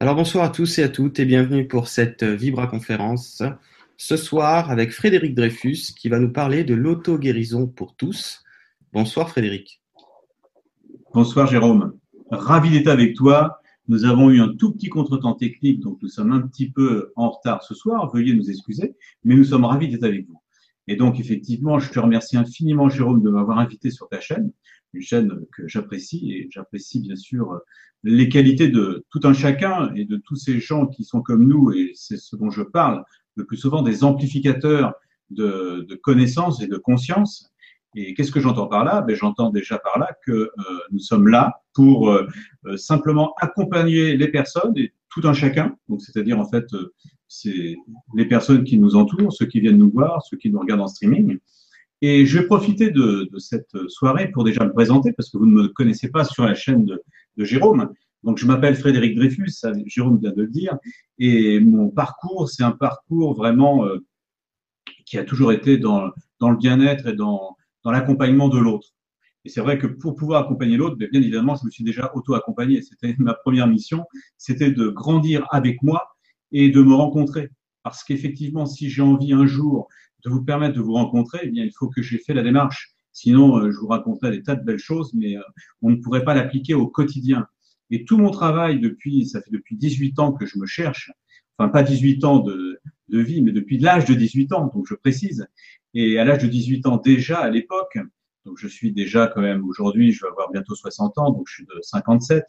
Alors bonsoir à tous et à toutes et bienvenue pour cette Vibra conférence. Ce soir avec Frédéric Dreyfus qui va nous parler de l'auto-guérison pour tous. Bonsoir Frédéric. Bonsoir Jérôme. Ravi d'être avec toi. Nous avons eu un tout petit contretemps technique, donc nous sommes un petit peu en retard ce soir. Veuillez nous excuser, mais nous sommes ravis d'être avec vous. Et donc effectivement, je te remercie infiniment Jérôme de m'avoir invité sur ta chaîne une chaîne que j'apprécie et j'apprécie bien sûr les qualités de tout un chacun et de tous ces gens qui sont comme nous et c'est ce dont je parle le plus souvent des amplificateurs de, connaissances et de conscience. Et qu'est-ce que j'entends par là? Ben, J'entends déjà par là que euh, nous sommes là pour euh, euh, simplement accompagner les personnes et tout un chacun, donc c'est-à-dire en fait c'est les personnes qui nous entourent, ceux qui viennent nous voir, ceux qui nous regardent en streaming, et je vais profiter de, de, cette soirée pour déjà me présenter, parce que vous ne me connaissez pas sur la chaîne de, de Jérôme. Donc, je m'appelle Frédéric Dreyfus, Jérôme vient de le dire, et mon parcours, c'est un parcours vraiment euh, qui a toujours été dans, dans le bien-être et dans, dans l'accompagnement de l'autre. Et c'est vrai que pour pouvoir accompagner l'autre, bien évidemment, je me suis déjà auto-accompagné. C'était ma première mission, c'était de grandir avec moi et de me rencontrer. Parce qu'effectivement, si j'ai envie un jour de vous permettre de vous rencontrer, eh bien, il faut que j'ai fait la démarche. Sinon, euh, je vous raconterai des tas de belles choses, mais euh, on ne pourrait pas l'appliquer au quotidien. Et tout mon travail depuis, ça fait depuis 18 ans que je me cherche, enfin pas 18 ans de, de vie, mais depuis l'âge de 18 ans, donc je précise. Et à l'âge de 18 ans déjà, à l'époque, donc je suis déjà quand même aujourd'hui, je vais avoir bientôt 60 ans, donc je suis de 57.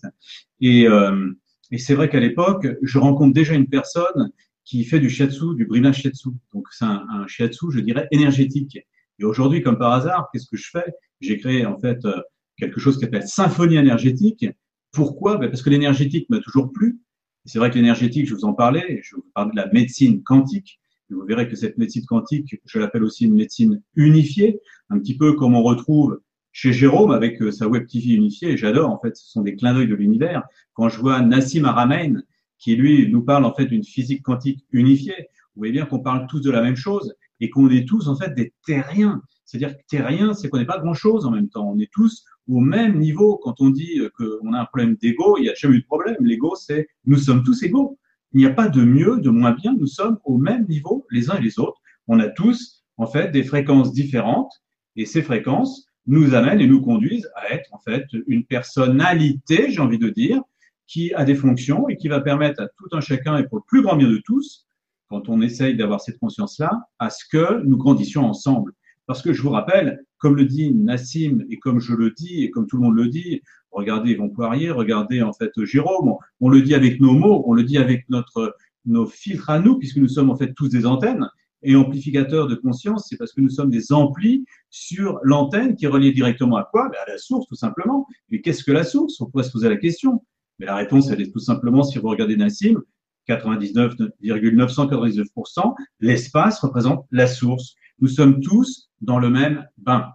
Et, euh, et c'est vrai qu'à l'époque, je rencontre déjà une personne qui fait du shiatsu, du brina shiatsu. Donc c'est un, un, shiatsu, je dirais, énergétique. Et aujourd'hui, comme par hasard, qu'est-ce que je fais? J'ai créé en fait euh, quelque chose qui s'appelle symphonie énergétique. Pourquoi? Ben Parce que l'énergétique m'a toujours plu. C'est vrai que l'énergétique, je vous en parlais, je vous parlais de la médecine quantique. Et vous verrez que cette médecine quantique, je l'appelle aussi une médecine unifiée, un petit peu comme on retrouve chez Jérôme avec euh, sa web TV unifiée. J'adore, en fait, ce sont des clins d'œil de l'univers. Quand je vois Nassim Aramein, qui lui nous parle en fait d'une physique quantique unifiée. Vous voyez bien qu'on parle tous de la même chose et qu'on est tous en fait des terriens. C'est-à-dire que terrien, c'est qu'on n'est pas grand-chose en même temps. On est tous au même niveau. Quand on dit qu'on a un problème d'ego, il n'y a jamais eu de problème. L'ego, c'est nous sommes tous égaux. Il n'y a pas de mieux, de moins bien. Nous sommes au même niveau les uns et les autres. On a tous en fait des fréquences différentes et ces fréquences nous amènent et nous conduisent à être en fait une personnalité, j'ai envie de dire, qui a des fonctions et qui va permettre à tout un chacun et pour le plus grand bien de tous, quand on essaye d'avoir cette conscience-là, à ce que nous grandissions ensemble. Parce que je vous rappelle, comme le dit Nassim et comme je le dis et comme tout le monde le dit, regardez Yvon Poirier, regardez en fait Jérôme, on, le dit avec nos mots, on le dit avec notre nos filtres à nous, puisque nous sommes en fait tous des antennes. Et amplificateurs de conscience, c'est parce que nous sommes des amplis sur l'antenne qui est reliée directement à quoi? Ben À la source, tout simplement. Mais qu'est-ce que la source? On pourrait se poser la question. Mais la réponse, elle est tout simplement, si vous regardez Nassim, 99,999%, l'espace représente la source. Nous sommes tous dans le même bain.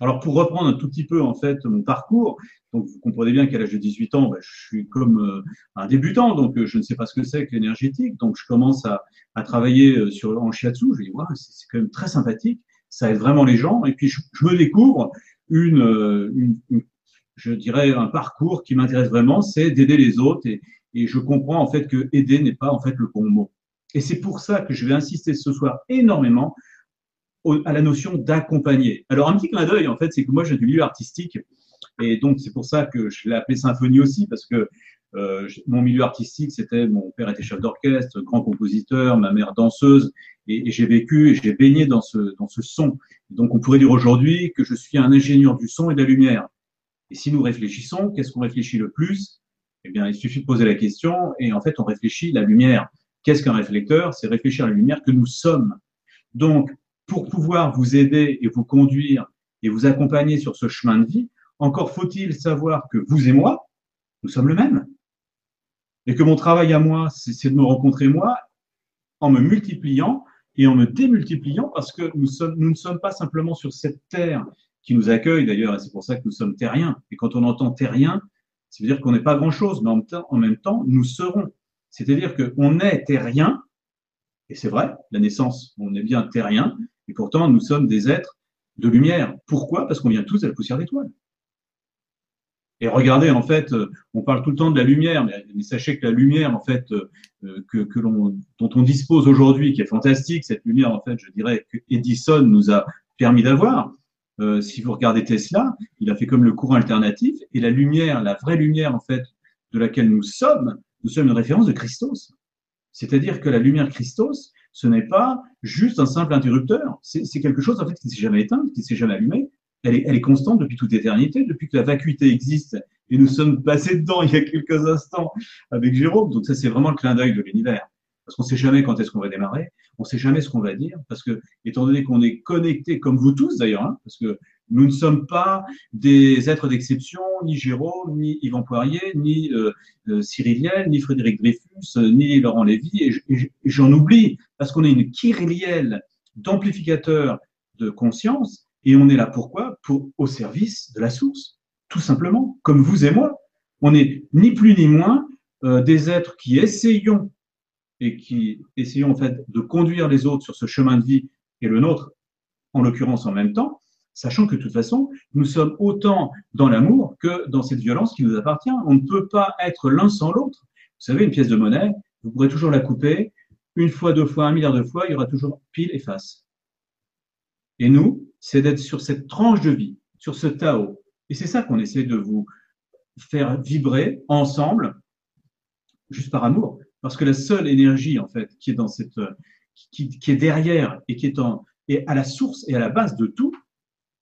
Alors, pour reprendre un tout petit peu, en fait, mon parcours, donc vous comprenez bien qu'à l'âge de 18 ans, ben, je suis comme euh, un débutant, donc euh, je ne sais pas ce que c'est que l'énergétique. Donc, je commence à, à travailler euh, sur, en shiatsu. Je dis, wow, c'est quand même très sympathique. Ça aide vraiment les gens. Et puis, je, je me découvre une, une, une, je dirais, un parcours qui m'intéresse vraiment, c'est d'aider les autres. Et, et, je comprends en fait que aider n'est pas en fait le bon mot. Et c'est pour ça que je vais insister ce soir énormément à la notion d'accompagner. Alors un petit clin d'œil en fait, c'est que moi j'ai du milieu artistique et donc c'est pour ça que je l'ai appelé symphonie aussi parce que euh, mon milieu artistique, c'était mon père était chef d'orchestre, grand compositeur, ma mère danseuse, et, et j'ai vécu et j'ai baigné dans ce dans ce son. Donc on pourrait dire aujourd'hui que je suis un ingénieur du son et de la lumière. Et si nous réfléchissons, qu'est-ce qu'on réfléchit le plus? Eh bien, il suffit de poser la question et en fait, on réfléchit la lumière. Qu'est-ce qu'un réflecteur? C'est réfléchir à la lumière que nous sommes. Donc, pour pouvoir vous aider et vous conduire et vous accompagner sur ce chemin de vie, encore faut-il savoir que vous et moi, nous sommes le même. Et que mon travail à moi, c'est de me rencontrer moi en me multipliant et en me démultipliant parce que nous, ne sommes pas simplement sur cette terre qui nous accueille d'ailleurs, et c'est pour ça que nous sommes terriens. Et quand on entend terrien, ça veut dire qu'on n'est pas grand-chose, mais en même, temps, nous serons. C'est-à-dire qu'on est terrien, et c'est vrai, la naissance, on est bien terrien, et pourtant nous sommes des êtres de lumière. Pourquoi? Parce qu'on vient tous de la poussière d'étoiles. Et regardez, en fait, euh, on parle tout le temps de la lumière, mais, sachez que la lumière, en fait, euh, que, que l'on, dont on dispose aujourd'hui, qui est fantastique, cette lumière, en fait, je dirais que Edison nous a permis d'avoir. Euh, si vous regardez Tesla, il a fait comme le courant alternatif, et la lumière, la vraie lumière, en fait, de laquelle nous sommes, nous sommes une référence de Christos. C'est-à-dire que la lumière Christos, ce n'est pas juste un simple interrupteur. C'est, quelque chose, en fait, qui ne s'est jamais éteint, qui ne s'est jamais allumé, elle est, constante depuis toute éternité, depuis que la vacuité existe. Et nous sommes passés dedans il y a quelques instants avec Jérôme. Donc ça, c'est vraiment le clin d'œil de l'univers. Parce qu'on ne sait jamais quand est-ce qu'on va démarrer, on ne sait jamais ce qu'on va dire, parce que étant donné qu'on est connecté, comme vous tous d'ailleurs, hein, parce que nous ne sommes pas des êtres d'exception, ni Jérôme, ni Yvan Poirier, ni euh, euh ni Frédéric Dreyfus, ni Laurent Lévy, et, j'en oublie, parce qu'on est une kyrillielle d'amplificateurs de conscience et on est là pourquoi? Pour au service de la source, tout simplement, comme vous et moi. On n'est ni plus ni moins euh, des êtres qui essayons et qui essayons en fait de conduire les autres sur ce chemin de vie et le nôtre, en l'occurrence en même temps, sachant que de toute façon, nous sommes autant dans l'amour que dans cette violence qui nous appartient. On ne peut pas être l'un sans l'autre. Vous savez, une pièce de monnaie, vous pourrez toujours la couper une fois, deux fois, un milliard de fois, il y aura toujours pile et face. Et nous, c'est d'être sur cette tranche de vie, sur ce Tao. Et c'est ça qu'on essaie de vous faire vibrer ensemble, juste par amour. Parce que la seule énergie, en fait, qui est dans cette, qui, qui est derrière et qui est en, et à la source et à la base de tout,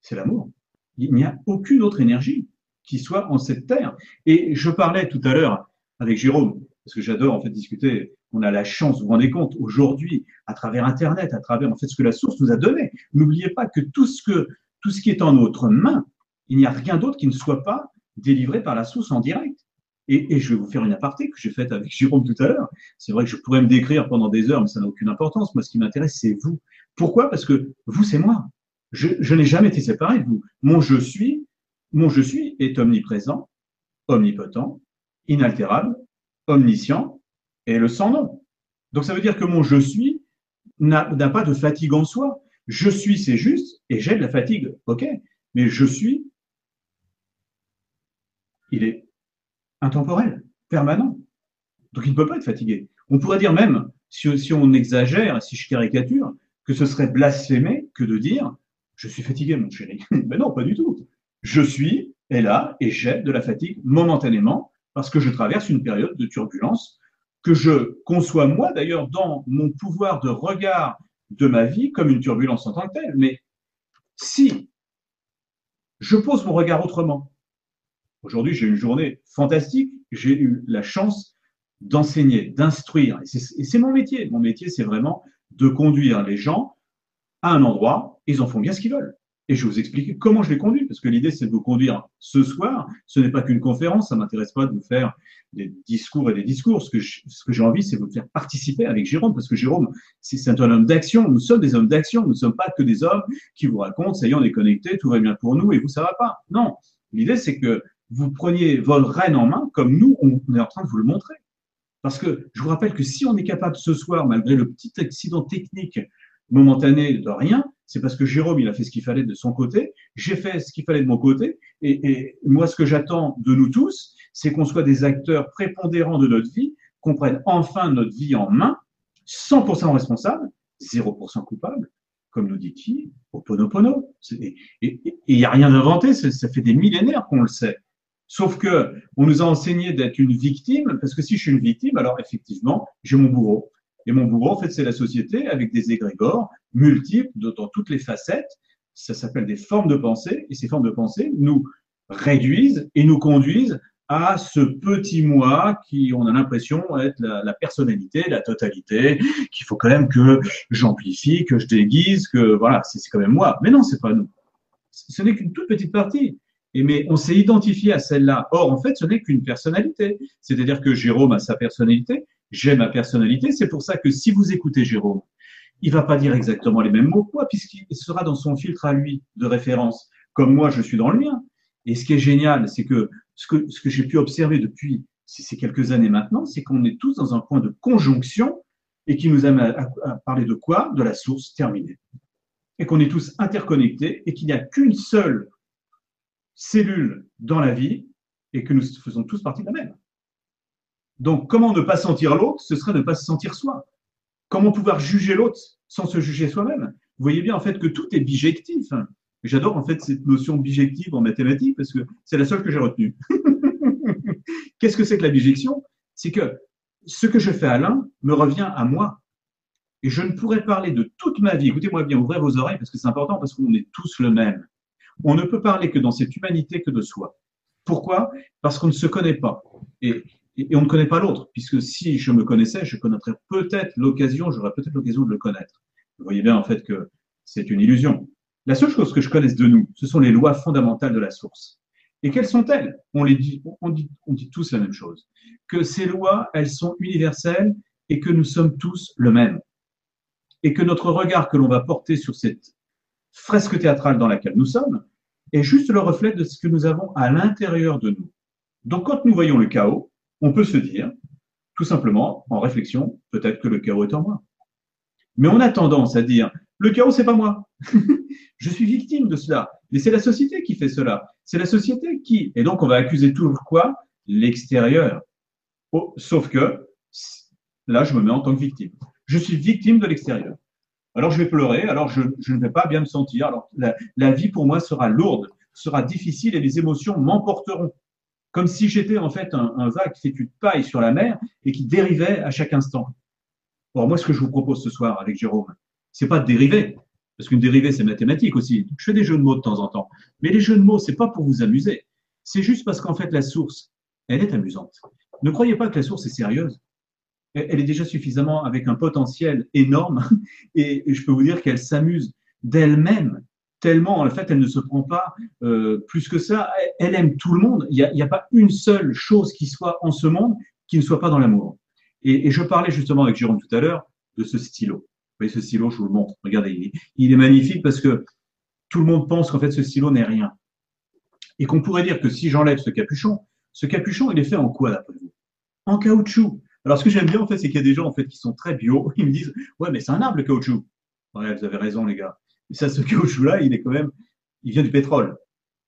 c'est l'amour. Il n'y a aucune autre énergie qui soit en cette terre. Et je parlais tout à l'heure avec Jérôme, parce que j'adore en fait discuter on a la chance, vous vous rendez compte, aujourd'hui, à travers Internet, à travers en fait ce que la source nous a donné. N'oubliez pas que tout ce que tout ce qui est en notre main, il n'y a rien d'autre qui ne soit pas délivré par la source en direct. Et, je vais vous faire une aparté que j'ai faite avec Jérôme tout à l'heure. C'est vrai que je pourrais me décrire pendant des heures, mais ça n'a aucune importance. Moi, ce qui m'intéresse, c'est vous. Pourquoi? Parce que vous, c'est moi. Je, je n'ai jamais été séparé de vous. Mon je suis, mon je suis est omniprésent, omnipotent, inaltérable, omniscient, et le sans nom. Donc ça veut dire que mon je suis n'a pas de fatigue en soi. Je suis, c'est juste, et j'ai de la fatigue, ok, mais je suis, il est intemporel, permanent. Donc il ne peut pas être fatigué. On pourrait dire même, si, on exagère, si je caricature, que ce serait blasphémé que de dire je suis fatigué, mon chéri. Mais non, pas du tout. Je suis est là et j'ai de la fatigue momentanément parce que je traverse une période de turbulence que je conçois moi d'ailleurs dans mon pouvoir de regard de ma vie comme une turbulence en tant que telle. Mais si je pose mon regard autrement, aujourd'hui j'ai une journée fantastique, j'ai eu la chance d'enseigner, d'instruire, et c'est mon métier. Mon métier, c'est vraiment de conduire les gens à un endroit, ils en font bien ce qu'ils veulent. Et je vais vous expliquer comment je les conduis, parce que l'idée, c'est de vous conduire ce soir. Ce n'est pas qu'une conférence, ça m'intéresse pas de vous faire des discours et des discours. Ce que, j'ai envie, c'est de vous faire participer avec Jérôme, parce que Jérôme, c'est un homme d'action. Nous sommes des hommes d'action. Nous ne sommes pas que des hommes qui vous racontent, ça y est, on est connectés, tout va bien pour nous, et vous, ça va pas. Non. L'idée, c'est que vous preniez votre rêne en main, comme nous, on est en train de vous le montrer. Parce que je vous rappelle que si on est capable ce soir, malgré le petit accident technique momentané de rien, c'est parce que Jérôme, il a fait ce qu'il fallait de son côté, j'ai fait ce qu'il fallait de mon côté, et, moi, ce que j'attends de nous tous, c'est qu'on soit des acteurs prépondérants de notre vie, qu'on prenne enfin notre vie en main, 100% responsable, 0% coupable, comme nous dit-il, au Ponopono. Et il n'y a rien d'inventé, ça fait des millénaires qu'on le sait. Sauf que on nous a enseigné d'être une victime, parce que si je suis une victime, alors effectivement, j'ai mon bourreau. Et mon bourreau, en fait, c'est la société avec des égrégores multiples dans toutes les facettes. Ça s'appelle des formes de pensée. Et ces formes de pensée nous réduisent et nous conduisent à ce petit moi qui, on a l'impression, être la, personnalité, la totalité, qu'il faut quand même que j'amplifie, que je déguise, que voilà, c'est quand même moi. Mais non, c'est pas nous. Ce n'est qu'une toute petite partie. Et mais on s'est identifié à celle-là. Or, en fait, ce n'est qu'une personnalité. C'est-à-dire que Jérôme a sa personnalité, j'ai ma personnalité. C'est pour ça que si vous écoutez Jérôme, il va pas dire exactement les mêmes mots que puisqu'il sera dans son filtre à lui de référence, comme moi je suis dans le mien. Et ce qui est génial, c'est que ce que, ce que j'ai pu observer depuis ces quelques années maintenant, c'est qu'on est tous dans un point de conjonction et qui nous amène à, parler de quoi? De la source terminée. Et qu'on est tous interconnectés et qu'il n'y a qu'une seule cellule dans la vie et que nous faisons tous partie de la même. Donc, comment ne pas sentir l'autre Ce serait ne pas se sentir soi. Comment pouvoir juger l'autre sans se juger soi-même? Vous voyez bien en fait que tout est bijectif. J'adore en fait cette notion bijective en mathématiques parce que c'est la seule que j'ai retenue. Qu'est-ce que c'est que la bijection? C'est que ce que je fais à l'un me revient à moi. Et je ne pourrais parler de toute ma vie. Écoutez-moi bien, ouvrez vos oreilles parce que c'est important parce qu'on est tous le même. On ne peut parler que dans cette humanité que de soi. Pourquoi? Parce qu'on ne se connaît pas. Et, on ne connaît pas l'autre, puisque si je me connaissais, je connaîtrais peut-être l'occasion, j'aurais peut-être l'occasion de le connaître. Vous voyez bien en fait que c'est une illusion. La seule chose que je connaisse de nous, ce sont les lois fondamentales de la source. Et quelles sont-elles? On, les dit, on, dit, on dit tous la même chose. Que ces lois, elles sont universelles et que nous sommes tous le même. Et que notre regard que l'on va porter sur cette fresque théâtrale dans laquelle nous sommes est juste le reflet de ce que nous avons à l'intérieur de nous. Donc quand nous voyons le chaos, on peut se dire, tout simplement, en réflexion, peut-être que le chaos est en moi. Mais on a tendance à dire, le chaos, c'est pas moi. je suis victime de cela. Mais c'est la société qui fait cela. C'est la société qui. Et donc, on va accuser toujours quoi? L'extérieur. Oh, sauf que là, je me mets en tant que victime. Je suis victime de l'extérieur. Alors, je vais pleurer. Alors, je, ne vais pas bien me sentir. Alors, la, vie pour moi sera lourde, sera difficile et les émotions m'emporteront. Comme si j'étais en fait un, un vague fétu de paille sur la mer et qui dérivait à chaque instant. Or, moi, ce que je vous propose ce soir avec Jérôme, c'est pas de dériver, parce qu'une dérivée, c'est mathématique aussi. Je fais des jeux de mots de temps en temps. Mais les jeux de mots, c'est pas pour vous amuser. C'est juste parce qu'en fait, la source, elle est amusante. Ne croyez pas que la source est sérieuse. Elle est déjà suffisamment avec un potentiel énorme et je peux vous dire qu'elle s'amuse d'elle-même tellement, en fait, elle ne se prend pas euh, plus que ça. Elle aime tout le monde. Il n'y a, pas une seule chose qui soit en ce monde qui ne soit pas dans l'amour. Et, je parlais justement avec Jérôme tout à l'heure de ce stylo ce stylo, je vous le montre. Regardez, il est, magnifique parce que tout le monde pense qu'en fait ce stylo n'est rien. Et qu'on pourrait dire que si j'enlève ce capuchon, ce capuchon, il est fait en quoi d'après vous? En caoutchouc. Alors ce que j'aime bien en fait, c'est qu'il y a des gens en fait qui sont très bio. Ils me disent ouais mais c'est un arbre le caoutchouc. Ouais, vous avez raison les gars. Mais ça, ce caoutchouc-là, il est quand même, il vient du pétrole.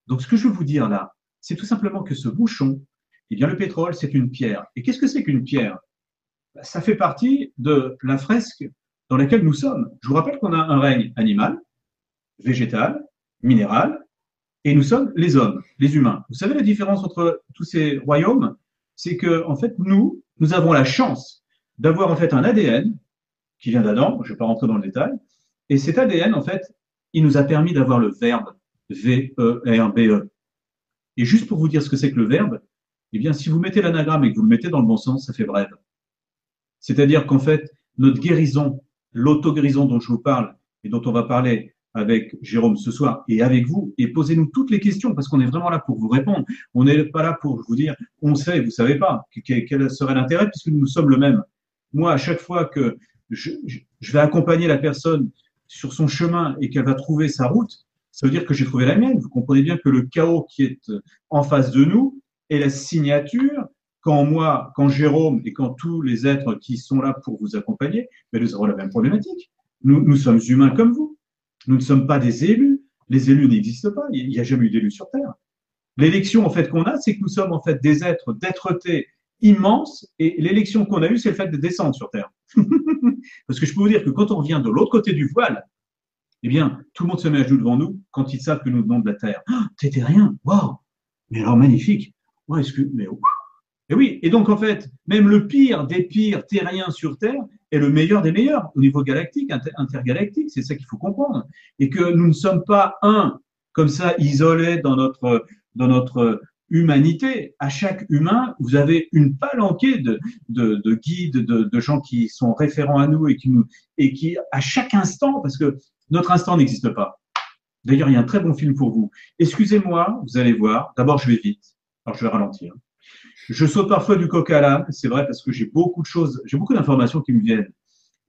Donc ce que je veux vous dire là, c'est tout simplement que ce bouchon, eh bien le pétrole, c'est une pierre. Et qu'est-ce que c'est qu'une pierre? Ça fait partie de la fresque dans laquelle nous sommes. Je vous rappelle qu'on a un règne animal, végétal, minéral, et nous sommes les hommes, les humains. Vous savez la différence entre tous ces royaumes? C'est que, en fait, nous, nous avons la chance d'avoir en fait un ADN qui vient d'Adam, je ne vais pas rentrer dans le détail, et cet ADN, en fait, il nous a permis d'avoir le verbe V-E-R-B-E. -E. Et juste pour vous dire ce que c'est que le verbe, eh bien, si vous mettez l'anagramme et que vous le mettez dans le bon sens, ça fait brève. C'est-à-dire qu'en fait, notre guérison l'auto-guérison dont je vous parle et dont on va parler avec Jérôme ce soir et avec vous, et posez-nous toutes les questions parce qu'on est vraiment là pour vous répondre. On n'est pas là pour vous dire, on sait, vous savez pas, quel serait l'intérêt puisque nous sommes le même. Moi, à chaque fois que je, vais accompagner la personne sur son chemin et qu'elle va trouver sa route, ça veut dire que j'ai trouvé la mienne. Vous comprenez bien que le chaos qui est en face de nous est la signature quand moi, quand Jérôme et quand tous les êtres qui sont là pour vous accompagner, mais nous avons la même problématique. Nous, nous sommes humains comme vous. Nous ne sommes pas des élus. Les élus n'existent pas. Il n'y a jamais eu d'élus sur Terre. L'élection, en fait, qu'on a, c'est que nous sommes, en fait, des êtres d'être-té immenses. Et l'élection qu'on a eue, c'est le fait de descendre sur Terre. Parce que je peux vous dire que quand on revient de l'autre côté du voile, eh bien, tout le monde se met à genoux devant nous quand ils savent que nous venons de la Terre. Ah, t'étais rien. Waouh! Mais alors, magnifique. Ouais, excuse, mais et oui, et donc en fait, même le pire des pires terriens sur Terre est le meilleur des meilleurs au niveau galactique, intergalactique, c'est ça qu'il faut comprendre. Et que nous ne sommes pas un, comme ça, isolé dans notre, dans notre humanité. À chaque humain, vous avez une palanquée de, de, de guides, de, de, gens qui sont référents à nous et qui nous, et qui, à chaque instant, parce que notre instant n'existe pas. D'ailleurs, il y a un très bon film pour vous. Excusez-moi, vous allez voir. D'abord, je vais vite. Alors, je vais ralentir. Je saute parfois du coq à l'âne, c'est vrai, parce que j'ai beaucoup de choses, j'ai beaucoup d'informations qui me viennent.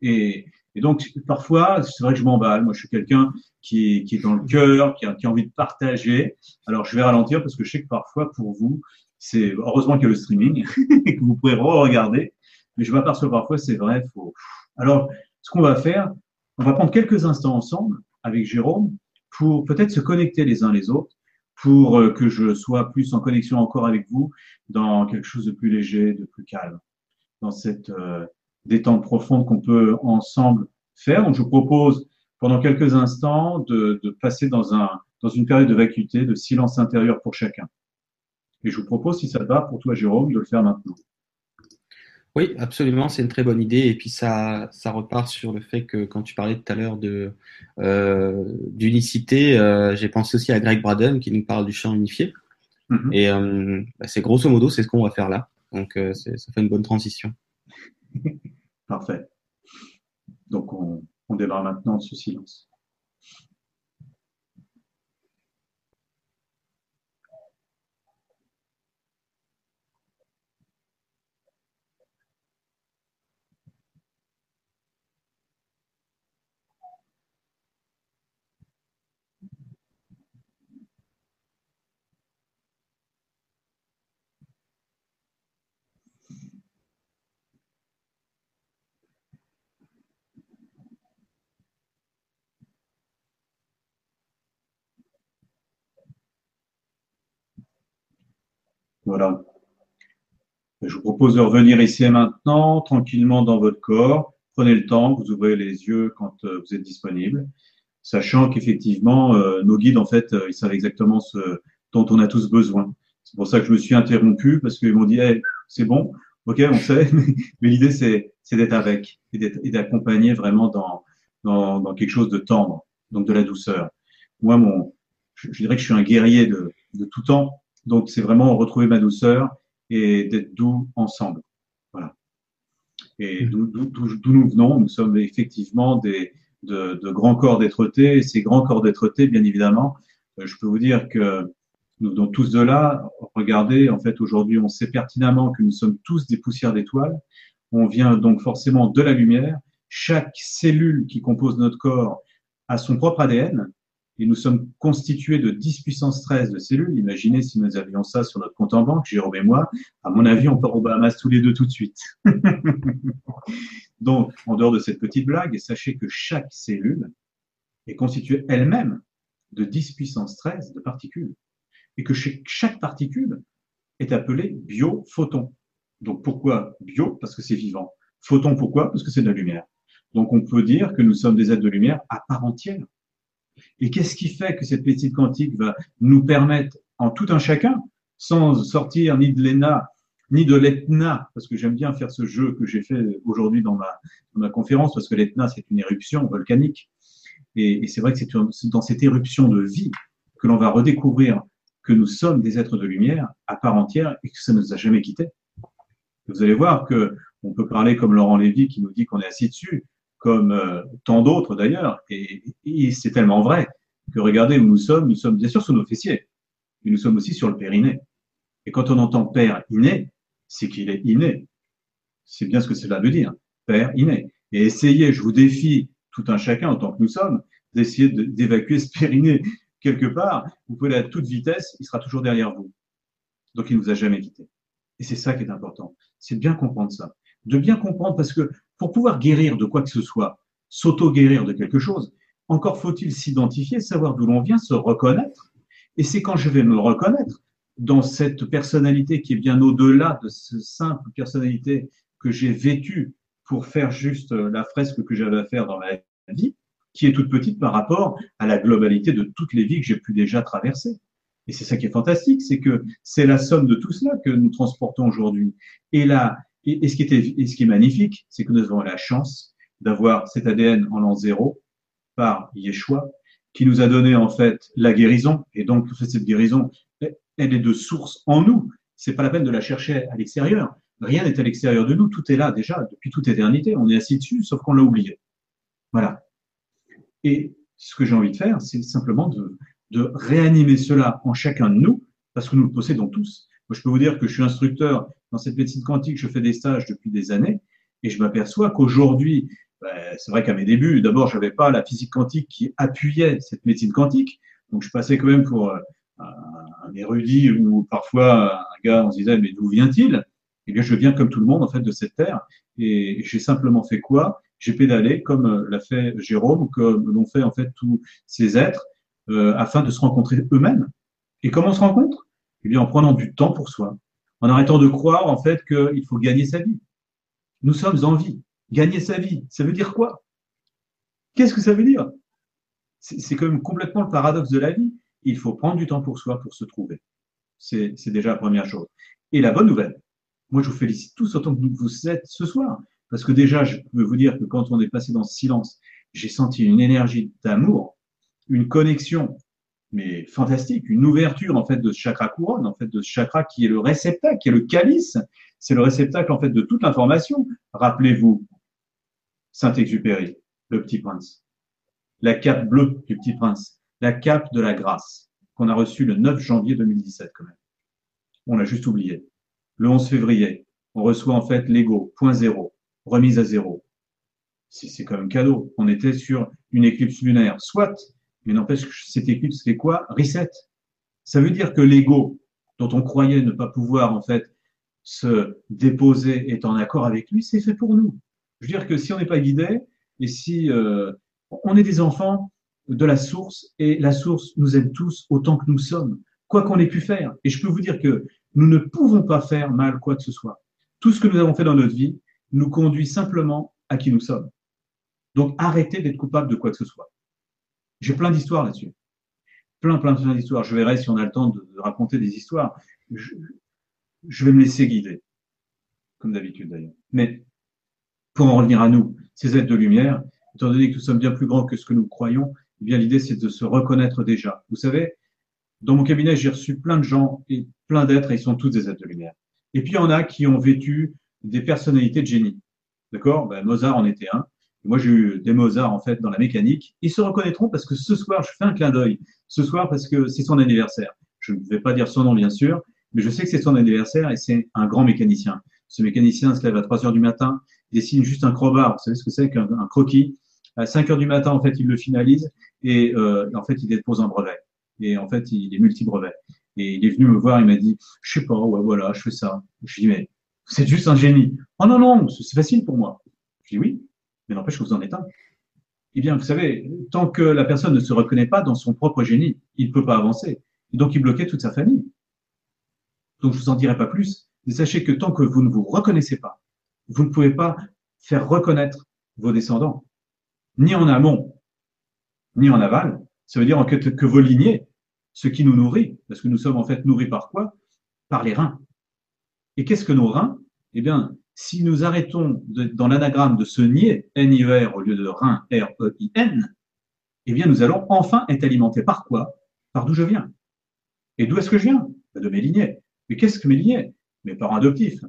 Et, et donc, parfois, c'est vrai que je m'emballe. Moi, je suis quelqu'un qui qui est dans le cœur, qui a, qui a envie de partager. Alors, je vais ralentir parce que je sais que parfois, pour vous, c'est heureusement qu'il y a le streaming et que vous pourrez re-regarder. Mais je m'aperçois parfois, c'est vrai, faut. Alors, ce qu'on va faire, on va prendre quelques instants ensemble avec Jérôme pour peut-être se connecter les uns les autres pour euh, que je sois plus en connexion encore avec vous dans quelque chose de plus léger, de plus calme, dans cette euh, détente profonde qu'on peut ensemble faire. Donc, je vous propose pendant quelques instants de, de passer dans, un, dans une période de vacuité, de silence intérieur pour chacun. Et je vous propose, si ça te va, pour toi, Jérôme, de le faire maintenant. Oui, absolument, c'est une très bonne idée. Et puis ça, ça repart sur le fait que quand tu parlais tout à l'heure de euh, d'unicité, euh, j'ai pensé aussi à Greg Braden qui nous parle du champ unifié. Mm-hmm. Et euh, bah, c'est grosso modo, c'est ce qu'on va faire là. Donc ça fait une bonne transition. Parfait. Donc on, on démarre maintenant ce silence. Voilà. Je vous propose de revenir ici et maintenant, tranquillement dans votre corps. Prenez le temps, vous ouvrez les yeux quand euh, vous êtes disponible, sachant qu'effectivement, euh, nos guides, en fait, euh, ils savent exactement ce dont on a tous besoin. C'est pour ça que je me suis interrompu, parce qu'ils m'ont dit, c'est bon, ok, on sait, mais l'idée, c'est, d'être avec et d'accompagner vraiment dans, dans, dans, quelque chose de tendre, donc de la douceur. Moi, mon, je, je dirais que je suis un guerrier de, de tout temps, donc, c'est vraiment retrouver ma douceur et d'être doux ensemble. Voilà. Et mmh. d'où nous venons, nous sommes effectivement des, de, de grands corps d'être-té. Et ces grands corps d'être-té, bien évidemment, euh, je peux vous dire que nous venons tous de là. Regardez, en fait, aujourd'hui, on sait pertinemment que nous sommes tous des poussières d'étoiles. On vient donc forcément de la lumière. Chaque cellule qui compose notre corps a son propre ADN et nous sommes constitués de 10 puissance 13 de cellules. Imaginez si nous avions ça sur notre compte en banque, Jérôme et moi, à mon avis, on part au Bahamas tous les deux tout de suite. Donc, en dehors de cette petite blague, sachez que chaque cellule est constituée elle-même de 10 puissance 13 de particules et que chaque particule est appelée biophoton. Donc, pourquoi bio? Parce que c'est vivant. Photon, pourquoi? Parce que c'est de la lumière. Donc, on peut dire que nous sommes des êtres de lumière à part entière. Et qu'est-ce qui fait que cette médecine quantique va nous permettre, en tout un chacun, sans sortir ni de l'ENA, ni de l'ETNA, parce que j'aime bien faire ce jeu que j'ai fait aujourd'hui dans ma, conférence, parce que l'ETNA, c'est une éruption volcanique. Et, et c'est vrai que c'est dans cette éruption de vie que l'on va redécouvrir que nous sommes des êtres de lumière à part entière et que ça ne nous a jamais quittés. Vous allez voir que on peut parler comme Laurent Lévy qui nous dit qu'on est assis dessus, comme euh, tant d'autres d'ailleurs. Et, c'est tellement vrai que regardez où nous sommes, nous sommes bien sûr sur nos fessiers, mais nous sommes aussi sur le périnée. Et quand on entend père inné, c'est qu'il est inné. C'est bien ce que cela veut dire, père inné. Et essayez, je vous défie, tout un chacun en tant que nous sommes, d'essayer d'évacuer ce périnée quelque part. Vous pouvez aller à toute vitesse, il sera toujours derrière vous. Donc il ne vous a jamais quitté. Et c'est ça qui est important. C'est de bien comprendre ça. De bien comprendre parce que pour pouvoir guérir de quoi que ce soit, s'auto-guérir de quelque chose, encore faut-il s'identifier, savoir d'où l'on vient, se reconnaître. Et c'est quand je vais me reconnaître dans cette personnalité qui est bien au-delà de cette simple personnalité que j'ai vêtue pour faire juste la fresque que j'avais à faire dans ma vie, qui est toute petite par rapport à la globalité de toutes les vies que j'ai pu déjà traverser. Et c'est ça qui est fantastique, c'est que c'est la somme de tout cela que nous transportons aujourd'hui. Et là, et, ce qui est magnifique, c'est que nous avons la chance d'avoir cet ADN en l'an zéro par Yeshua, qui nous a donné en fait la guérison. Et donc, cette guérison, elle est de source en nous. C'est pas la peine de la chercher à l'extérieur. Rien n'est à l'extérieur de nous. Tout est là déjà depuis toute éternité. On est assis dessus, sauf qu'on l'a oublié. Voilà. Et ce que j'ai envie de faire, c'est simplement de, de réanimer cela en chacun de nous, parce que nous le possédons tous. Moi, je peux vous dire que je suis instructeur dans cette médecine quantique, je fais des stages depuis des années, et je m'aperçois qu'aujourd'hui, ben, c'est vrai qu'à mes débuts, d'abord, je n'avais pas la physique quantique qui appuyait cette médecine quantique, donc je passais quand même pour euh, un érudit ou parfois un gars, on se disait, mais d'où vient-il? Eh bien, je viens comme tout le monde, en fait, de cette terre, et j'ai simplement fait quoi? J'ai pédalé, comme euh, l'a fait Jérôme, comme l'ont fait, en fait, tous ces êtres, euh, afin de se rencontrer eux-mêmes. Et comment on se rencontre? Eh bien, en prenant du temps pour soi, en arrêtant de croire en fait qu'il faut gagner sa vie. Nous sommes en vie. Gagner sa vie, ça veut dire quoi? Qu'est-ce que ça veut dire? C'est quand même complètement le paradoxe de la vie. Il faut prendre du temps pour soi pour se trouver. C'est déjà la première chose. Et la bonne nouvelle, moi je vous félicite tous autant que vous êtes ce soir, parce que déjà, je peux vous dire que quand on est passé dans ce silence, j'ai senti une énergie d'amour, une connexion, mais fantastique, une ouverture en fait de ce chakra couronne, en fait de ce chakra qui est le réceptacle, qui est le calice, c'est le réceptacle en fait de toute l'information. Rappelez-vous, Saint-Exupéry, le petit prince, la cape bleue du petit prince, la cape de la grâce qu'on a reçue le 9 janvier 2017 quand même. On l'a juste oublié. Le 11 février, on reçoit en fait l'ego, point zéro, remise à zéro. C'est quand même cadeau. On était sur une éclipse lunaire, soit, mais n'empêche que cette éclipse, c'est quoi? Reset. Ça veut dire que l'ego, dont on croyait ne pas pouvoir en fait se déposer, est en accord avec lui, c'est fait pour nous. Je veux dire que si on n'est pas guidé, et si euh, on est des enfants de la source, et la source nous aime tous autant que nous sommes, quoi qu'on ait pu faire. Et je peux vous dire que nous ne pouvons pas faire mal quoi que ce soit. Tout ce que nous avons fait dans notre vie nous conduit simplement à qui nous sommes. Donc arrêtez d'être coupable de quoi que ce soit. J'ai plein d'histoires là-dessus. Plein, plein, plein d'histoires. Je verrai si on a le temps de, raconter des histoires. Je, vais me laisser guider, comme d'habitude d'ailleurs. Mais pour en revenir à nous, ces êtres de lumière, étant donné que nous sommes bien plus grands que ce que nous croyons, eh bien l'idée c'est de se reconnaître déjà. Vous savez, dans mon cabinet, j'ai reçu plein de gens et plein d'êtres et ils sont tous des êtres de lumière. Et puis il y en a qui ont vêtu des personnalités de génie. D'accord? Ben, Mozart en était un. Moi, j'ai eu des Mozart en fait dans la mécanique. Ils se reconnaîtront parce que ce soir, je fais un clin d'œil. Ce soir, parce que c'est son anniversaire. Je ne vais pas dire son nom, bien sûr, mais je sais que c'est son anniversaire et c'est un grand mécanicien. Ce mécanicien se lève à 3 heures du matin, dessine juste un crowbar. Vous savez ce que c'est qu'un croquis? À 5 heures du matin, en fait, il le finalise et euh, en fait, il dépose un brevet. Et en fait, il est multi-brevet. Et il est venu me voir, il m'a dit, je sais pas, ouais, voilà, je fais ça. Je dis, mais c'est juste un génie. Oh non, non, c'est facile pour moi. Je dis oui, mais n'empêche que vous en êtes un. Eh bien, vous savez, tant que la personne ne se reconnaît pas dans son propre génie, il ne peut pas avancer. Et donc, il bloquait toute sa famille. Donc, je vous en dirai pas plus. Mais sachez que tant que vous ne vous reconnaissez pas, vous ne pouvez pas faire reconnaître vos descendants, ni en amont, ni en aval. Ça veut dire que, que vos lignées, ce qui nous nourrit, parce que nous sommes en fait nourris par quoi? Par les reins. Et qu'est-ce que nos reins? Eh bien, si nous arrêtons dans l'anagramme de se nier N-I-E-R au lieu de rein R-E-I-N, eh bien, nous allons enfin être alimentés par quoi? Par d'où je viens. Et d'où est-ce que je viens? De mes lignées. Mais qu'est-ce que mes lignées? Mes parents adoptifs.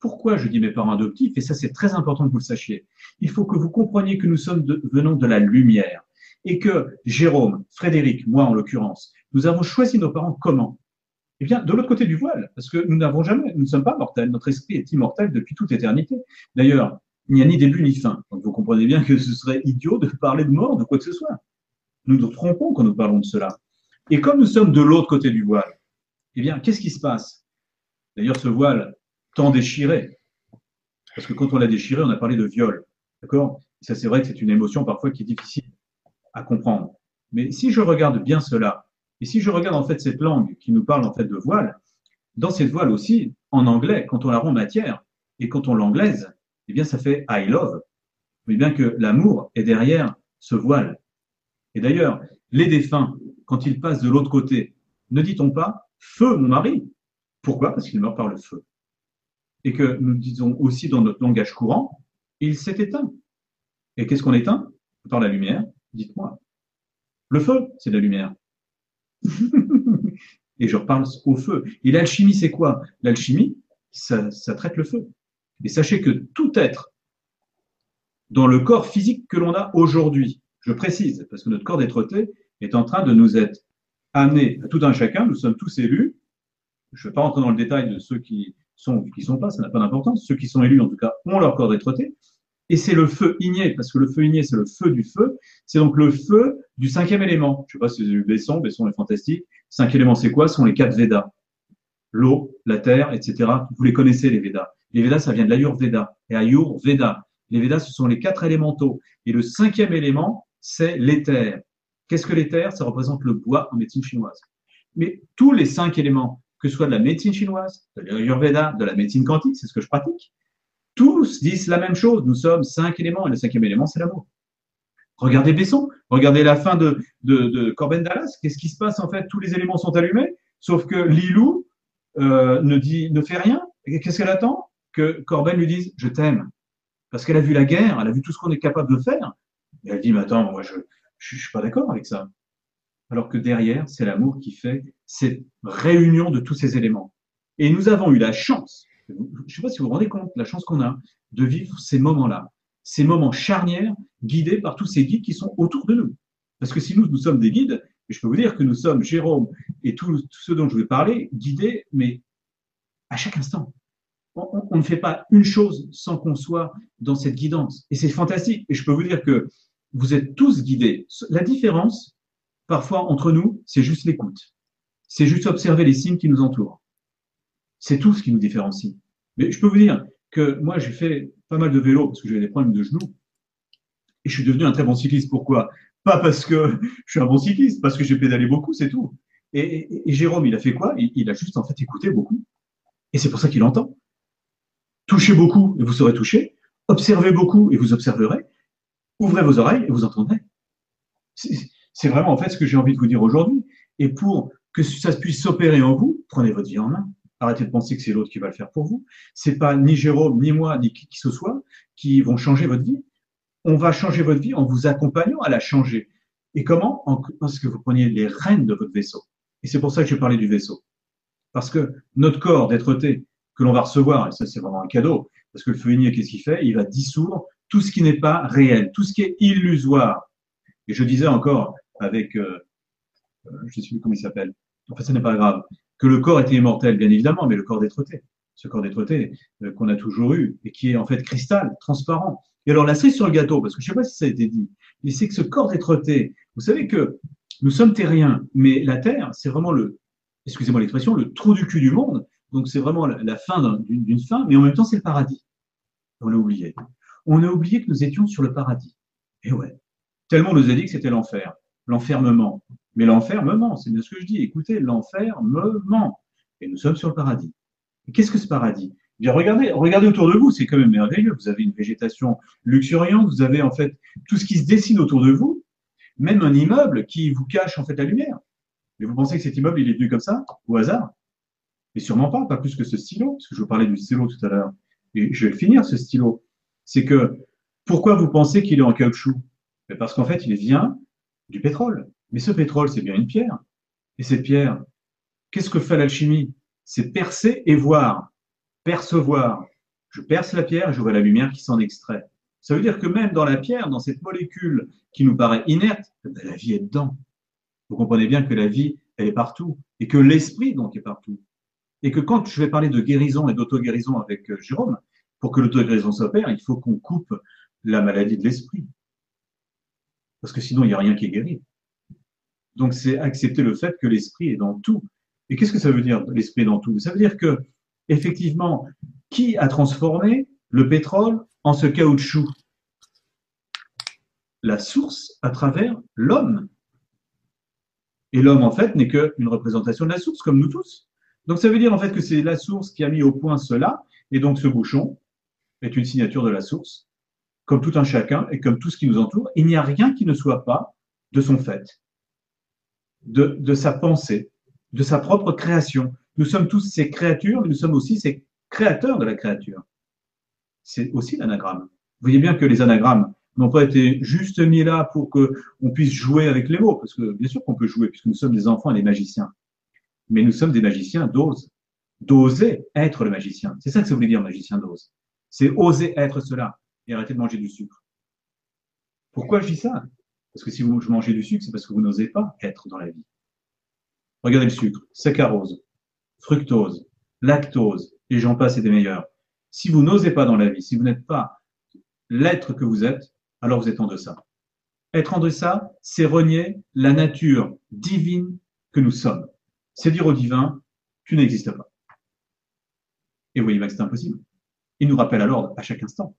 Pourquoi je dis mes parents adoptifs? Et ça, c'est très important que vous le sachiez. Il faut que vous compreniez que nous sommes venons de la lumière et que Jérôme, Frédéric, moi en l'occurrence, nous avons choisi nos parents comment? Eh bien, de l'autre côté du voile, parce que nous n'avons jamais, nous ne sommes pas mortels, notre esprit est immortel depuis toute éternité. D'ailleurs, il n'y a ni début ni fin. Donc vous comprenez bien que ce serait idiot de parler de mort, de quoi que ce soit. Nous nous trompons quand nous parlons de cela. Et comme nous sommes de l'autre côté du voile, eh bien, qu'est-ce qui se passe? D'ailleurs, ce voile tant déchiré, parce que quand on l'a déchiré, on a parlé de viol. D'accord? Ça, c'est vrai que c'est une émotion parfois qui est difficile à comprendre. Mais si je regarde bien cela, et si je regarde en fait cette langue qui nous parle en fait de voile, dans cette voile aussi, en anglais, quand on la rend matière et quand on l'anglaise, eh bien ça fait I love. Mais bien que l'amour est derrière ce voile. Et d'ailleurs, les défunts, quand ils passent de l'autre côté, ne dit-on pas feu mon mari? Pourquoi? Parce qu'il meurt par le feu. Et que nous disons aussi dans notre langage courant, il s'est éteint. Et qu'est-ce qu'on éteint? Par la lumière, dites-moi. Le feu, c'est la lumière. et je reparle au feu. Et l'alchimie, c'est quoi? L'alchimie, ça, traite le feu. Et sachez que tout être dans le corps physique que l'on a aujourd'hui, je précise, parce que notre corps d'être est en train de nous être amené à tout un chacun, nous sommes tous élus. Je ne vais pas rentrer dans le détail de ceux qui sont qui sont pas, ça n'a pas d'importance. Ceux qui sont élus, en tout cas, ont leur corps d'être et c'est le feu igné, parce que le feu igné, c'est le feu du feu. C'est donc le feu du cinquième élément. Je sais pas si vous vu Besson, Besson est fantastique. Cinq éléments, c'est quoi? Ce sont les quatre Védas. L'eau, la terre, etc. Vous les connaissez, les Védas. Les Védas, ça vient de l'Ayurveda. Et Ayurveda. Les Védas, ce sont les quatre élémentaux. Et le cinquième élément, c'est l'éther. Qu'est-ce que l'éther? Ça représente le bois en médecine chinoise. Mais tous les cinq éléments, que ce soit de la médecine chinoise, de l'Ayurveda, de la médecine quantique, c'est ce que je pratique, tous disent la même chose. Nous sommes cinq éléments et le cinquième élément, c'est l'amour. Regardez Besson, regardez la fin de, Corben Dallas. Qu'est-ce qui se passe en fait? Tous les éléments sont allumés, sauf que Lilou euh, ne, dit, ne fait rien. Qu'est-ce qu'elle attend? Que Corben lui dise Je t'aime. Parce qu'elle a vu la guerre, elle a vu tout ce qu'on est capable de faire. Et elle dit Mais attends, moi je ne suis pas d'accord avec ça. Alors que derrière, c'est l'amour qui fait cette réunion de tous ces éléments. Et nous avons eu la chance, je ne sais pas si vous vous rendez compte, la chance qu'on a de vivre ces moments-là ces moments charnières guidés par tous ces guides qui sont autour de nous. Parce que si nous, nous sommes des guides, je peux vous dire que nous sommes, Jérôme et tous ceux dont je vais parler, guidés, mais à chaque instant. On ne fait pas une chose sans qu'on soit dans cette guidance. Et c'est fantastique. Et je peux vous dire que vous êtes tous guidés. La différence, parfois, entre nous, c'est juste l'écoute. C'est juste observer les signes qui nous entourent. C'est tout ce qui nous différencie. Mais je peux vous dire que moi, j'ai fait pas mal de vélo parce que j'avais des problèmes de genoux. Et je suis devenu un très bon cycliste. Pourquoi? Pas parce que je suis un bon cycliste, parce que j'ai pédalé beaucoup, c'est tout. Et, Jérôme, il a fait quoi? Il, a juste en fait écouté beaucoup. Et c'est pour ça qu'il entend. Touchez beaucoup et vous serez touché. Observez beaucoup et vous observerez. Ouvrez vos oreilles et vous entendrez. C'est vraiment en fait ce que j'ai envie de vous dire aujourd'hui. Et pour que ça puisse s'opérer en vous, prenez votre vie en main. Arrêtez de penser que c'est l'autre qui va le faire pour vous. C'est pas ni Jérôme, ni moi, ni qui que ce soit qui vont changer votre vie. On va changer votre vie en vous accompagnant à la changer. Et comment? En parce que vous preniez les rênes de votre vaisseau. Et c'est pour ça que je parlais du vaisseau. Parce que notre corps d'être que l'on va recevoir, et ça c'est vraiment un cadeau, parce que le feu qu'est-ce qu'il fait? Il va dissoudre tout ce qui n'est pas réel, tout ce qui est illusoire. Et je disais encore avec, euh, euh je ne sais plus comment il s'appelle, enfin ce n'est pas grave, que le corps était immortel, bien évidemment, mais le corps dêtre ce corps dêtre euh, qu'on a toujours eu et qui est en fait cristal, transparent. Et alors la cerise sur le gâteau, parce que je ne sais pas si ça a été dit, mais c'est que ce corps dêtre vous savez que nous sommes terriens, mais la Terre, c'est vraiment le, excusez-moi l'expression, le trou du cul du monde. Donc c'est vraiment la fin d'une fin, mais en même temps c'est le paradis. On l'a oublié. On a oublié que nous étions sur le paradis. Et ouais, tellement on nous a dit que c'était l'enfer, l'enfermement, mais l'enfer me ment, c'est bien ce que je dis. Écoutez, l'enfer me ment. Et nous sommes sur le paradis. Qu'est-ce que ce paradis? Eh Bien, regardez, regardez autour de vous, c'est quand même merveilleux. Vous avez une végétation luxuriante, vous avez en fait tout ce qui se dessine autour de vous, même un immeuble qui vous cache en fait la lumière. Mais vous pensez que cet immeuble, il est venu comme ça, au hasard? Mais sûrement pas, pas plus que ce stylo, parce que je vous parlais du stylo tout à l'heure. Et je vais le finir, ce stylo. C'est que, pourquoi vous pensez qu'il est en caoutchouc? Parce qu'en fait, il vient du pétrole. Mais ce pétrole, c'est bien une pierre. Et cette pierre, qu'est-ce que fait l'alchimie? C'est percer et voir, percevoir. Je perce la pierre et je vois la lumière qui s'en extrait. Ça veut dire que même dans la pierre, dans cette molécule qui nous paraît inerte, ben, la vie est dedans. Vous comprenez bien que la vie, elle est partout et que l'esprit, donc, est partout. Et que quand je vais parler de guérison et d'auto-guérison avec euh, Jérôme, pour que l'auto-guérison s'opère, il faut qu'on coupe la maladie de l'esprit. Parce que sinon, il n'y a rien qui est guéri. Donc, c'est accepter le fait que l'esprit est dans tout. Et qu'est-ce que ça veut dire, l'esprit dans tout? Ça veut dire que, effectivement, qui a transformé le pétrole en ce caoutchouc? La source à travers l'homme. Et l'homme, en fait, n'est qu'une représentation de la source, comme nous tous. Donc, ça veut dire, en fait, que c'est la source qui a mis au point cela, et donc ce bouchon est une signature de la source, comme tout un chacun et comme tout ce qui nous entoure. Il n'y a rien qui ne soit pas de son fait de, sa pensée, de sa propre création. Nous sommes tous ces créatures, mais nous sommes aussi ces créateurs de la créature. C'est aussi l'anagramme. Vous voyez bien que les anagrammes n'ont pas été juste mis là pour que on puisse jouer avec les mots, parce que bien sûr qu'on peut jouer, puisque nous sommes des enfants et des magiciens. Mais nous sommes des magiciens d'ose, d'oser être le magicien. C'est ça que ça voulait dire magicien d'ose. C'est oser être cela et arrêter de manger du sucre. Pourquoi je dis ça? Parce que si vous mangez du sucre, c'est parce que vous n'osez pas être dans la vie. Regardez le sucre, saccharose, fructose, lactose, et j'en passe et des meilleurs. Si vous n'osez pas dans la vie, si vous n'êtes pas l'être que vous êtes, alors vous êtes en deçà. Être en deçà, c'est renier la nature divine que nous sommes. C'est dire au divin, tu n'existes pas. Et vous voyez que c'est impossible. Il nous rappelle à l'ordre à chaque instant.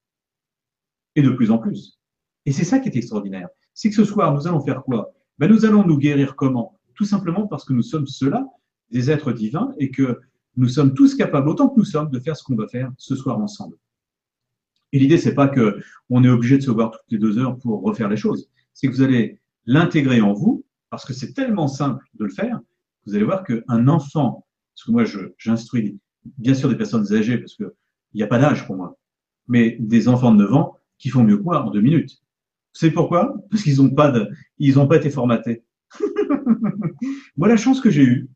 Et de plus en plus. Et c'est ça qui est extraordinaire c'est que ce soir, nous allons faire quoi? Ben, Nous allons nous guérir comment? Tout simplement parce que nous sommes ceux-là, des êtres divins, et que nous sommes tous capables, autant que nous sommes, de faire ce qu'on va faire ce soir ensemble. Et l'idée, c'est pas que on est obligé de se voir toutes les deux heures pour refaire les choses. C'est que vous allez l'intégrer en vous, parce que c'est tellement simple de le faire. Vous allez voir qu'un enfant, parce que moi, j'instruis bien sûr des personnes âgées, parce qu'il n'y a pas d'âge pour moi, mais des enfants de 9 ans qui font mieux que moi en deux minutes. Savez pourquoi? Parce qu'ils n'ont pas, pas été formatés. moi, la chance que j'ai eue,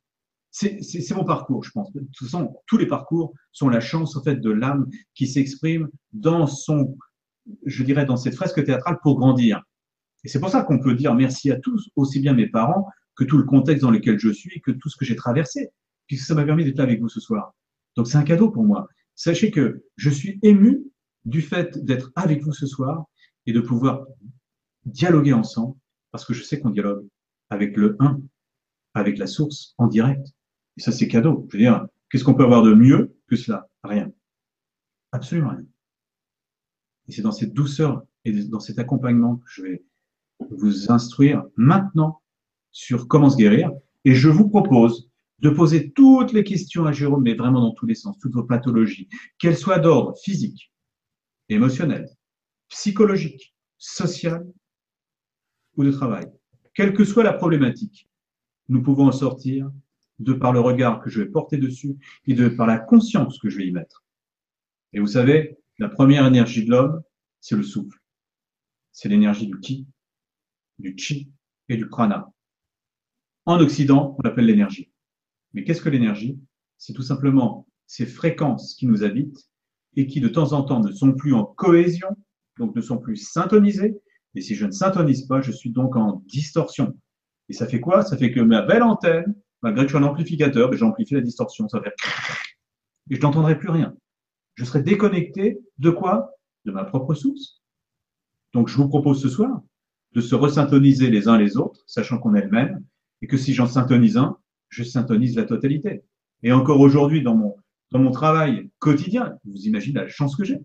c'est mon parcours, je pense. De toute façon, tous les parcours sont la chance en fait de l'âme qui s'exprime dans son, je dirais, dans cette fresque théâtrale pour grandir. Et c'est pour ça qu'on peut dire merci à tous, aussi bien mes parents que tout le contexte dans lequel je suis, que tout ce que j'ai traversé, puisque ça m'a permis d'être là avec vous ce soir. Donc c'est un cadeau pour moi. Sachez que je suis ému du fait d'être avec vous ce soir et de pouvoir dialoguer ensemble, parce que je sais qu'on dialogue avec le 1, avec la source, en direct. Et ça, c'est cadeau. Je veux dire, qu'est-ce qu'on peut avoir de mieux que cela? Rien. Absolument rien. Et c'est dans cette douceur et dans cet accompagnement que je vais vous instruire maintenant sur comment se guérir. Et je vous propose de poser toutes les questions à Jérôme, mais vraiment dans tous les sens, toutes vos pathologies, qu'elles soient d'ordre physique, émotionnel, psychologique, social ou de travail. Quelle que soit la problématique, nous pouvons en sortir de par le regard que je vais porter dessus et de par la conscience que je vais y mettre. Et vous savez, la première énergie de l'homme, c'est le souffle. C'est l'énergie du ki, du chi et du prana. En Occident, on l'appelle l'énergie. Mais qu'est-ce que l'énergie? C'est tout simplement ces fréquences qui nous habitent et qui de temps en temps ne sont plus en cohésion, donc ne sont plus syntonisées. Et si je ne syntonise pas, je suis donc en distorsion. Et ça fait quoi? Ça fait que ma belle antenne, malgré que je sois un amplificateur, ben, j'amplifie la distorsion. Ça fait et je n'entendrai plus rien. Je serai déconnecté de quoi? De ma propre source. Donc je vous propose ce soir de se resyntoniser les uns les autres, sachant qu'on est le même, et que si j'en syntonise un, je syntonise la totalité. Et encore aujourd'hui, dans mon, dans mon travail quotidien, vous imaginez la chance que j'ai.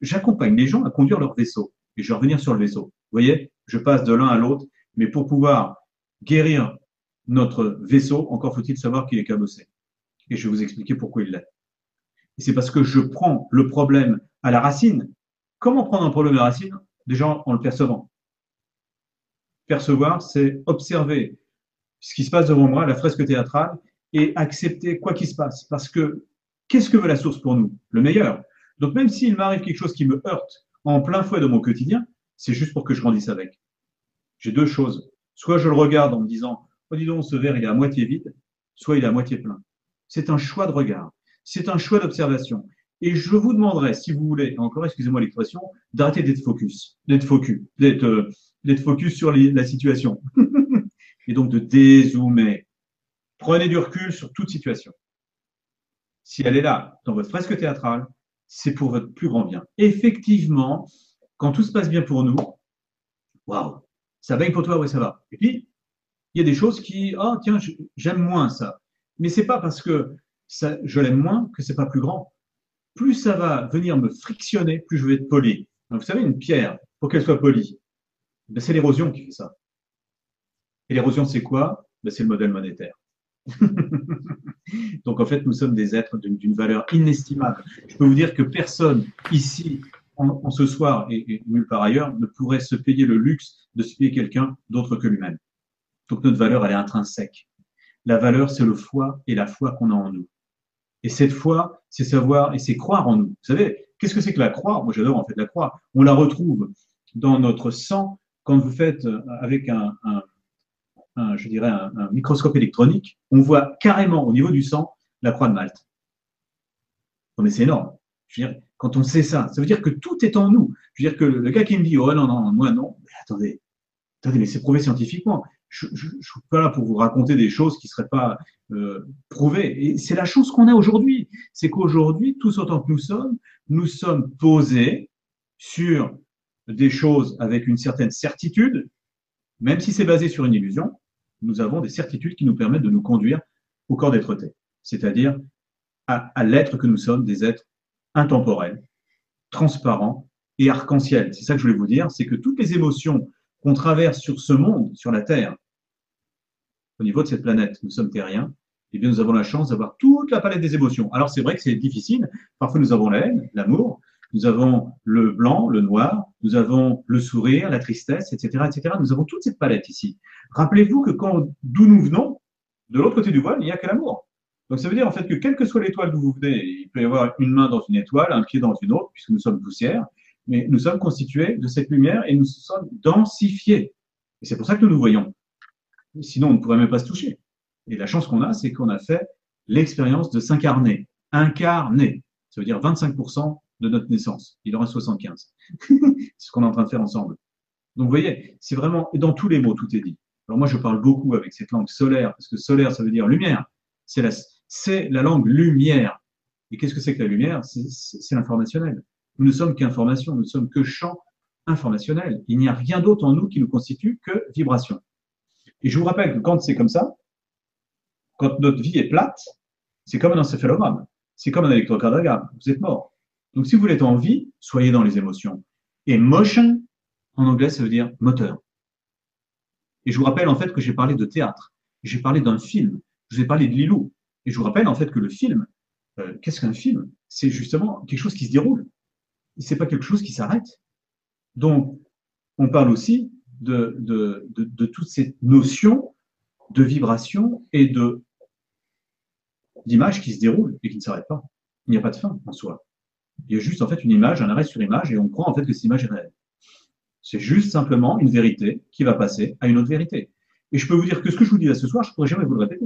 J'accompagne les gens à conduire leur vaisseau. Et je vais revenir sur le vaisseau. Vous voyez, je passe de l'un à l'autre, mais pour pouvoir guérir notre vaisseau, encore faut-il savoir qu'il est cabossé. Et je vais vous expliquer pourquoi il l'est. Et c'est parce que je prends le problème à la racine. Comment prendre un problème à la racine? Déjà en le percevant. Percevoir, c'est observer ce qui se passe devant moi, la fresque théâtrale, et accepter quoi qu'il se passe. Parce que qu'est-ce que veut la source pour nous? Le meilleur. Donc même s'il m'arrive quelque chose qui me heurte en plein fouet de mon quotidien, c'est juste pour que je grandisse avec. J'ai deux choses. Soit je le regarde en me disant, oh dis donc, ce verre il est à moitié vide, soit il est à moitié plein. C'est un choix de regard. C'est un choix d'observation. Et je vous demanderai, si vous voulez, encore excusez-moi l'expression, d'arrêter d'être focus, d'être focus, d'être euh, focus sur la situation. et donc de dézoomer. Prenez du recul sur toute situation. Si elle est là, dans votre fresque théâtrale, c'est pour votre plus grand bien. Effectivement, quand tout se passe bien pour nous, waouh, ça baigne pour toi, oui, ça va. Et puis, il y a des choses qui, oh, tiens, j'aime moins ça. Mais c'est pas parce que je l'aime moins que c'est pas plus grand. Plus ça va venir me frictionner, plus je vais être poli. vous savez, une pierre, pour qu'elle soit polie, ben, c'est l'érosion qui fait ça. Et l'érosion, c'est quoi? Ben, C'est le modèle monétaire. Donc en fait, nous sommes des êtres d'une valeur inestimable. Je peux vous dire que personne ici, en, ce soir et, nulle part ailleurs, ne pourrait se payer le luxe de se payer quelqu'un d'autre que lui-même. Donc notre valeur, elle est intrinsèque. La valeur, c'est le foi et la foi qu'on a en nous. Et cette foi, c'est savoir et c'est croire en nous. Vous savez, qu'est-ce que c'est que la croix? Moi, j'adore en fait la croix. On la retrouve dans notre sang quand vous faites avec un, je dirais un, microscope électronique, on voit carrément au niveau du sang la croix de Malte. Mais c'est énorme. Je veux dire, quand on sait ça, ça veut dire que tout est en nous. Je veux dire que le gars qui me dit, oh non, non, moi non, mais attendez, attendez, mais c'est prouvé scientifiquement. Je ne suis pas là pour vous raconter des choses qui ne seraient pas euh, prouvées. Et c'est la chance qu'on a aujourd'hui. C'est qu'aujourd'hui, tous autant que nous sommes, nous sommes posés sur des choses avec une certaine certitude, même si c'est basé sur une illusion, nous avons des certitudes qui nous permettent de nous conduire au corps d'être c'est-à-dire à, à l'être que nous sommes, des êtres intemporels, transparents et arc-en-ciel. C'est ça que je voulais vous dire, c'est que toutes les émotions qu'on traverse sur ce monde, sur la Terre, au niveau de cette planète, nous sommes terriens, eh bien, nous avons la chance d'avoir toute la palette des émotions. Alors, c'est vrai que c'est difficile. Parfois, nous avons la haine, l'amour, nous avons le blanc, le noir, nous avons le sourire, la tristesse, etc., etc. Nous avons toute cette palette ici. Rappelez-vous que quand, d'où nous venons, de l'autre côté du voile, il n'y a que l'amour. Donc, ça veut dire, en fait, que quelle que soit l'étoile d'où vous venez, il peut y avoir une main dans une étoile, un pied dans une autre, puisque nous sommes poussière, mais nous sommes constitués de cette lumière et nous sommes densifiés. Et c'est pour ça que nous nous voyons. Sinon, on ne pourrait même pas se toucher. Et la chance qu'on a, c'est qu'on a fait l'expérience de s'incarner. Incarner. Ça veut dire 25% de notre naissance. Il en reste 75. c'est ce qu'on est en train de faire ensemble. Donc, vous voyez, c'est vraiment, dans tous les mots, tout est dit. Alors, moi, je parle beaucoup avec cette langue solaire, parce que solaire, ça veut dire lumière. C'est la, c'est la langue lumière. Et qu'est-ce que c'est que la lumière? C'est l'informationnel. Nous ne sommes qu'information, nous ne sommes que champ informationnel. Il n'y a rien d'autre en nous qui nous constitue que vibration. Et je vous rappelle que quand c'est comme ça, quand notre vie est plate, c'est comme un encéphalogramme, c'est comme un électrocardiogramme, vous êtes mort. Donc si vous voulez être en vie, soyez dans les émotions. Et motion, en anglais, ça veut dire moteur. Et je vous rappelle en fait que j'ai parlé de théâtre, j'ai parlé d'un film, je vous ai parlé de Lilou. Et je vous rappelle en fait que le film, euh, qu'est-ce qu'un film? C'est justement quelque chose qui se déroule. C'est pas quelque chose qui s'arrête. Donc, on parle aussi de, de, de, de toute cette notion de vibration et de d'image qui se déroule et qui ne s'arrête pas. Il n'y a pas de fin en soi. Il y a juste en fait une image, un arrêt sur image, et on croit en fait que cette image est réelle. C'est juste simplement une vérité qui va passer à une autre vérité. Et je peux vous dire que ce que je vous dis là ce soir, je ne pourrais jamais vous le répéter.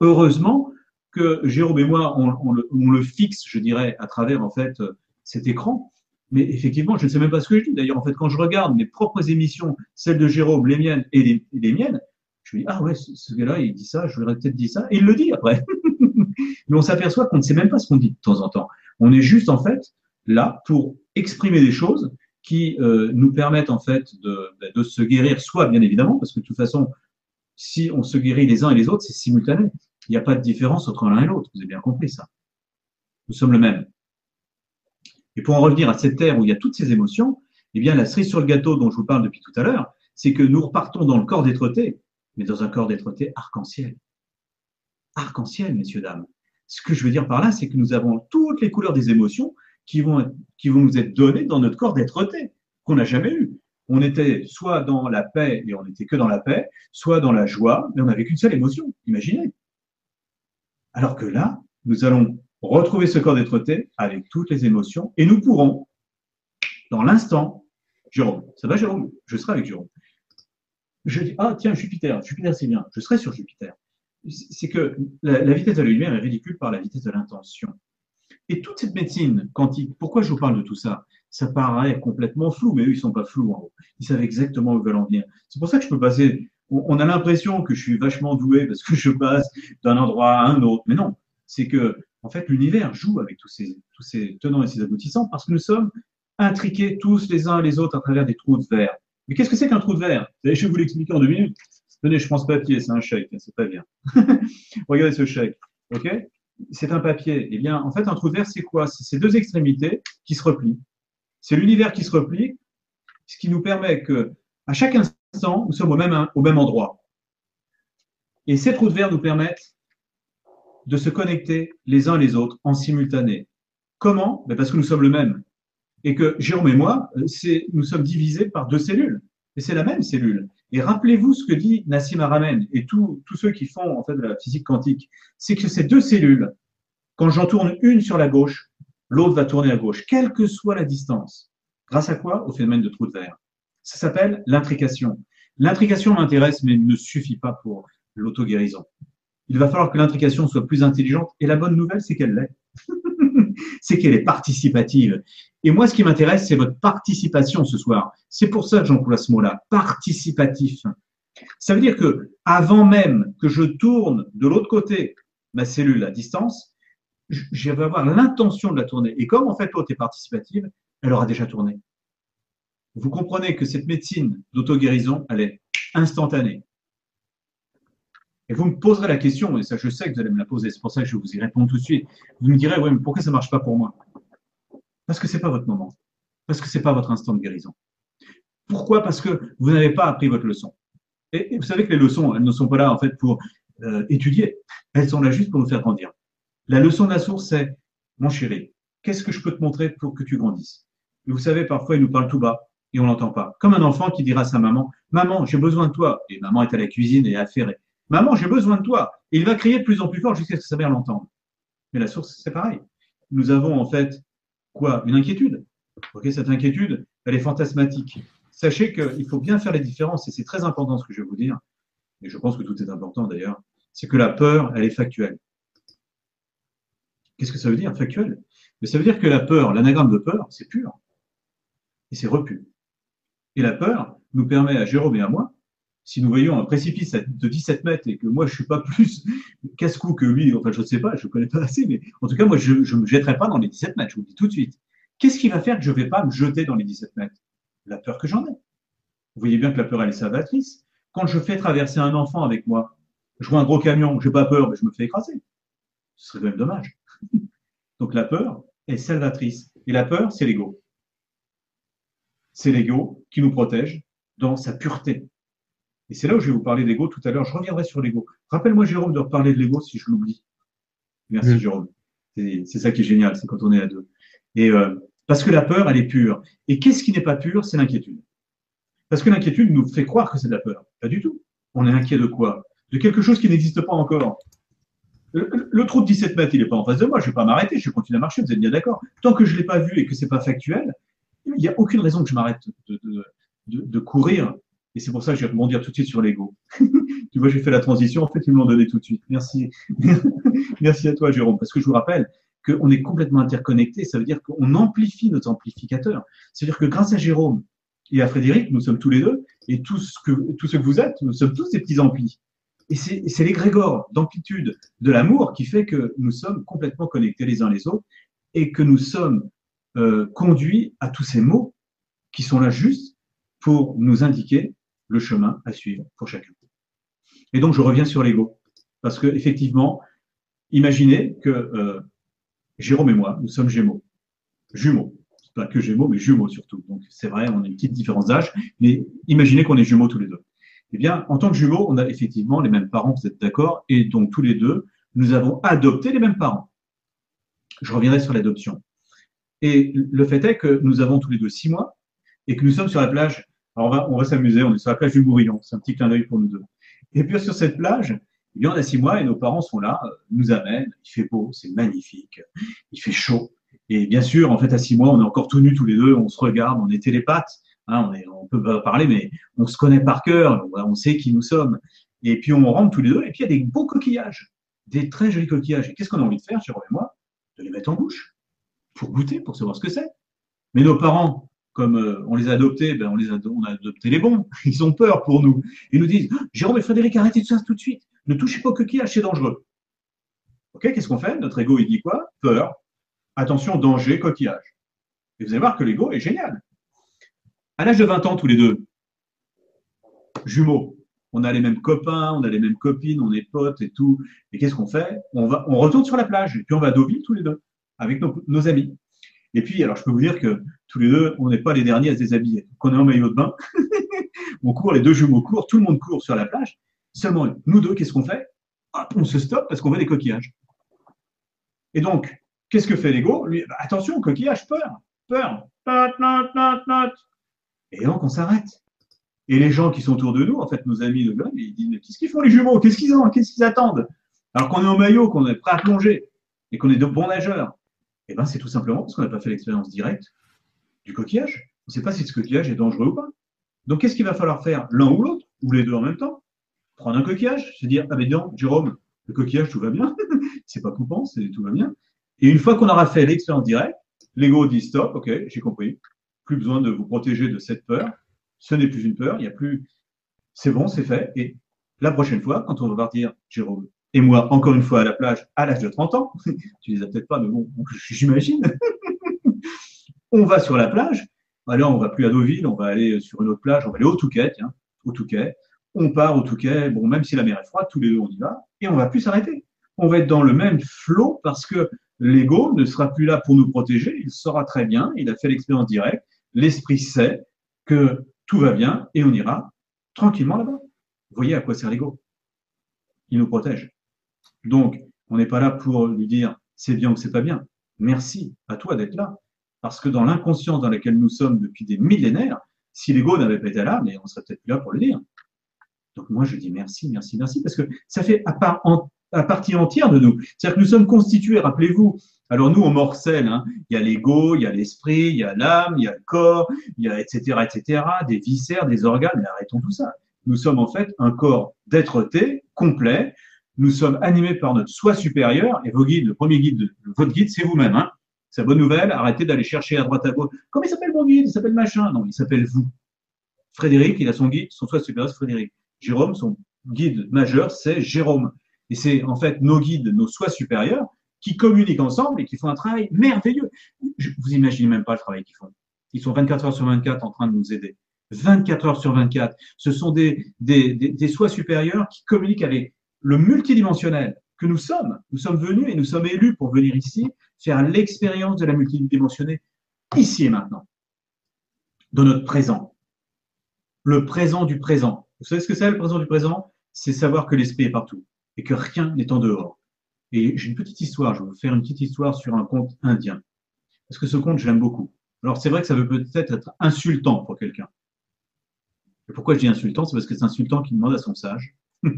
Heureusement que Jérôme et moi, on, le, fixe, je dirais, à travers en fait cet écran, mais effectivement, je ne sais même pas ce que je dis. D'ailleurs, en fait, quand je regarde mes propres émissions, celles de Jérôme, les miennes et les, miennes, je me dis, ah ouais, ce gars-là, il dit ça, je voudrais peut-être dire ça. Et il le dit après. Mais on s'aperçoit qu'on ne sait même pas ce qu'on dit de temps en temps. On est juste, en fait, là pour exprimer des choses qui euh, nous permettent, en fait, de, se guérir, soit, bien évidemment, parce que de toute façon, si on se guérit les uns et les autres, c'est simultané. Il n'y a pas de différence entre l'un et l'autre. Vous avez bien compris ça. Nous sommes le même. Et pour en revenir à cette terre où il y a toutes ces émotions, eh bien, la cerise sur le gâteau dont je vous parle depuis tout à l'heure, c'est que nous repartons dans le corps dêtre mais dans un corps dêtre arc-en-ciel. Arc-en-ciel, messieurs, dames. Ce que je veux dire par là, c'est que nous avons toutes les couleurs des émotions qui vont, nous être données dans notre corps dêtre qu'on n'a jamais eu. On était soit dans la paix et on n'était que dans la paix, soit dans la joie, mais on n'avait qu'une seule émotion. Imaginez. Alors que là, nous allons retrouver ce corps d'être avec toutes les émotions et nous pourrons, dans l'instant, Jérôme, ça va Jérôme? Je serai avec Jérôme. Je dis, ah tiens, Jupiter, Jupiter c'est bien, je serai sur Jupiter. C'est que la, la, vitesse de la lumière est ridicule par la vitesse de l'intention. Et toute cette médecine quantique, pourquoi je vous parle de tout ça? Ça paraît complètement flou, mais eux, ils sont pas flous en haut. Ils savent exactement où ils veulent en venir. C'est pour ça que je peux passer. On a l'impression que je suis vachement doué parce que je passe d'un endroit à un autre, mais non. C'est que en fait, l'univers joue avec tous ces, tous ces tenants et ces aboutissants parce que nous sommes intriqués tous les uns les autres à travers des trous de verre. Mais qu'est-ce que c'est qu'un trou de verre? Je vais vous l'expliquer en deux minutes. Tenez, je prends ce papier, c'est un chèque, c'est pas bien. Regardez ce chèque, ok? C'est un papier. Eh bien, en fait, un trou de verre, c'est quoi? C'est ces deux extrémités qui se replient. C'est l'univers qui se replie, ce qui nous permet que, à chaque instant, nous sommes au même, au même endroit. Et ces trous de verre nous permettent de se connecter les uns les autres en simultané. Comment? Ben Parce que nous sommes le même. Et que Jérôme et moi, c'est, nous sommes divisés par deux cellules. Et c'est la même cellule. Et rappelez-vous ce que dit Nassim Haramein et tous ceux qui font en fait de la physique quantique, c'est que ces deux cellules, quand j'en tourne une sur la gauche, l'autre va tourner à gauche, quelle que soit la distance. Grâce à quoi? Au phénomène de trou de verre. Ça s'appelle l'intrication. L'intrication m'intéresse, mais ne suffit pas pour l'auto-guérison il va falloir que l'intrication soit plus intelligente. Et la bonne nouvelle, c'est qu'elle l'est. c'est qu'elle est participative. Et moi, ce qui m'intéresse, c'est votre participation ce soir. C'est pour ça que j'emploie ce mot-là, participatif. Ça veut dire que avant même que je tourne de l'autre côté ma cellule à distance, je vais avoir l'intention de la tourner. Et comme en fait l'autre est participative, elle aura déjà tourné. Vous comprenez que cette médecine d'auto-guérison, elle est instantanée. Et vous me poserez la question, et ça je sais que vous allez me la poser, c'est pour ça que je vous y réponds tout de suite. Vous me direz, oui, mais pourquoi ça ne marche pas pour moi? Parce que ce n'est pas votre moment. Parce que ce n'est pas votre instant de guérison. Pourquoi? Parce que vous n'avez pas appris votre leçon. Et, vous savez que les leçons, elles ne sont pas là en fait pour euh, étudier, elles sont là juste pour nous faire grandir. La leçon de la source, c'est mon chéri, qu'est-ce que je peux te montrer pour que tu grandisses? Et Vous savez, parfois, il nous parle tout bas et on l'entend pas. Comme un enfant qui dira à sa maman, maman, j'ai besoin de toi. Et maman est à la cuisine et affairée. Maman, j'ai besoin de toi. Et il va crier de plus en plus fort jusqu'à ce que sa mère l'entende. Mais la source, c'est pareil. Nous avons en fait quoi? Une inquiétude. Ok, cette inquiétude, elle est fantasmatique. Sachez qu'il faut bien faire les différences, et c'est très important ce que je vais vous dire, et je pense que tout est important d'ailleurs, c'est que la peur, elle est factuelle. Qu'est-ce que ça veut dire, factuel Mais ça veut dire que la peur, l'anagramme de peur, c'est pur. Et c'est repu. Et la peur nous permet à Jérôme et à moi, si nous voyons un précipice de 17 mètres et que moi je suis pas plus casse-cou que lui, enfin je ne sais pas, je ne connais pas assez, mais en tout cas moi je ne me jetterai pas dans les 17 mètres, je vous le dis tout de suite. Qu'est-ce qui va faire que je ne vais pas me jeter dans les 17 mètres? La peur que j'en ai. Vous voyez bien que la peur elle est salvatrice. Quand je fais traverser un enfant avec moi, je vois un gros camion, je n'ai pas peur, mais je me fais écraser. Ce serait quand même dommage. Donc la peur est salvatrice. Et la peur, c'est l'ego. C'est l'ego qui nous protège dans sa pureté. Et c'est là où je vais vous parler d'ego tout à l'heure. Je reviendrai sur l'ego. Rappelle-moi, Jérôme, de reparler de l'ego si je l'oublie. Merci, mm. Jérôme. C'est ça qui est génial, c'est quand on est à deux. Et euh, parce que la peur, elle est pure. Et qu'est-ce qui n'est pas pur? C'est l'inquiétude. Parce que l'inquiétude nous fait croire que c'est de la peur. Pas du tout. On est inquiet de quoi? De quelque chose qui n'existe pas encore. Le, trou de 17 mètres, il n'est pas en face de moi. Je ne vais pas m'arrêter. Je vais continuer à marcher. Vous êtes bien d'accord? Tant que je ne l'ai pas vu et que c'est pas factuel, il n'y a aucune raison que je m'arrête de, de, courir et c'est pour ça que je vais rebondir tout de suite sur l'ego. tu vois, j'ai fait la transition. En fait, ils me l'ont donné tout de suite. Merci. Merci à toi, Jérôme. Parce que je vous rappelle qu'on est complètement interconnectés. Ça veut dire qu'on amplifie nos amplificateurs. C'est-à-dire que grâce à Jérôme et à Frédéric, nous sommes tous les deux, et tous que, tous ceux que vous êtes, nous sommes tous des petits amplis. Et c'est l'égrégore d'amplitude de l'amour qui fait que nous sommes complètement connectés les uns les autres et que nous sommes euh, conduits à tous ces mots qui sont là juste pour nous indiquer le chemin à suivre pour chacun. Et donc, je reviens sur l'ego. Parce que, effectivement, imaginez que euh, Jérôme et moi, nous sommes gémeaux. Jumeaux. Pas que gémeaux, mais jumeaux surtout. Donc, c'est vrai, on a une petite différence d'âge, mais imaginez qu'on est jumeaux tous les deux. Eh bien, en tant que jumeaux, on a effectivement les mêmes parents, vous êtes d'accord, et donc tous les deux, nous avons adopté les mêmes parents. Je reviendrai sur l'adoption. Et le fait est que nous avons tous les deux six mois et que nous sommes sur la plage alors on va, on va s'amuser, on est sur la plage du Bourillon, c'est un petit clin d'œil pour nous deux. Et puis sur cette plage, eh bien, on a six mois et nos parents sont là, euh, nous amènent, il fait beau, c'est magnifique, il fait chaud. Et bien sûr, en fait, à six mois, on est encore tout nus tous les deux, on se regarde, on est télépathes, hein, on, est, on peut pas parler, mais on se connaît par cœur, on sait qui nous sommes. Et puis on rentre tous les deux, et puis il y a des beaux coquillages, des très jolis coquillages. Et qu'est-ce qu'on a envie de faire, Jérôme et moi? De les mettre en bouche, pour goûter, pour savoir ce que c'est. Mais nos parents, comme euh, on les a adoptés, ben on, les a, on a adopté les bons. Ils ont peur pour nous. Ils nous disent Jérôme et Frédéric, arrêtez ça tout de suite. Ne touchez pas au coquillage, c'est dangereux. Ok, qu'est-ce qu'on fait? Notre ego, il dit quoi? Peur. Attention, danger, coquillage. Et vous allez voir que l'ego est génial. À l'âge de 20 ans, tous les deux, jumeaux, on a les mêmes copains, on a les mêmes copines, on est potes et tout. Et qu'est-ce qu'on fait? On, va, on retourne sur la plage. Et puis on va à tous les deux, avec nos amis. Et puis, alors, je peux vous dire que tous les deux, on n'est pas les derniers à se déshabiller. Quand on est en maillot de bain, on court, les deux jumeaux courent, tout le monde court sur la plage. Seulement, nous deux, qu'est-ce qu'on fait? On se stoppe parce qu'on veut des coquillages. Et donc, qu'est-ce que fait l'ego? Lui, bah, attention, coquillage, peur, peur. Et donc, on s'arrête. Et les gens qui sont autour de nous, en fait, nos amis, nos gars, ils disent, qu'est-ce qu'ils font les jumeaux? Qu'est-ce qu'ils ont Qu'est-ce qu'ils attendent? Alors qu'on est en maillot, qu'on est prêt à plonger et qu'on est de bons nageurs. Eh ben, c'est tout simplement parce qu'on n'a pas fait l'expérience directe coquillage. On ne sait pas si ce coquillage est dangereux ou pas. Donc, qu'est-ce qu'il va falloir faire L'un ou l'autre, ou les deux en même temps? Prendre un coquillage, se dire, ah ben non, Jérôme, le coquillage, tout va bien. c'est pas coupant, c'est tout va bien. Et une fois qu'on aura fait l'expérience directe, l'ego dit stop, ok, j'ai compris. Plus besoin de vous protéger de cette peur. Ce n'est plus une peur, il n'y a plus. C'est bon, c'est fait. Et la prochaine fois, quand on va partir, Jérôme, et moi, encore une fois, à la plage, à l'âge de 30 ans, tu les as peut-être pas, mais bon, j'imagine. On va sur la plage. Alors, on va plus à Deauville, on va aller sur une autre plage, on va aller au Touquet, tiens, au Touquet. On part au Touquet, bon, même si la mer est froide, tous les deux, on y va, et on va plus s'arrêter. On va être dans le même flot parce que l'ego ne sera plus là pour nous protéger, il saura très bien, il a fait l'expérience directe, l'esprit sait que tout va bien et on ira tranquillement là-bas. Vous voyez à quoi sert l'ego? Il nous protège. Donc, on n'est pas là pour lui dire c'est bien ou c'est pas bien. Merci à toi d'être là. Parce que dans l'inconscience dans laquelle nous sommes depuis des millénaires, si l'ego n'avait pas été là, mais on serait peut-être plus là pour le dire. Donc moi, je dis merci, merci, merci, parce que ça fait à, part, à partie entière de nous. C'est-à-dire que nous sommes constitués, rappelez-vous, alors nous, on morcelle, hein, il y a l'ego, il y a l'esprit, il y a l'âme, il y a le corps, il y a etc., etc., des viscères, des organes, mais arrêtons tout ça. Nous sommes en fait un corps d'être-té complet. Nous sommes animés par notre soi supérieur et vos guides, le premier guide, votre guide, c'est vous-même. Hein. C'est la bonne nouvelle, arrêtez d'aller chercher à droite à gauche. Comment il s'appelle mon guide? Il s'appelle machin. Non, il s'appelle vous. Frédéric, il a son guide, son soi supérieur, c'est Frédéric. Jérôme, son guide majeur, c'est Jérôme. Et c'est en fait nos guides, nos soi supérieurs, qui communiquent ensemble et qui font un travail merveilleux. vous imaginez même pas le travail qu'ils font. Ils sont 24 heures sur 24 en train de nous aider. 24 heures sur 24. Ce sont des, des, des, des soins supérieurs qui communiquent avec le multidimensionnel que nous sommes. Nous sommes venus et nous sommes élus pour venir ici faire l'expérience de la multidimensionnelle ici et maintenant, dans notre présent. Le présent du présent. Vous savez ce que c'est le présent du présent? C'est savoir que l'esprit est partout et que rien n'est en dehors. Et j'ai une petite histoire, je vais vous faire une petite histoire sur un conte indien. Parce que ce conte, je l'aime beaucoup. Alors c'est vrai que ça veut peut-être être insultant pour quelqu'un. Et pourquoi je dis insultant? C'est parce que c'est insultant qui demande à son sage.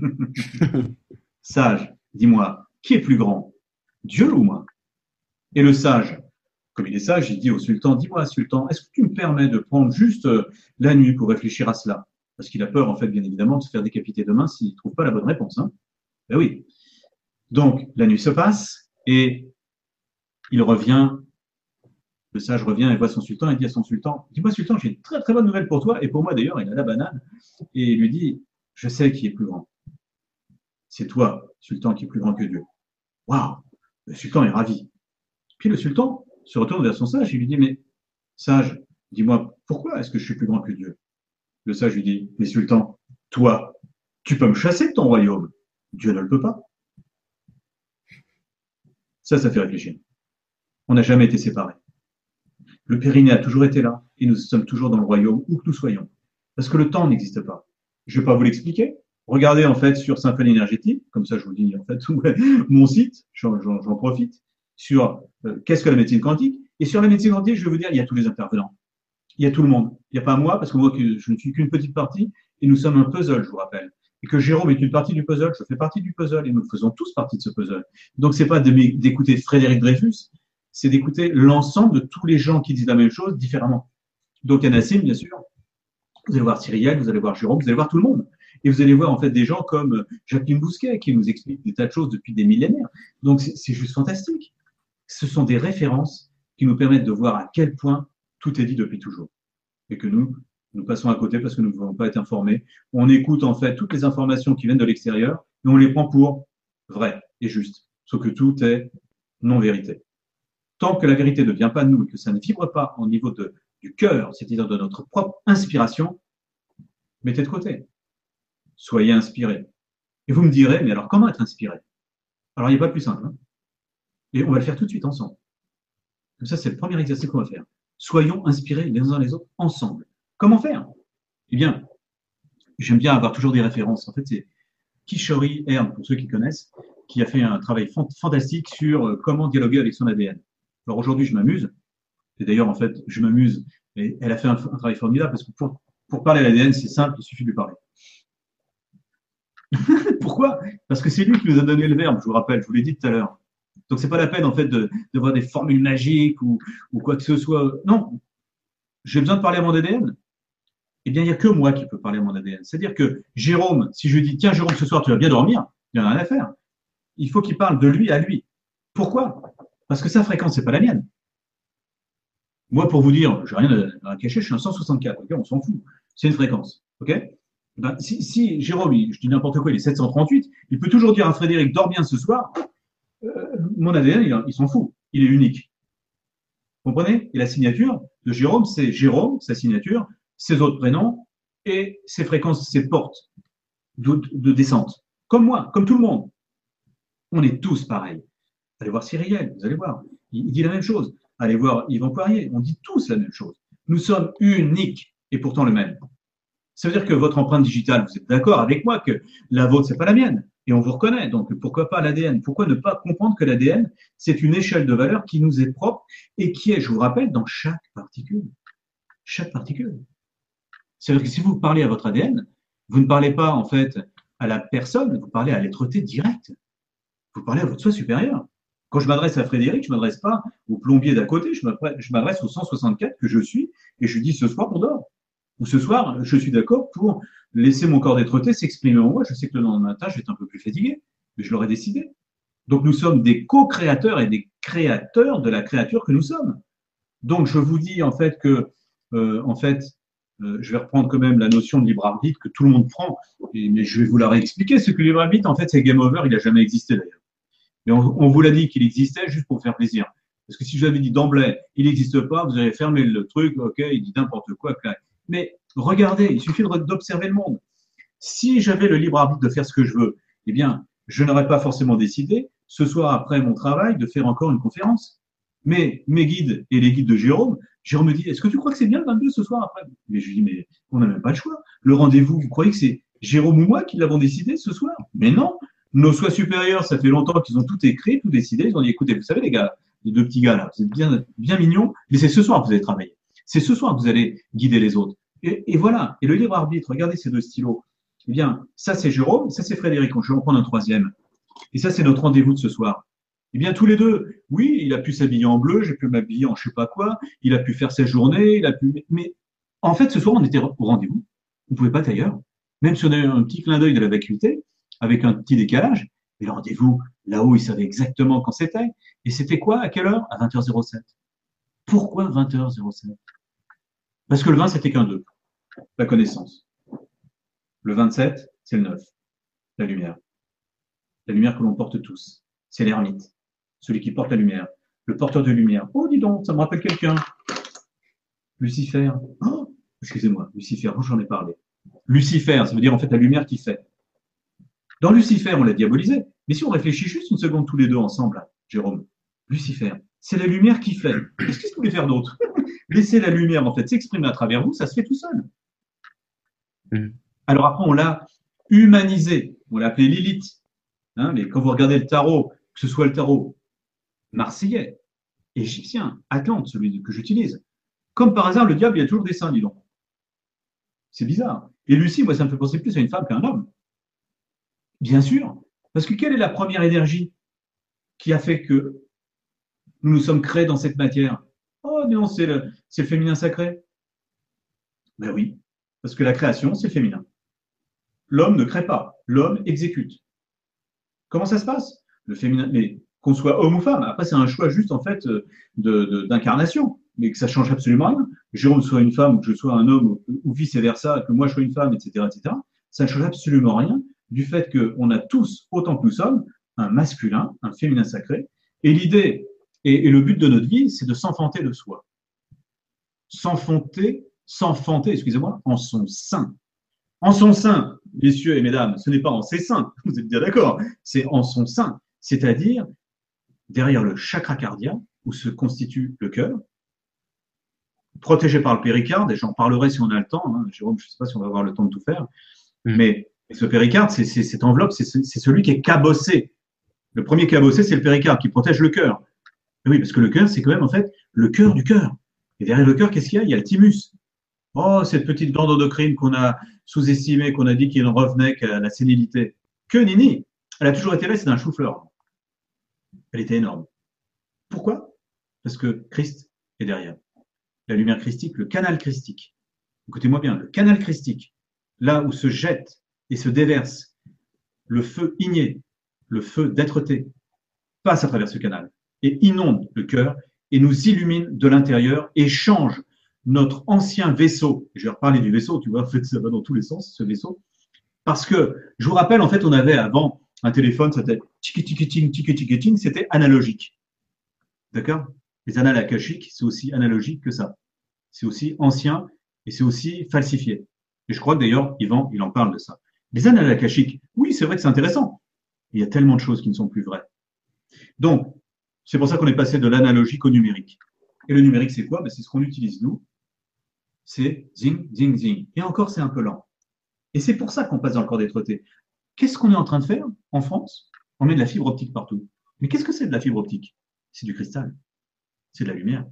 sage, dis-moi, qui est plus grand Dieu ou moi? Et le sage, comme il est sage, il dit au sultan, dis-moi, sultan, est-ce que tu me permets de prendre juste euh, la nuit pour réfléchir à cela? Parce qu'il a peur, en fait, bien évidemment, de se faire décapiter demain s'il ne trouve pas la bonne réponse. Hein ben oui. Donc, la nuit se passe et il revient, le sage revient et voit son sultan et dit à son sultan, dis-moi sultan, j'ai une très très bonne nouvelle pour toi et pour moi d'ailleurs, il a la banane et il lui dit, je sais qui est plus grand. C'est toi, sultan, qui est plus grand que Dieu. Waouh Le sultan est ravi. Puis le sultan se retourne vers son sage et lui dit, mais sage, dis-moi, pourquoi est-ce que je suis plus grand que Dieu? Le sage lui dit, mais sultan, toi, tu peux me chasser de ton royaume. Dieu ne le peut pas. Ça, ça fait réfléchir. On n'a jamais été séparés. Le Périnée a toujours été là et nous sommes toujours dans le royaume où que nous soyons. Parce que le temps n'existe pas. Je ne vais pas vous l'expliquer. Regardez en fait sur Symphonie énergétique, comme ça je vous dis en fait mon site, j'en profite, sur euh, qu'est-ce que la médecine quantique? Et sur la médecine quantique, je vais vous dire, il y a tous les intervenants. Il y a tout le monde. Il n'y a pas moi, parce que moi, je ne suis qu'une petite partie, et nous sommes un puzzle, je vous rappelle et que Jérôme est une partie du puzzle, je fais partie du puzzle et nous faisons tous partie de ce puzzle. Donc c'est pas d'écouter Frédéric Dreyfus, c'est d'écouter l'ensemble de tous les gens qui disent la même chose différemment. Donc Anassim, bien sûr, vous allez voir Cyrielle, vous allez voir Jérôme, vous allez voir tout le monde. Et vous allez voir en fait des gens comme Jacqueline Bousquet qui nous explique des tas de choses depuis des millénaires. Donc c'est juste fantastique. Ce sont des références qui nous permettent de voir à quel point tout est dit depuis toujours. Et que nous, nous passons à côté parce que nous ne voulons pas être informés. On écoute en fait toutes les informations qui viennent de l'extérieur et on les prend pour vraies et justes. Sauf que tout est non-vérité. Tant que la vérité ne vient pas de nous et que ça ne vibre pas au niveau de, du cœur, c'est-à-dire de notre propre inspiration, mettez de côté. Soyez inspirés. Et vous me direz, mais alors comment être inspiré? Alors il n'y a pas plus simple. Hein et on va le faire tout de suite ensemble. Comme ça, c'est le premier exercice qu'on va faire. Soyons inspirés les uns les autres ensemble. Comment faire? Eh bien, j'aime bien avoir toujours des références. En fait, c'est Kishori Ern, pour ceux qui connaissent, qui a fait un travail fantastique sur euh, comment dialoguer avec son ADN. Alors aujourd'hui, je m'amuse. Et d'ailleurs, en fait, je m'amuse. Elle a fait un, travail formidable parce que pour, pour parler à l'ADN, c'est simple, il suffit de lui parler. Pourquoi? Parce que c'est lui qui nous a donné le verbe, je vous rappelle, je vous l'ai dit tout à l'heure. Donc c'est pas la peine en fait de, voir des formules magiques ou, quoi que ce soit. Non, j'ai besoin de parler à mon ADN eh bien, il n'y a que moi qui peux parler à mon ADN. C'est-à-dire que Jérôme, si je dis, tiens, Jérôme, ce soir, tu vas bien dormir, il n'y en a rien à faire. Il faut qu'il parle de lui à lui. Pourquoi? Parce que sa fréquence, c'est pas la mienne. Moi, pour vous dire, je n'ai rien à, cacher, je suis un 164, on s'en fout. C'est une fréquence. ok? Ben, si, Jérôme, je dis n'importe quoi, il est 738, il peut toujours dire à Frédéric, dors bien ce soir. Euh, mon ADN, il, il s'en fout. Il est unique. Vous comprenez? Et la signature de Jérôme, c'est Jérôme, sa signature, ses autres prénoms et ses fréquences, ses portes de, descente. Comme moi, comme tout le monde. On est tous pareils. Allez voir Cyrielle, vous allez voir. Il, dit la même chose. Allez voir Yvan Poirier, on dit tous la même chose. Nous sommes uniques et pourtant le même. Ça veut dire que votre empreinte digitale, vous êtes d'accord avec moi que la vôtre, c'est pas la mienne. Et on vous reconnaît. Donc, pourquoi pas l'ADN Pourquoi ne pas comprendre que l'ADN, c'est une échelle de valeur qui nous est propre et qui est, je vous rappelle, dans chaque particule. Chaque particule. C'est-à-dire que si vous parlez à votre ADN, vous ne parlez pas, en fait, à la personne, vous parlez à l'être T direct. Vous parlez à votre soi supérieur. Quand je m'adresse à Frédéric, je ne m'adresse pas au plombier d'à côté, je m'adresse au 164 que je suis et je dis ce soir on dort. Ou ce soir, je suis d'accord pour laisser mon corps d'être s'exprimer en moi. Je sais que le lendemain matin, je vais être un peu plus fatigué, mais je l'aurais décidé. Donc nous sommes des co-créateurs et des créateurs de la créature que nous sommes. Donc je vous dis en fait que, euh, en fait, euh, je vais reprendre quand même la notion de libre arbitre que tout le monde prend, mais je vais vous la réexpliquer. Ce que libre arbitre, en fait, c'est game over. Il n'a jamais existé d'ailleurs. Mais on, vous l'a dit qu'il existait juste pour faire plaisir. Parce que si je vous avais dit d'emblée, il n'existe pas, vous avez fermé le truc, ok, il dit n'importe quoi, mais regardez, il suffit d'observer le monde. Si j'avais le libre arbitre de faire ce que je veux, eh bien, je n'aurais pas forcément décidé, ce soir après mon travail, de faire encore une conférence. Mais mes guides et les guides de Jérôme, Jérôme me dit, est-ce que tu crois que c'est bien le 22 ce soir après? Mais je lui dis, mais on n'a même pas le choix. Le rendez-vous, vous croyez que c'est Jérôme ou moi qui l'avons décidé ce soir? Mais non, nos soins supérieurs, ça fait longtemps qu'ils ont tout écrit, tout décidé. Ils ont dit, écoutez, vous savez les gars, les deux petits gars là, vous êtes bien, bien mignons, mais c'est ce soir que vous allez travailler. C'est ce soir que vous allez guider les autres. Et, voilà. Et le libre arbitre, regardez ces deux stylos. Eh bien, ça c'est Jérôme, ça c'est Frédéric. Je vais en prendre un troisième. Et ça c'est notre rendez-vous de ce soir. Eh bien, tous les deux, oui, il a pu s'habiller en bleu, j'ai pu m'habiller en je sais pas quoi, il a pu faire sa journée, il a pu. Mais en fait, ce soir, on était au rendez-vous. On pouvait pas ailleurs. Même si on a eu un petit clin d'œil de la vacuité, avec un petit décalage, mais le rendez-vous, là-haut, il savait exactement quand c'était. Et c'était quoi À quelle heure? À 20h07. Pourquoi 20h07 Parce que le 20, c'était qu'un 2 la connaissance. Le 27, c'est le 9, la lumière. La lumière que l'on porte tous. C'est l'ermite, celui qui porte la lumière, le porteur de lumière. Oh, dis donc, ça me rappelle quelqu'un. Lucifer. Oh, excusez-moi, Lucifer, j'en ai parlé. Lucifer, ça veut dire en fait la lumière qui fait. Dans Lucifer, on l'a diabolisé. Mais si on réfléchit juste une seconde tous les deux ensemble, Jérôme, Lucifer, c'est la lumière qui fait. Qu'est-ce qu'il pouvait faire d'autre? Laisser la lumière en fait s'exprimer à travers vous, ça se fait tout seul. Mm. Alors après, on l'a humanisé, on l'a appelé Lilith. Hein, mais quand vous regardez le tarot, que ce soit le tarot marseillais, égyptien, Atlante, celui que j'utilise, comme par hasard, le diable, il y a toujours des seins, dis donc. C'est bizarre. Et Lucie, moi, ça me fait penser plus à une femme qu'à un homme. Bien sûr. Parce que quelle est la première énergie qui a fait que nous nous sommes créés dans cette matière? Oh non, c'est le, le féminin sacré. Ben oui, parce que la création, c'est féminin. L'homme ne crée pas, l'homme exécute. Comment ça se passe? Le féminin, mais qu'on soit homme ou femme, après c'est un choix juste en fait d'incarnation, mais que ça change absolument rien. Jérôme soit une femme ou que je sois un homme ou vice versa, que moi je sois une femme, etc., etc. Ça ne change absolument rien du fait qu'on a tous, autant que nous sommes, un masculin, un féminin sacré. Et l'idée et, et, le but de notre vie, c'est de s'enfanter de soi. S'enfanter s'enfanter, excusez-moi, en son sein. En son sein, messieurs et mesdames, ce n'est pas en ses seins, vous êtes bien d'accord, c'est en son sein, c'est-à-dire derrière le chakra cardiaque où se constitue le cœur, protégé par le péricarde, et j'en parlerai si on a le temps, hein, Jérôme, je ne sais pas si on va avoir le temps de tout faire, mm. mais ce péricarde, c'est cette enveloppe, c'est celui qui est cabossé. Le premier cabossé, c'est le péricarde qui protège le cœur. Oui, parce que le cœur, c'est quand même en fait le cœur du cœur. Et derrière le cœur, qu'est-ce qu'il y a? Il y a le thymus. Oh, cette petite glande endocrine qu'on a sous-estimée, qu'on a dit qu'il revenait qu'à la sénilité. Que nini Elle a toujours été là, c'est un chou-fleur. Elle était énorme. Pourquoi? Parce que Christ est derrière. La lumière christique, le canal christique. Écoutez-moi bien, le canal christique, là où se jette et se déverse le feu igné, le feu d'être-té, passe à travers ce canal et inonde le cœur et nous illumine de l'intérieur et change notre ancien vaisseau, je vais reparler du vaisseau, tu vois, en fait, ça va dans tous les sens, ce vaisseau, parce que, je vous rappelle, en fait, on avait avant un téléphone, c'était tiki c'était analogique. D'accord? Les annales c'est aussi analogique que ça. C'est aussi ancien et c'est aussi falsifié. Et je crois que d'ailleurs, Yvan, il en parle de ça. Les annales oui, c'est vrai que c'est intéressant. Il y a tellement de choses qui ne sont plus vraies. Donc, c'est pour ça qu'on est passé de l'analogique au numérique. Et le numérique, c'est quoi? Ben, C'est ce qu'on utilise nous c'est zing, zing, zing. Et encore, c'est un peu lent. Et c'est pour ça qu'on passe dans le corps d'être Qu'est-ce qu'on est en train de faire en France? On met de la fibre optique partout. Mais qu'est-ce que c'est de la fibre optique? C'est du cristal. C'est de la lumière.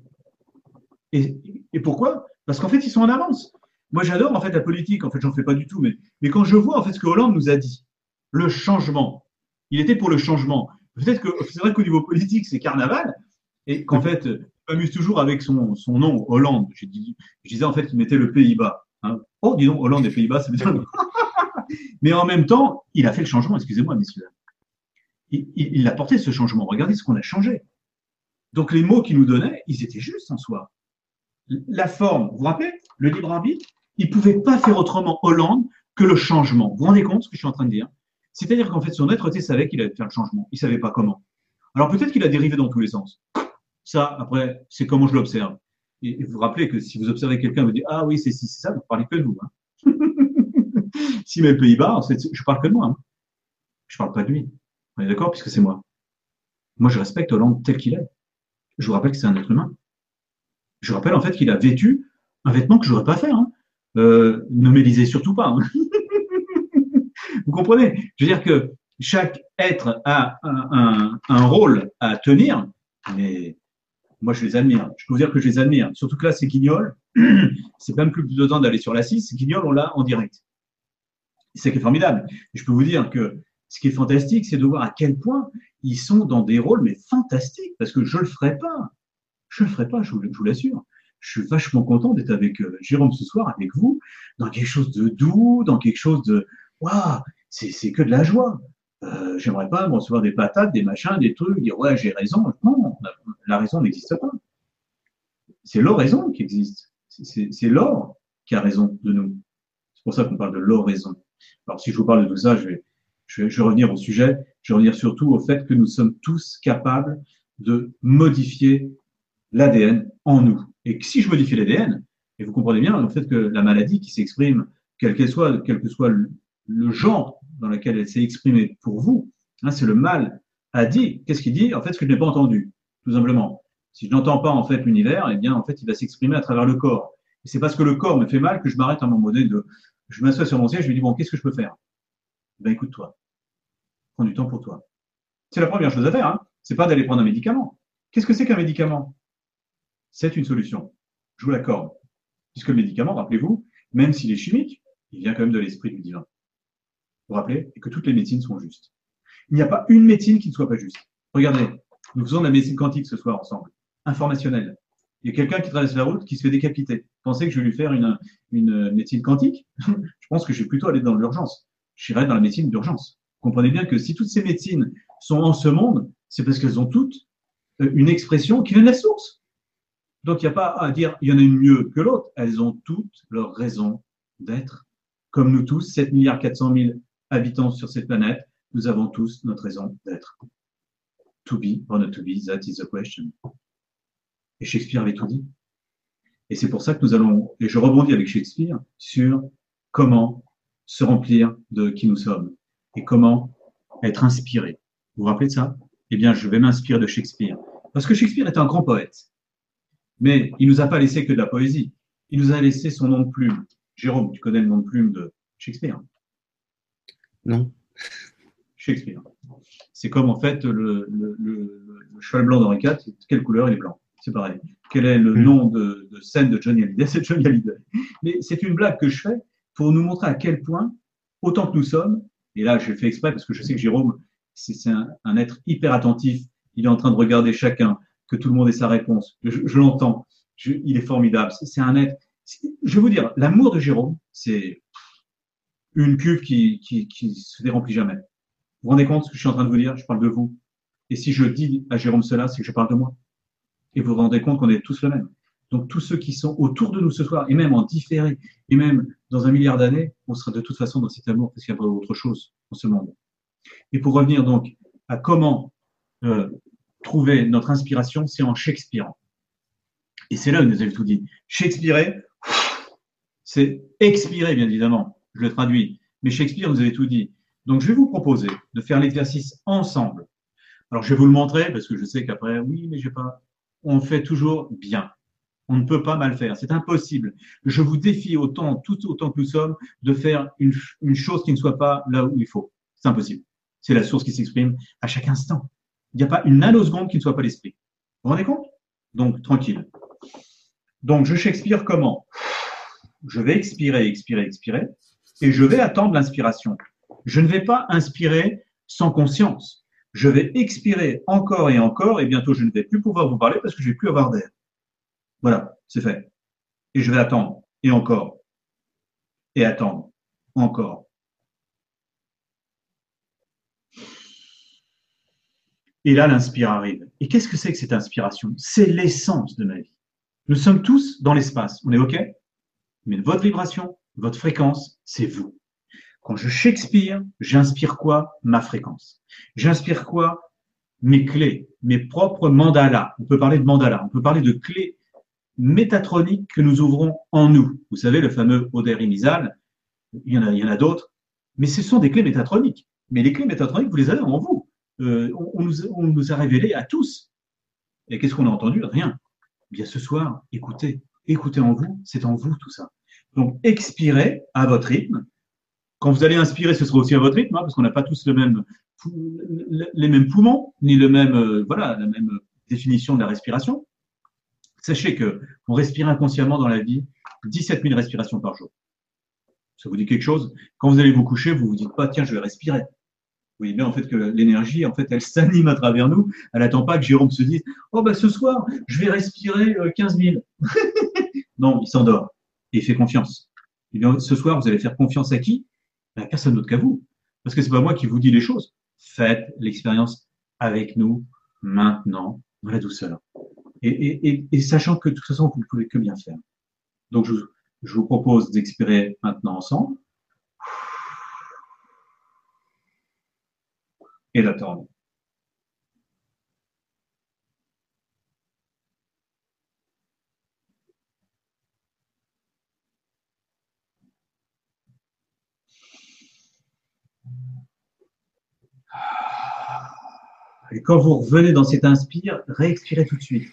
Et, pourquoi? Parce qu'en fait, ils sont en avance. Moi, j'adore en fait la politique. En fait, j'en fais pas du tout. Mais, mais quand je vois en fait ce que Hollande nous a dit, le changement, il était pour le changement. Peut-être que c'est vrai qu'au niveau politique, c'est carnaval, et qu'en fait, je m'amuse toujours avec son, son nom, Hollande. Je, disais en fait qu'il mettait le Pays-Bas. Hein. Oh, dis donc, Hollande et Pays-Bas, c'est bien. Mais en même temps, il a fait le changement, excusez-moi, messieurs. Il, il, a porté ce changement. Regardez ce qu'on a changé. Donc les mots qu'il nous donnait, ils étaient justes en soi. La forme, vous vous rappelez, le libre arbitre, il ne pouvait pas faire autrement Hollande que le changement. Vous vous rendez compte ce que je suis en train de dire? C'est-à-dire qu'en fait, son être savait qu'il allait faire le changement. Il ne savait pas comment. Alors peut-être qu'il a dérivé dans tous les sens. Ça, après, c'est comment je l'observe. Et vous vous rappelez que si vous observez quelqu'un, vous dites Ah oui, c'est c'est ça, vous parlez que de vous. Hein. si le Pays-Bas, je parle que de moi. Hein. Je parle pas de lui. On est d'accord Puisque c'est moi. Moi, je respecte Hollande tel qu'il est. Je vous rappelle que c'est un être humain. Je vous rappelle en fait qu'il a vêtu un vêtement que je n'aurais pas fait. Hein. Euh, ne m'élisez surtout pas. Vous comprenez? Je veux dire que chaque être a un, un rôle à tenir, mais moi, je les admire. Je peux vous dire que je les admire. Surtout que là, c'est Guignol. c'est même plus besoin d'aller sur la 6. Guignol, on l'a en direct. C'est qui est formidable. je peux vous dire que ce qui est fantastique, c'est de voir à quel point ils sont dans des rôles, mais fantastiques, parce que je le ferai pas. Je le ferai pas, je vous, l'assure. Je suis vachement content d'être avec euh, Jérôme ce soir, avec vous, dans quelque chose de doux, dans quelque chose de, waouh, c'est que de la joie. Euh, j'aimerais pas recevoir des patates, des machins, des trucs, dire ouais j'ai raison. Non, la raison n'existe pas. C'est l'oraison qui existe. C'est l'or qui a raison de nous. C'est pour ça qu'on parle de l'oraison. Alors si je vous parle de tout ça, je vais, je vais, revenir au sujet. Je vais revenir surtout au fait que nous sommes tous capables de modifier l'ADN en nous. Et si je modifie l'ADN, et vous comprenez bien le fait que la maladie qui s'exprime, quel qu'elle soit, quel que soit le genre dans lequel elle s'est exprimée pour vous, hein, c'est le mal a dit. Qu'est-ce qu'il dit? En fait, ce que je n'ai pas entendu, tout simplement. Si je n'entends pas en fait l'univers, eh bien en fait, il va s'exprimer à travers le corps. Et c'est parce que le corps me fait mal que je m'arrête à un moment donné de, je m'assois sur mon siège, je me dis bon, qu'est-ce que je peux faire? Ben écoute-toi, prends du temps pour toi. C'est la première chose à faire. Hein. C'est pas d'aller prendre un médicament. Qu'est-ce que c'est qu'un médicament? C'est une solution. Je vous l'accorde. Puisque le médicament, rappelez-vous, même s'il est chimique, il vient quand même de l'esprit du divin vous rappelez, et que toutes les médecines sont justes. Il n'y a pas une médecine qui ne soit pas juste. Regardez, nous faisons de la médecine quantique ce soir ensemble, informationnelle. Il y a quelqu'un qui traverse la route qui se fait décapiter. Pensez que je vais lui faire une, une médecine quantique? Je pense que je vais plutôt aller dans l'urgence. J'irai dans la médecine d'urgence. Comprenez bien que si toutes ces médecines sont en ce monde, c'est parce qu'elles ont toutes euh, une expression qui vient de la source. Donc il n'y a pas à dire il y en a une mieux que l'autre. Elles ont toutes leur raison d'être. Comme nous tous, 7 milliards 400 000 habitants sur cette planète, nous avons tous notre raison d'être. To be or not to be, that is the question. Et Shakespeare avait tout dit. Et c'est pour ça que nous allons, et je rebondis avec Shakespeare, sur comment se remplir de qui nous sommes et comment être inspiré. Vous vous rappelez de ça? Eh bien, je vais m'inspirer de Shakespeare. Parce que Shakespeare est un grand poète. Mais il nous a pas laissé que de la poésie. Il nous a laissé son nom de plume. Jérôme, tu connais le nom de plume de Shakespeare? Non. Shakespeare. C'est comme en fait le, cheval blanc d'Henri IV, quelle couleur il est blanc C'est pareil. Quel est le hmm. nom de, scène de Johnny Hallyday? C'est Johnny Hallyday. Mais c'est une blague que je fais pour nous montrer à quel point, autant que nous sommes, et là j'ai fait exprès parce que je sais que Jérôme, c'est un, être hyper attentif, il est en train de regarder chacun, que tout le monde ait sa réponse. Je, l'entends, il est formidable. C'est un être. Je vais vous dire, l'amour de Jérôme, c'est une cuve qui, qui, qui se déremplit jamais. Vous vous rendez compte ce que je suis en train de vous dire? Je parle de vous. Et si je dis à Jérôme cela, c'est que je parle de moi. Et vous vous rendez compte qu'on est tous le même. Donc tous ceux qui sont autour de nous ce soir, et même en différé, et même dans un milliard d'années, on sera de toute façon dans cet amour parce qu'il y a autre chose dans ce monde. Et pour revenir donc à comment euh, trouver notre inspiration, c'est en Shakespeare. Et c'est là où nous avons tout dit. Shakespeare, c'est expirer, bien évidemment je le traduis. Mais Shakespeare vous avez tout dit. Donc, je vais vous proposer de faire l'exercice ensemble. Alors, je vais vous le montrer parce que je sais qu'après, oui, mais j'ai pas. On fait toujours bien. On ne peut pas mal faire. C'est impossible. Je vous défie autant, tout autant que nous sommes, de faire une, une chose qui ne soit pas là où il faut. C'est impossible. C'est la source qui s'exprime à chaque instant. Il n'y a pas une nanoseconde qui ne soit pas l'esprit. Vous vous rendez compte? Donc, tranquille. Donc, je Shakespeare comment? Je vais expirer, expirer, expirer, et je vais attendre l'inspiration. Je ne vais pas inspirer sans conscience. Je vais expirer encore et encore, et bientôt je ne vais plus pouvoir vous parler parce que je vais plus avoir d'air. Voilà, c'est fait. Et je vais attendre, et encore, et attendre, encore. Et là, l'inspire arrive. Et qu'est-ce que c'est que cette inspiration? C'est l'essence de ma vie. Nous sommes tous dans l'espace. On est OK? Mais votre vibration, votre fréquence, c'est vous. Quand je Shakespeare, j'inspire quoi? Ma fréquence. J'inspire quoi? Mes clés, mes propres mandalas. On peut parler de mandalas, on peut parler de clés métatroniques que nous ouvrons en nous. Vous savez, le fameux Oder Imisal, il y en a, il y en a d'autres, mais ce sont des clés métatroniques. Mais les clés métatroniques, vous les avez en vous. Euh, on, nous, a révélé à tous. Et qu'est-ce qu'on a entendu? Rien. Bien, ce soir, écoutez, écoutez en vous, c'est en vous tout ça. Donc, expirez à votre rythme. Quand vous allez inspirer, ce sera aussi à votre rythme, hein, parce qu'on n'a pas tous les mêmes poumons, ni le même, euh, voilà, la même définition de la respiration. Sachez que on respire inconsciemment dans la vie 17 000 respirations par jour. Ça vous dit quelque chose? Quand vous allez vous coucher, vous vous dites pas tiens, je vais respirer voyez bien en fait que l'énergie, en fait, elle s'anime à travers nous. Elle n'attend pas que Jérôme se dise Oh, bah ce soir, je vais respirer 15 euh, 000. non, il s'endort et fait confiance. Et bien, ce soir, vous allez faire confiance à qui? À personne d'autre qu'à vous. Parce que c'est pas moi qui vous dis les choses. Faites l'expérience avec nous maintenant, dans la douceur. Et, et, et, et, sachant que de toute façon, vous ne pouvez que bien faire. Donc, je, je vous propose d'expirer maintenant ensemble. et d'attendre. Et quand vous revenez dans cet inspire, réexpirez tout de suite.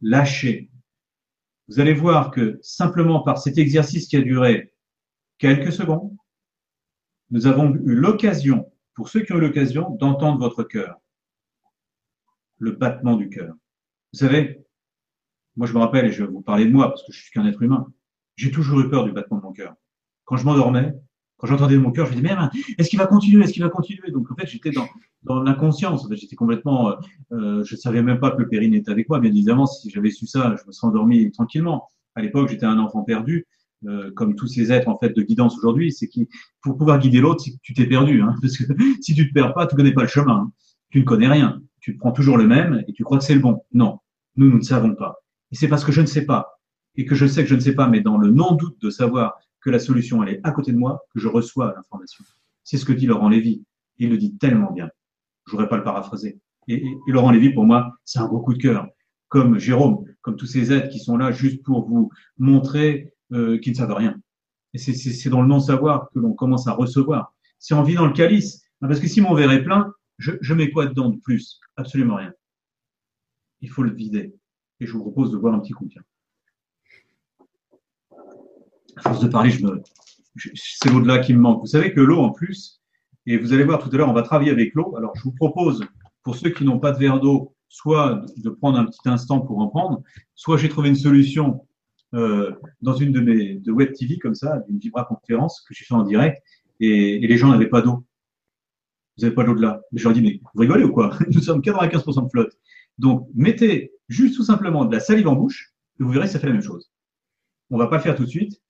Lâchez. Vous allez voir que simplement par cet exercice qui a duré quelques secondes, nous avons eu l'occasion pour ceux qui ont eu l'occasion d'entendre votre cœur, le battement du cœur. Vous savez, moi je me rappelle, et je vais vous parler de moi parce que je suis qu'un être humain, j'ai toujours eu peur du battement de mon cœur. Quand je m'endormais, quand j'entendais mon cœur, je me disais, mais est-ce qu'il va continuer Est-ce qu'il va continuer? Donc en fait, j'étais dans, dans l'inconscience. En fait, j'étais complètement, euh, euh je savais même pas que le périne était avec moi. Bien évidemment, si j'avais su ça, je me serais endormi tranquillement. À l'époque, j'étais un enfant perdu. Euh, comme tous ces êtres en fait de guidance aujourd'hui, c'est qu'il pour pouvoir guider l'autre, que tu t'es perdu. Hein, parce que si tu te perds pas, tu connais pas le chemin. Hein. Tu ne connais rien. Tu prends toujours le même et tu crois que c'est le bon. Non, nous, nous ne savons pas. Et c'est parce que je ne sais pas et que je sais que je ne sais pas, mais dans le non-doute de savoir que la solution elle est à côté de moi, que je reçois l'information. C'est ce que dit Laurent Lévy. Il le dit tellement bien. Je voudrais pas le paraphraser. Et, Laurent Lévy, pour moi, c'est un gros coup de cœur. Comme Jérôme, comme tous ces êtres qui sont là juste pour vous montrer euh, qui ne savent rien. Et c'est dans le non-savoir que l'on commence à recevoir. C'est en vit dans le calice. Parce que si mon verre est plein, je, je mets quoi dedans de plus? Absolument rien. Il faut le vider. Et je vous propose de boire un petit coup. Tiens. À force de parler, c'est l'au-delà qui me manque. Vous savez que l'eau, en plus, et vous allez voir tout à l'heure, on va travailler avec l'eau. Alors, je vous propose, pour ceux qui n'ont pas de verre d'eau, soit de prendre un petit instant pour en prendre, soit j'ai trouvé une solution euh, dans une de mes web TV comme ça, d'une Vibra conférence que j'ai fait en direct, et, les gens n'avaient pas d'eau. Vous n'avez pas d'eau de là. Je leur dit, mais vous rigolez ou quoi? Nous sommes 95% de flotte. Donc, mettez juste tout simplement de la salive en bouche, et vous verrez, ça fait la même chose. On va pas le faire tout de suite.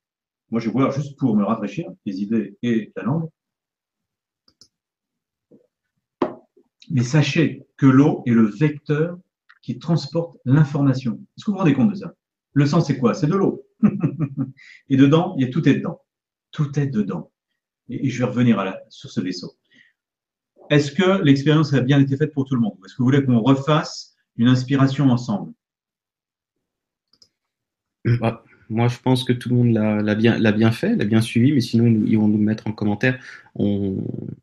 Moi, je vais boire juste pour me rafraîchir les idées et la langue. Mais sachez que l'eau est le vecteur qui transporte l'information. Est-ce que vous vous rendez compte de ça? Le sang, c'est quoi? C'est de l'eau. et dedans, il y a tout est dedans. Tout est dedans. Et, je vais revenir sur ce vaisseau. Est-ce que l'expérience a bien été faite pour tout le monde? Est-ce que vous voulez qu'on refasse une inspiration ensemble? Bah, Moi, je pense que tout le monde l'a bien, bien fait, l'a bien suivi, mais sinon, ils vont nous mettre en commentaire. On,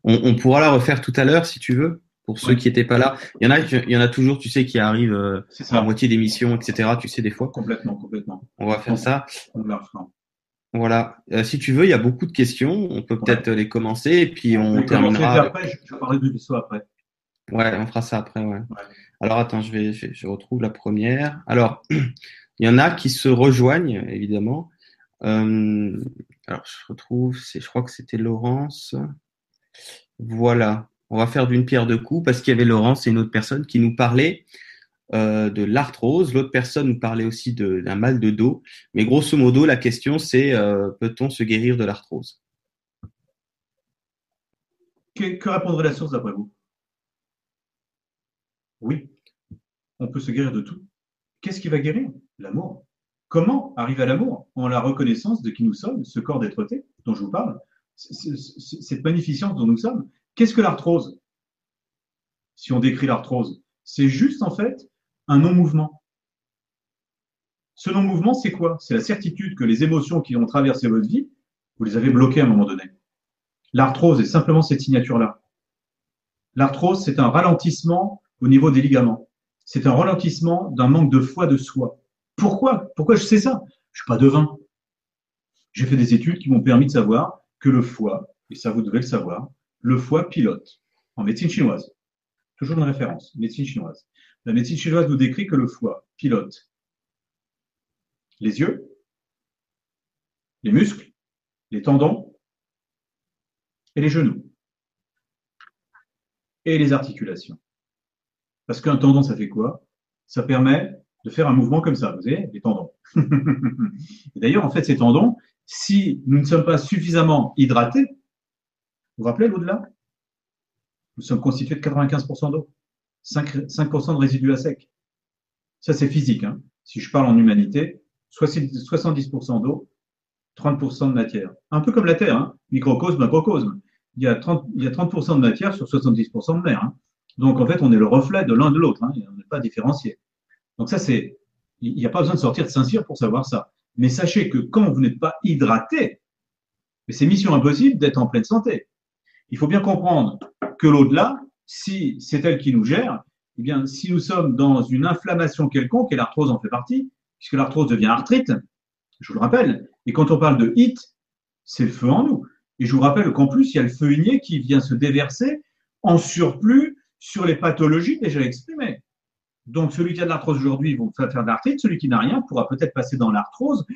on, pourra la refaire tout à l'heure si tu veux. pour ceux qui n'étaient pas là. Il y en a, il y en a toujours, tu sais, qui arrivent euh, à moitié d'émission, etc. Tu sais, des fois. Complètement, complètement. On va faire ça. On refera. Voilà. Euh, si tu veux, il y a beaucoup de questions. On peut peut-être les commencer et puis on, vais terminera. avec- Après, je, je parlerai du vaisseau après. Ouais, on fera ça après, ouais. Ouais. Alors attends, je vais, je, je retrouve la première. Alors, il y en a qui se rejoignent, évidemment. Euh, alors, je retrouve, je crois que c'était Laurence. Voilà. On va faire d'une pierre deux coups parce qu'il y avait Laurence et une autre personne qui nous parlait euh, de l'arthrose. L'autre personne nous parlait aussi d'un mal de dos. Mais grosso modo, la question c'est euh, peut-on se guérir de l'arthrose? Que, que répondrait la source d'après vous? Oui, on peut se guérir de tout. Qu'est-ce qui va guérir? L'amour. Comment arriver à l'amour En la reconnaissance de qui nous sommes, ce corps d'être-té dont je vous parle, cette magnificence dont nous sommes? Qu'est-ce que l'arthrose? Si on décrit l'arthrose, c'est juste en fait un non-mouvement. Ce non-mouvement, c'est quoi? C'est la certitude que les émotions qui ont traversé votre vie, vous les avez bloquées à un moment donné. L'arthrose est simplement cette signature-là. L'arthrose, c'est un ralentissement au niveau des ligaments. C'est un ralentissement d'un manque de foi de soi. Pourquoi? Pourquoi je sais ça? Je suis pas devin. J'ai fait des études qui m'ont permis de savoir que le foie, et ça vous devez le savoir, le foie pilote en médecine chinoise. Toujours une référence, médecine chinoise. La médecine chinoise nous décrit que le foie pilote les yeux, les muscles, les tendons et les genoux et les articulations. Parce qu'un tendon, ça fait quoi? Ça permet de faire un mouvement comme ça, vous voyez, les tendons. d'ailleurs, en fait, ces tendons, si nous ne sommes pas suffisamment hydratés, vous vous rappelez l'au-delà? Nous sommes constitués de 95% d'eau, 5%, 5 de résidus à sec. Ça, c'est physique. Hein. Si je parle en humanité, 70% d'eau, 30% de matière. Un peu comme la Terre, hein. microcosme, macrocosme. Il y, a 30, il y a 30% de matière sur 70% de mer. Hein. Donc, en fait, on est le reflet de l'un de l'autre. Hein. On n'est pas différencié. Donc, ça, c'est. Il n'y a pas besoin de sortir de Saint-Cyr pour savoir ça. Mais sachez que quand vous n'êtes pas hydraté, c'est mission impossible d'être en pleine santé. Il faut bien comprendre que l'au-delà, si c'est elle qui nous gère, eh bien, si nous sommes dans une inflammation quelconque, et l'arthrose en fait partie, puisque l'arthrose devient arthrite, je vous le rappelle, et quand on parle de hit, c'est le feu en nous. Et je vous rappelle qu'en plus, il y a le feu igné qui vient se déverser en surplus sur les pathologies déjà exprimées. Donc, celui qui a de l'arthrose aujourd'hui va faire de l'arthrite, celui qui n'a rien pourra peut-être passer dans l'arthrose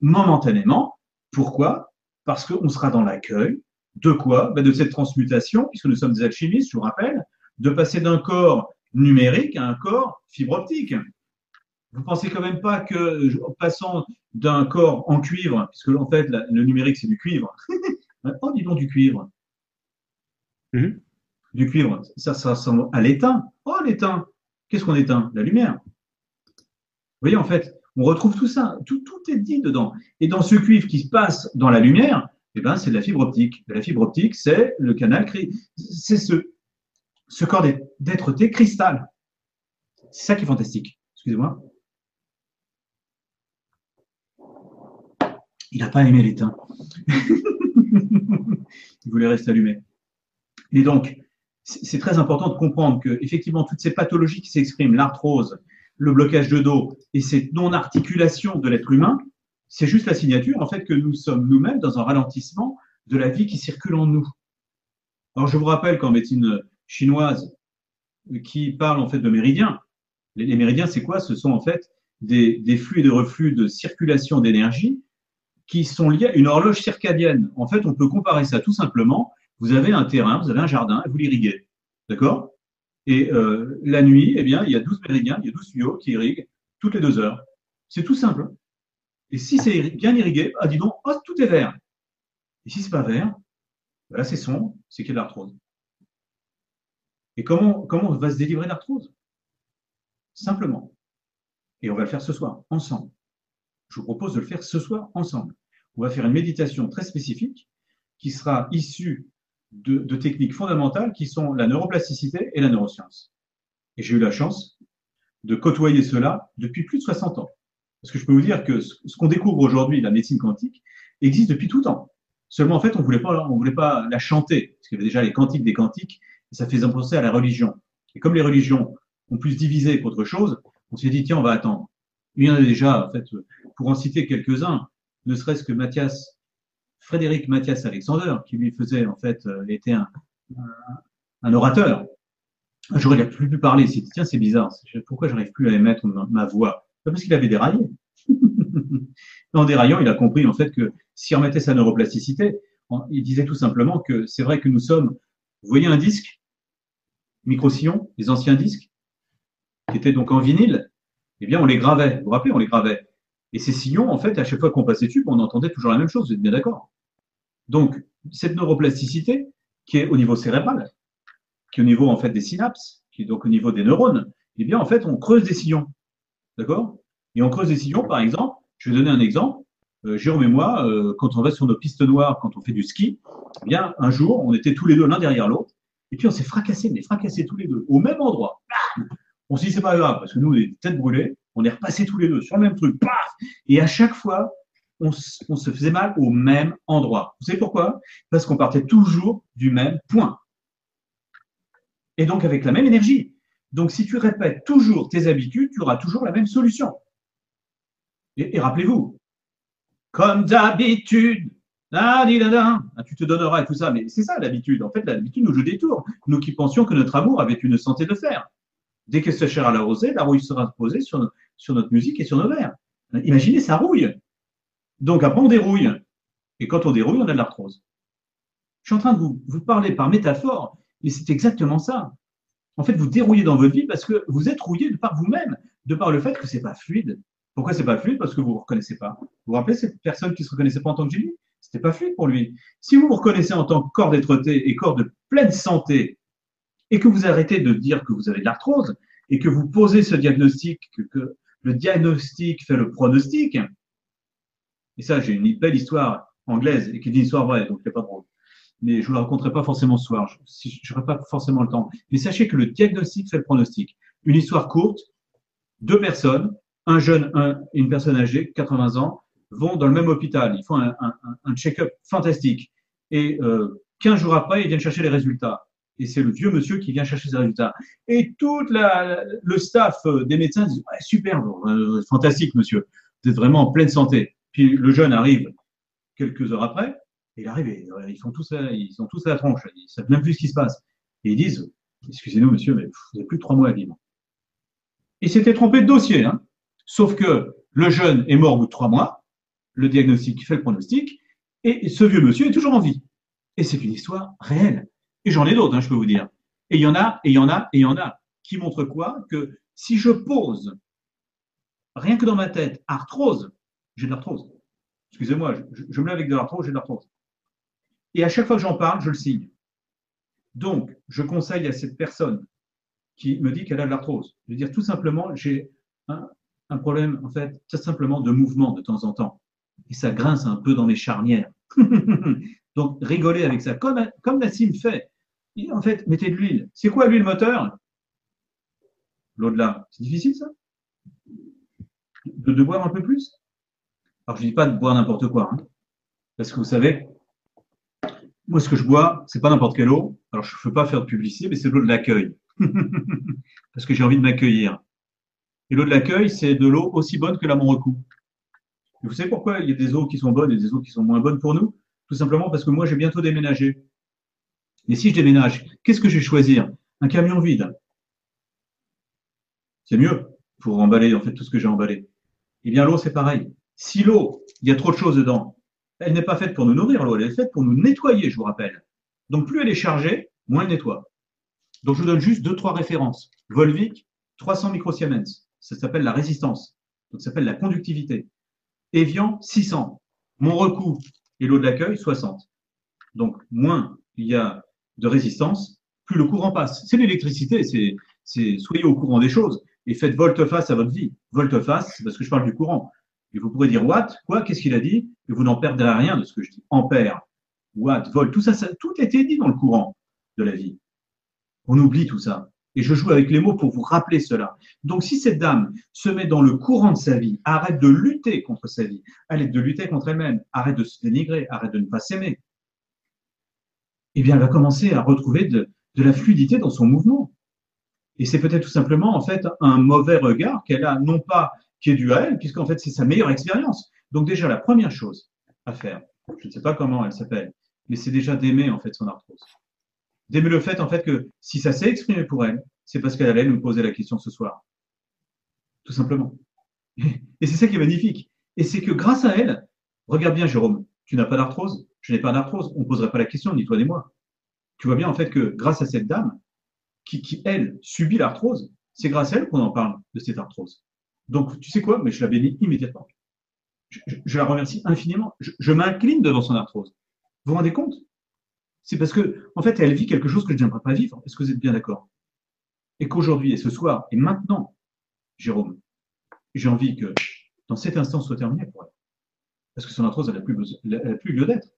momentanément. Pourquoi? Parce qu'on sera dans l'accueil. De quoi? Ben De cette transmutation, puisque nous sommes des alchimistes, je vous rappelle, de passer d'un corps numérique à un corps fibre optique. Vous pensez quand même pas que, passant d'un corps en cuivre, puisque en fait la, le numérique c'est du cuivre. oh, dis donc du cuivre. Mm -hmm. Du cuivre, ça, ça ressemble à l'étain. Oh, l'étain. Qu'est-ce qu'on éteint? La lumière. Vous voyez, en fait, on retrouve tout ça. Tout, tout est dit dedans. Et dans ce cuivre qui se passe dans la lumière, eh ben, c'est de la fibre optique. La fibre optique, c'est le canal, c'est ce, corps d'être-té cristal. C'est ça qui est fantastique. Excusez-moi. Il n'a pas aimé l'étain. Il voulait rester allumé. Et donc, c'est très important de comprendre que, effectivement, toutes ces pathologies qui s'expriment, l'arthrose, le blocage de dos et cette non-articulation de l'être humain, c'est juste la signature, en fait, que nous sommes nous-mêmes dans un ralentissement de la vie qui circule en nous. Alors, je vous rappelle qu'en médecine chinoise, qui parle en fait de méridiens, les, méridiens, c'est quoi? Ce sont en fait des flux et des reflux de circulation d'énergie qui sont liés à une horloge circadienne. En fait, on peut comparer ça tout simplement. Vous avez un terrain, vous avez un jardin, vous l'irriguez. D'accord? Et euh, la nuit, eh bien, il y a 12 méridiens, il y a 12 tuyaux qui irriguent toutes les deux heures. C'est tout simple. Et si c'est bien irrigué, ah, dis donc, oh, tout est vert. Et si c'est pas vert, ben là c'est sombre, c'est qu'il y a de l'arthrose. Et comment, comment on va se délivrer de l'arthrose? Simplement. Et on va le faire ce soir, ensemble. Je vous propose de le faire ce soir, ensemble. On va faire une méditation très spécifique qui sera issue de, de techniques fondamentales qui sont la neuroplasticité et la neuroscience. Et j'ai eu la chance de côtoyer cela depuis plus de 60 ans. Parce que je peux vous dire que ce qu'on découvre aujourd'hui, la médecine quantique, existe depuis tout temps. Seulement, en fait, on voulait pas, on voulait pas la chanter, parce qu'il y avait déjà les quantiques des quantiques, ça fait penser à la religion. Et comme les religions ont plus divisé qu'autre chose, on s'est dit, tiens, on va attendre. Il y en a déjà, en fait, pour en citer quelques-uns, ne serait-ce que Mathias, Frédéric Mathias Alexander, qui lui faisait, en fait, euh, était un, un, orateur. N'a plus pu parler. Dit, tiens, c'est bizarre. Pourquoi j'arrive plus à émettre ma, ma voix? Parce qu'il avait déraillé. en déraillant, il a compris, en fait, que s'il remettait sa neuroplasticité, il disait tout simplement que c'est vrai que nous sommes, vous voyez un disque, micro-sillon, les anciens disques, qui étaient donc en vinyle, eh bien, on les gravait. Vous vous rappelez, on les gravait. Et ces sillons, en fait, à chaque fois qu'on passait dessus, on entendait toujours la même chose. Vous êtes bien d'accord? Donc, cette neuroplasticité, qui est au niveau cérébral, qui est au niveau, en fait, des synapses, qui est donc au niveau des neurones, eh bien, en fait, on creuse des sillons. D'accord? Et on creuse des sillons, par exemple, je vais donner un exemple. Euh, Jérôme et moi, euh, quand on va sur nos pistes noires, quand on fait du ski, eh bien, un jour, on était tous les deux l'un derrière l'autre, et puis on s'est fracassé, mais fracassé tous les deux, au même endroit. On s'est dit, c'est pas grave, parce que nous, on est tête brûlée, on est repassé tous les deux sur le même truc, Et à chaque fois, on, se faisait mal au même endroit. Vous savez pourquoi? Parce qu'on partait toujours du même point. Et donc avec la même énergie. Donc si tu répètes toujours tes habitudes, tu auras toujours la même solution. Et, et rappelez-vous, comme d'habitude, ah, tu te donneras et tout ça, mais c'est ça l'habitude. En fait, l'habitude nous joue des tours. Nous qui pensions que notre amour avait une santé de fer. Dès que ce à la rosée, la rouille sera posée sur, notre musique et sur nos verres. Imaginez, ça rouille. Donc après, on dérouille. Et quand on dérouille, on a de l'arthrose. Je suis en train de vous, parler par métaphore, mais c'est exactement ça. En fait, vous dérouillez dans votre vie parce que vous êtes rouillé de par vous-même, de par le fait que c'est pas fluide. Pourquoi c'est pas fluide? Parce que vous vous reconnaissez pas. Vous vous rappelez cette personne qui se reconnaissait pas en tant que génie? C'était pas fluide pour lui. Si vous vous reconnaissez en tant que corps d'être et corps de pleine santé, et que vous arrêtez de dire que vous avez de l'arthrose et que vous posez ce diagnostic, que, le diagnostic fait le pronostic, et ça, j'ai une belle histoire anglaise et qui est une histoire vraie, donc c'est pas drôle. Mais je ne vous la raconterai pas forcément ce soir, je n'aurai pas forcément le temps. Mais sachez que le diagnostic fait le pronostic. Une histoire courte, deux personnes, un jeune et une personne âgée, 80 ans, vont dans le même hôpital. Ils font un, un, check-up fantastique. Et euh, 15 jours après, ils viennent chercher les résultats et c'est le vieux monsieur qui vient chercher ses résultats. Et tout le staff euh, des médecins dit super, euh, fantastique monsieur, vous êtes vraiment en pleine santé. Puis le jeune arrive quelques heures après, et il arrive, et, euh, ils sont tous, ils sont tous à la tronche, ils savent même plus ce qui se passe. Et ils disent, excusez-nous monsieur, mais vous n'avez plus de trois mois à vivre. Il s'était trompé de dossier, hein. sauf que le jeune est mort au bout de trois mois, le diagnostic fait le pronostic, et ce vieux monsieur est toujours en vie. Et c'est une histoire réelle. Et j'en ai d'autres, hein, je peux vous dire. Et il y en a, et il y en a, et il y en a, qui montrent quoi? Que si je pose, rien que dans ma tête, arthrose, j'ai de l'arthrose. Excusez-moi, je, me lève avec de l'arthrose, j'ai de l'arthrose. Et à chaque fois que j'en parle, je le signe. Donc, je conseille à cette personne qui me dit qu'elle a de l'arthrose, de dire tout simplement, j'ai un, un, problème, en fait, tout simplement de mouvement de temps en temps. Et ça grince un peu dans mes charnières. Donc, rigoler avec ça, comme, comme Nassim fait. En fait, mettez de l'huile. C'est quoi l'huile moteur? L'au-delà. C'est difficile, ça? De, boire un peu plus? Alors, je ne dis pas de boire n'importe quoi. Hein. parce que vous savez, moi, ce que je bois, c'est pas n'importe quelle eau. Alors, je ne veux pas faire de publicité, mais c'est l'eau de l'accueil. parce que j'ai envie de m'accueillir. Et l'eau de l'accueil, c'est de l'eau aussi bonne que la Montrecou. vous savez pourquoi il y a des eaux qui sont bonnes et des eaux qui sont moins bonnes pour nous? Tout simplement parce que moi, j'ai bientôt déménagé. Et si je déménage, qu'est-ce que je vais choisir? Un camion vide. C'est mieux pour emballer en fait tout ce que j'ai emballé. Eh bien, l'eau, c'est pareil. Si l'eau, il y a trop de choses dedans, elle n'est pas faite pour nous nourrir, l'eau, elle est faite pour nous nettoyer, je vous rappelle. Donc, plus elle est chargée, moins elle nettoie. Donc, je vous donne juste deux, trois références. Volvic, 300 microsiemens. Ça s'appelle la résistance. Donc, ça s'appelle la conductivité. Evian, 600. Mon recours, et l'eau de l'accueil 60. Donc, moins il y a de résistance, plus le courant passe. C'est l'électricité, c'est, soyez au courant des choses et faites volte-face à votre vie. Volte-face, c'est parce que je parle du courant. Et vous pourrez dire watt, quoi, qu'est-ce qu'il a dit? Et vous n'en perdrez rien de ce que je dis. Ampère, watt, volt, tout ça, tout a été dit dans le courant de la vie. On oublie tout ça. Et je joue avec les mots pour vous rappeler cela. Donc, si cette dame se met dans le courant de sa vie, arrête de lutter contre sa vie, arrête de lutter contre elle-même, arrête de se dénigrer, arrête de ne pas s'aimer, eh bien, elle va commencer à retrouver de, de la fluidité dans son mouvement. Et c'est peut-être tout simplement en fait un mauvais regard qu'elle a, non pas qui est dû à elle, puisqu'en fait c'est sa meilleure expérience. Donc déjà la première chose à faire, je ne sais pas comment elle s'appelle, mais c'est déjà d'aimer en fait son arthrose. D'aimer le fait en fait que si ça s'est exprimé pour elle, c'est parce qu'elle allait nous poser la question ce soir. Tout simplement. Et c'est ça qui est magnifique. Et c'est que grâce à elle, regarde bien Jérôme, tu n'as pas d'arthrose, je n'ai pas d'arthrose, on ne poserait pas la question, ni toi ni moi. Tu vois bien en fait que grâce à cette dame, qui, qui elle, subit l'arthrose, c'est grâce à elle qu'on en parle de cette arthrose. Donc, tu sais quoi? Mais je la bénis immédiatement. Je, la remercie infiniment. Je, m'incline devant son arthrose. Vous vous rendez compte? C'est parce que, en fait, elle vit quelque chose que je n'aimerais pas vivre. Est-ce que vous êtes bien d'accord? Et qu'aujourd'hui, et ce soir, et maintenant, Jérôme, j'ai envie que dans cet instant soit terminé pour elle. Parce que son arthrose, elle n'a plus, lieu d'être.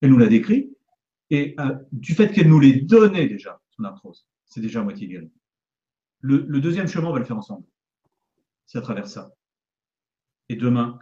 Elle nous l'a décrit. Et euh, du fait qu'elle nous l'ait donné déjà, son arthrose, c'est déjà à moitié guéri. Le, le deuxième chemin, on va le faire ensemble. C'est à travers ça. Et demain,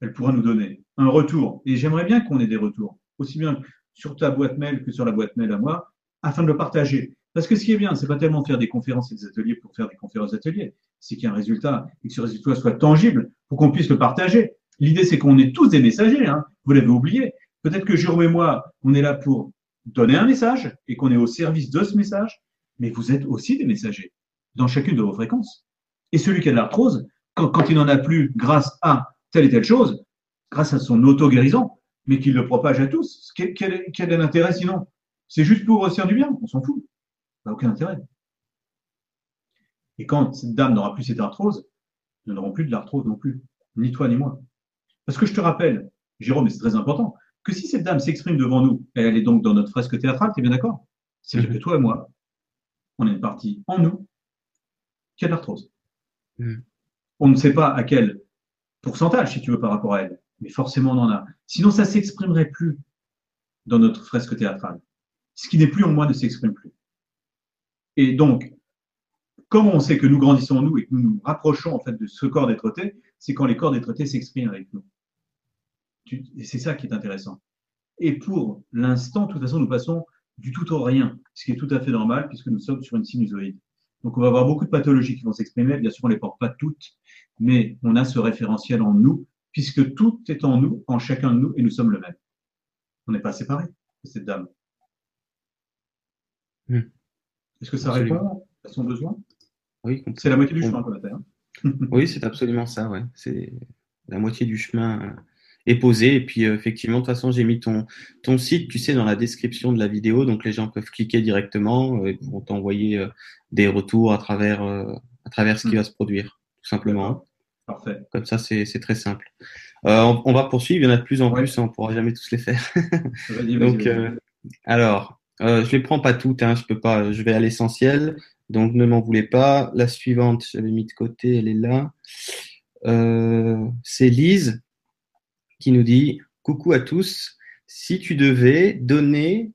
elle pourra nous donner un retour. Et j'aimerais bien qu'on ait des retours, aussi bien sur ta boîte mail que sur la boîte mail à moi, afin de le partager. Parce que ce qui est bien, c'est pas tellement faire des conférences et des ateliers pour faire des conférences et ateliers, c'est qu'il y ait un résultat et que ce résultat soit tangible pour qu'on puisse le partager. L'idée, c'est qu'on est tous des messagers, hein. vous l'avez oublié. Peut-être que Jérôme et moi, on est là pour donner un message et qu'on est au service de ce message, mais vous êtes aussi des messagers dans chacune de vos fréquences. Et celui qui a de l'arthrose, quand, quand il n'en a plus grâce à telle et telle chose, grâce à son auto-guérison, mais qu'il le propage à tous, quel, quel, est l'intérêt sinon? C'est juste pour faire du bien, on s'en fout. Ça n'a aucun intérêt. Et quand cette dame n'aura plus cette arthrose, nous n'aurons plus de l'arthrose non plus, ni toi ni moi. Parce que je te rappelle, Jérôme, et c'est très important, que si cette dame s'exprime devant nous, elle est donc dans notre fresque théâtrale, tu es bien d'accord? C'est-à-dire que toi et moi, on a une partie en nous qui a de l'arthrose. Mm. On ne sait pas à quel pourcentage, si tu veux, par rapport à elle, mais forcément on en a. Sinon, ça s'exprimerait plus dans notre fresque théâtrale. Ce qui n'est plus en moi ne s'exprime plus. Et donc, comment on sait que nous grandissons en nous et que nous nous rapprochons en fait de ce corps d'être c'est quand les corps d'être s'expriment avec nous. Et c'est ça qui est intéressant. Et pour l'instant, de toute façon, nous passons du tout au rien, ce qui est tout à fait normal puisque nous sommes sur une sinusoïde. Donc, on va avoir beaucoup de pathologies qui vont s'exprimer. Bien sûr, on ne les porte pas toutes, mais on a ce référentiel en nous, puisque tout est en nous, en chacun de nous, et nous sommes le même. On n'est pas séparés de cette dame. Hmm. Est-ce que ça répond à son besoin? Oui. C'est la moitié du chemin qu'on a fait. Hein. oui, c'est absolument ça. Ouais. C'est la moitié du chemin euh, est posé. Et puis, euh, effectivement, de toute façon, j'ai mis ton, ton site, tu sais, dans la description de la vidéo. Donc, les gens peuvent cliquer directement et pourront t'envoyer euh, des retours à travers, à travers ce qui hmm. va se produire, tout simplement. Parfait. Comme ça, c'est très simple. Euh, on, va poursuivre, il y en a de plus en plus, hein, on ne pourra jamais tous les faire. Donc, euh, alors, euh, je les prends pas toutes, hein, je peux pas, je vais à l'essentiel. Donc, ne m'en voulez pas. La suivante, j'avais mis de côté, elle est là. Euh, c'est Lise qui nous dit Coucou à tous. Si tu devais donner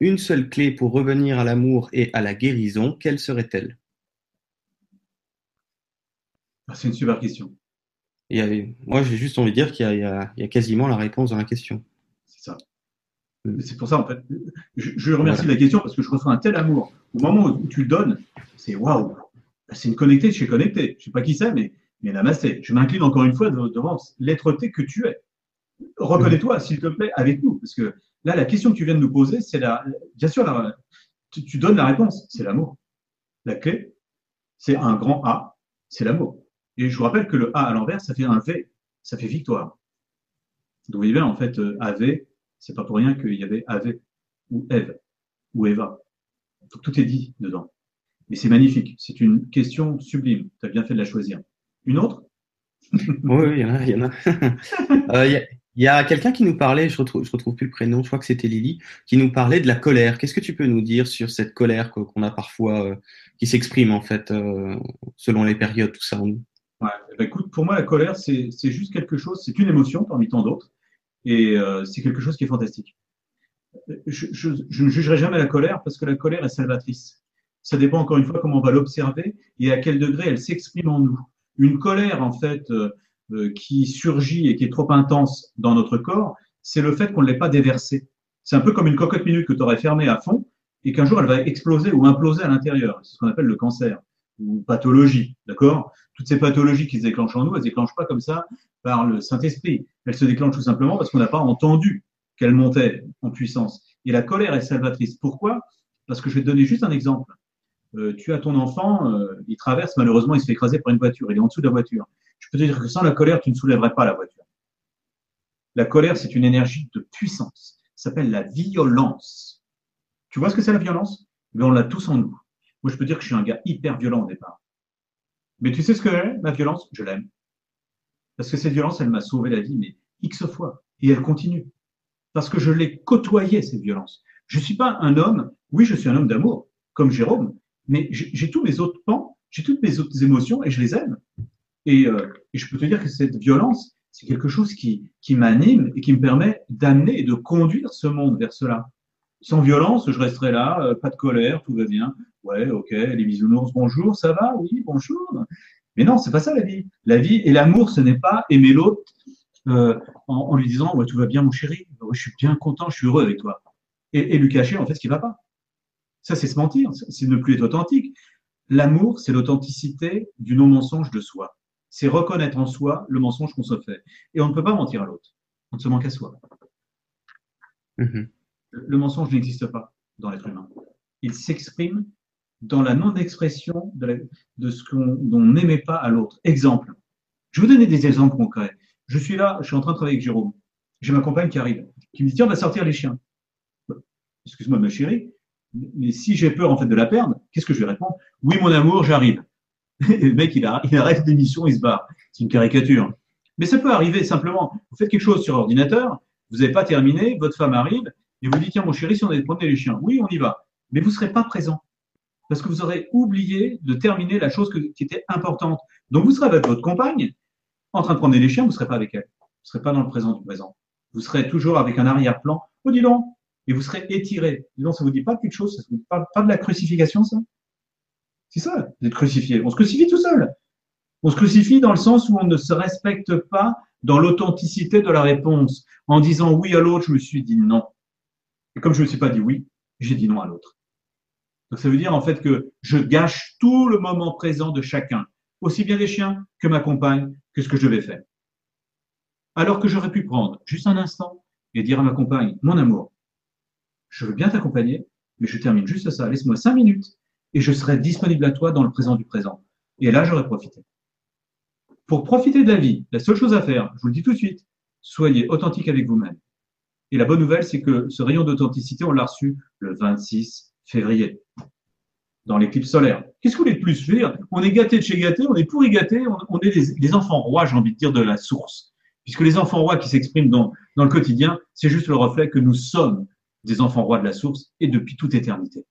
une seule clé pour revenir à l'amour et à la guérison, quelle serait-elle? C'est une super question moi, j'ai juste envie de dire qu'il y, a quasiment la réponse dans la question. C'est ça. Mm. C'est pour ça, en fait, je, remercie la question parce que je reçois un tel amour. Au moment où tu le donnes, c'est waouh, c'est une connectée, je suis connecté. Je ne sais pas qui c'est, mais, mais namaste. Je m'incline encore une fois devant l'être-té que tu es. Reconnais-toi, s'il te plaît, avec nous. Parce que là, la question que tu viens de nous poser, c'est la. Bien sûr, tu, tu donnes la réponse, c'est l'amour. La clé, c'est un grand A, c'est l'amour. Et je vous rappelle que le A à l'envers, ça fait un V, ça fait victoire. Donc vous voyez bien, en fait, euh, AV, c'est pas pour rien qu'il y avait AV ou Eve ou Eva. Donc tout est dit dedans. Mais c'est magnifique. C'est une question sublime. Tu as bien fait de la choisir. Une autre? Oui, il y en a. Il y, en a. Euh, il y a, quelqu'un qui nous parlait, je retrouve, je retrouve plus le prénom, je crois que c'était Lily, qui nous parlait de la colère. Qu'est-ce que tu peux nous dire sur cette colère qu'on a parfois, euh, qui s'exprime en fait selon les périodes, tout ça en nous? Ouais, bah, écoute, pour moi, la colère, c'est juste quelque chose, c'est une émotion parmi tant d'autres, et euh, c'est quelque chose qui est fantastique. Je, je, je, ne jugerai jamais la colère parce que la colère est salvatrice. Ça dépend encore une fois comment on va l'observer et à quel degré elle s'exprime en nous. Une colère, en fait, euh, euh qui surgit et qui est trop intense dans notre corps, c'est le fait qu'on ne l'ait pas déversée. C'est un peu comme une cocotte minute que tu aurais fermée à fond et qu'un jour elle va exploser ou imploser à l'intérieur. C'est ce qu'on appelle le cancer ou pathologie, d'accord? Toutes ces pathologies qui se déclenchent en nous, elles ne se déclenchent pas comme ça par le Saint-Esprit. Elles se déclenchent tout simplement parce qu'on n'a pas entendu qu'elles montaient en puissance. Et la colère est salvatrice. Pourquoi? Parce que je vais te donner juste un exemple. Euh, tu as ton enfant, euh, il traverse, malheureusement, il se fait écraser par une voiture, il est en dessous de la voiture. Je peux te dire que sans la colère, tu ne soulèverais pas la voiture. La colère, c'est une énergie de puissance. Ça s'appelle la violence. Tu vois ce que c'est la violence? Mais on l'a tous en nous. Moi, je peux dire que je suis un gars hyper violent au départ. Mais tu sais ce que j'ai Ma violence, je l'aime. Parce que cette violence, elle m'a sauvé la vie, mais X fois. Et elle continue. Parce que je l'ai côtoyé, cette violence. Je ne suis pas un homme, oui, je suis un homme d'amour, comme Jérôme, mais j'ai tous mes autres pans, j'ai toutes mes autres émotions et je les aime. Et, euh, et je peux te dire que cette violence, c'est quelque chose qui, qui m'anime et qui me permet d'amener et de conduire ce monde vers cela. Sans violence, je resterai là, euh, pas de colère, tout va bien. Ouais, ok, les bisounours, bonjour, ça va? Oui, bonjour. Mais non, c'est pas ça la vie. La vie et l'amour, ce n'est pas aimer l'autre euh, en, lui disant ouais, tout va bien mon chéri, je suis bien content, je suis heureux avec toi. Et, et lui cacher en fait ce qui va pas. Ça, c'est se mentir, c'est ne plus être authentique. L'amour, c'est l'authenticité du non-mensonge de soi. C'est reconnaître en soi le mensonge qu'on se fait. Et on ne peut pas mentir à l'autre. On ne se manque à soi. Mm-hmm. Le mensonge n'existe pas dans l'être humain. Il s'exprime dans la non-expression de, ce qu'on n'aimait pas à l'autre. Exemple. Je vais vous donner des exemples concrets. Je suis là, je suis en train de travailler avec Jérôme. J'ai ma compagne qui arrive, qui me dit tiens, on va sortir les chiens. Excuse-moi, ma chérie, mais si j'ai peur en fait de la perdre, qu'est-ce que je vais répondre Oui, mon amour, j'arrive. Le mec, il, arrête l'émission, il se barre. C'est une caricature. Mais ça peut arriver simplement. Vous faites quelque chose sur ordinateur, vous n'avez pas terminé, votre femme arrive et vous dit tiens, mon chéri, si on allait promener les chiens, oui, on y va. Mais vous ne serez pas présent parce que vous aurez oublié de terminer la chose qui était importante. Donc vous serez avec votre compagne en train de promener les chiens, vous ne serez pas avec elle. Vous ne serez pas dans le présent du présent. Vous serez toujours avec un arrière-plan. Oh, dis donc, et vous serez étiré. Dis donc, ça vous dit pas quelque chose Ça vous dit pas, de la crucifixion, ça? C'est ça, d'être crucifié. On se crucifie tout seul. On se crucifie dans le sens où on ne se respecte pas dans l'authenticité de la réponse. En disant oui à l'autre, je me suis dit non. Et comme je ne me suis pas dit oui, j'ai dit non à l'autre. Donc ça veut dire en fait que je gâche tout le moment présent de chacun, aussi bien des chiens que ma compagne, que ce que je vais faire. Alors que j'aurais pu prendre juste un instant et dire à ma compagne, mon amour, je veux bien t'accompagner, mais je termine juste ça, laisse-moi cinq minutes et je serai disponible à toi dans le présent du présent. Et là, j'aurais profité. Pour profiter de la vie, la seule chose à faire, je vous le dis tout de suite, soyez authentique avec vous-même. Et la bonne nouvelle, c'est que ce rayon d'authenticité, on l'a reçu le 26 février, dans l'éclipse solaire. Qu'est-ce que vous voulez de plus? Je veux dire, on est gâté de chez gâté, on est pourri gâté, on, est des, enfants rois, j'ai envie de dire, de la source. Puisque les enfants rois qui s'expriment dans, dans le quotidien, c'est juste le reflet que nous sommes des enfants rois de la source et depuis toute éternité.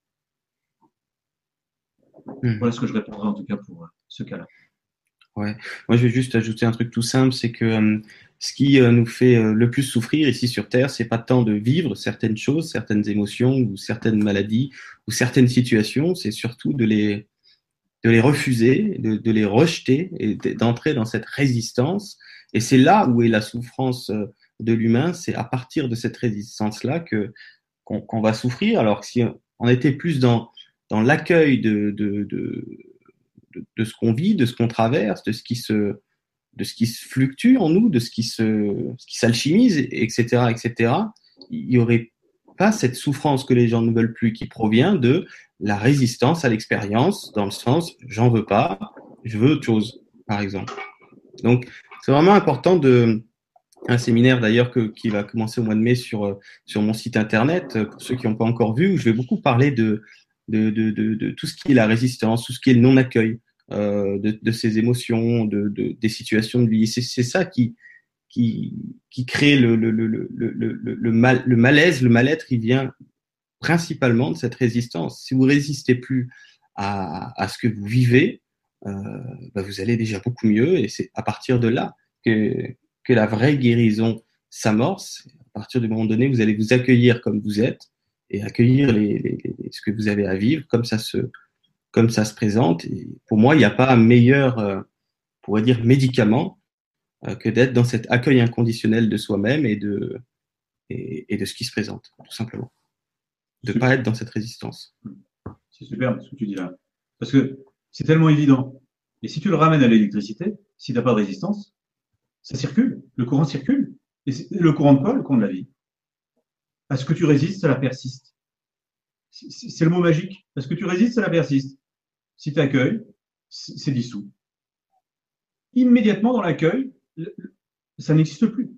Hmm. Voilà ce que je répondrai en tout cas pour euh, ce cas-là. Ouais. Moi, je vais juste ajouter un truc tout simple, c'est que euh, ce qui euh, nous fait euh, le plus souffrir ici sur Terre, c'est pas tant de vivre certaines choses, certaines émotions ou certaines maladies ou certaines situations, c'est surtout de les de les refuser, de, de les rejeter et d'entrer dans cette résistance. Et c'est là où est la souffrance de l'humain. C'est à partir de cette résistance-là que qu'on va souffrir. Alors que si on était plus dans dans l'accueil de de, de de, ce qu'on vit, de ce qu'on traverse, de ce qui se de ce qui se fluctue en nous, de ce qui se, qui s'alchimise, etc., etc., il n'y aurait pas cette souffrance que les gens ne veulent plus qui provient de la résistance à l'expérience, dans le sens j'en veux pas, je veux autre chose, par exemple. Donc, c'est vraiment important de un séminaire d'ailleurs qui va commencer au mois de mai sur sur mon site internet pour ceux qui n'ont pas encore vu où je vais beaucoup parler de de, de, de, tout ce qui est la résistance, tout ce qui est le non accueil. Euh, de, ses émotions, de, des situations de vie. C'est ça qui, qui, qui crée le, le, le, le, le, mal, le malaise, le mal-être, il vient principalement de cette résistance. Si vous résistez plus à, à ce que vous vivez, euh, bah vous allez déjà beaucoup mieux et c'est à partir de là que, que la vraie guérison s'amorce. À partir du moment donné, vous allez vous accueillir comme vous êtes et accueillir les, les, ce que vous avez à vivre comme ça se, comme ça se présente. Et pour moi, il n'y a pas un meilleur, euh, pourrait dire, médicament euh, que d'être dans cet accueil inconditionnel de soi-même et de, et, de ce qui se présente, tout simplement. de ne pas être dans cette résistance. C'est super ce que tu dis là. Parce que c'est tellement évident. Et si tu le ramènes à l'électricité, si tu n'as pas de résistance, ça circule. Le courant circule. Et le courant de quoi Le courant de la vie. À ce que tu résistes, cela persiste. C'est le mot magique. À ce que tu résistes, cela persiste. Si tu accueilles, c'est dissous. Immédiatement dans l'accueil, ça n'existe plus.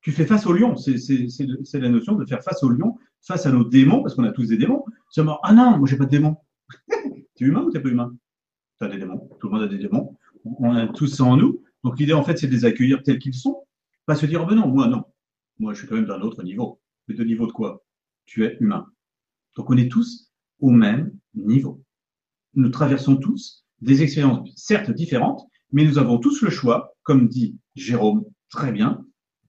Tu fais face au lion. C'est la notion de faire face au lion, face à nos démons, parce qu'on a tous des démons. Seulement, ah non, moi j'ai pas de démons. tu es humain ou tu pas humain? Tu as des démons. Tout le monde a des démons. On a tous ça en nous. Donc l'idée, en fait, c'est de les accueillir tels qu'ils sont. Pas se dire, oh ben non, moi non. Moi, je suis quand même d'un autre niveau. Mais de niveau de quoi? Tu es humain. Donc on est tous au même niveau. Nous traversons tous des expériences certes différentes, mais nous avons tous le choix, comme dit Jérôme très bien,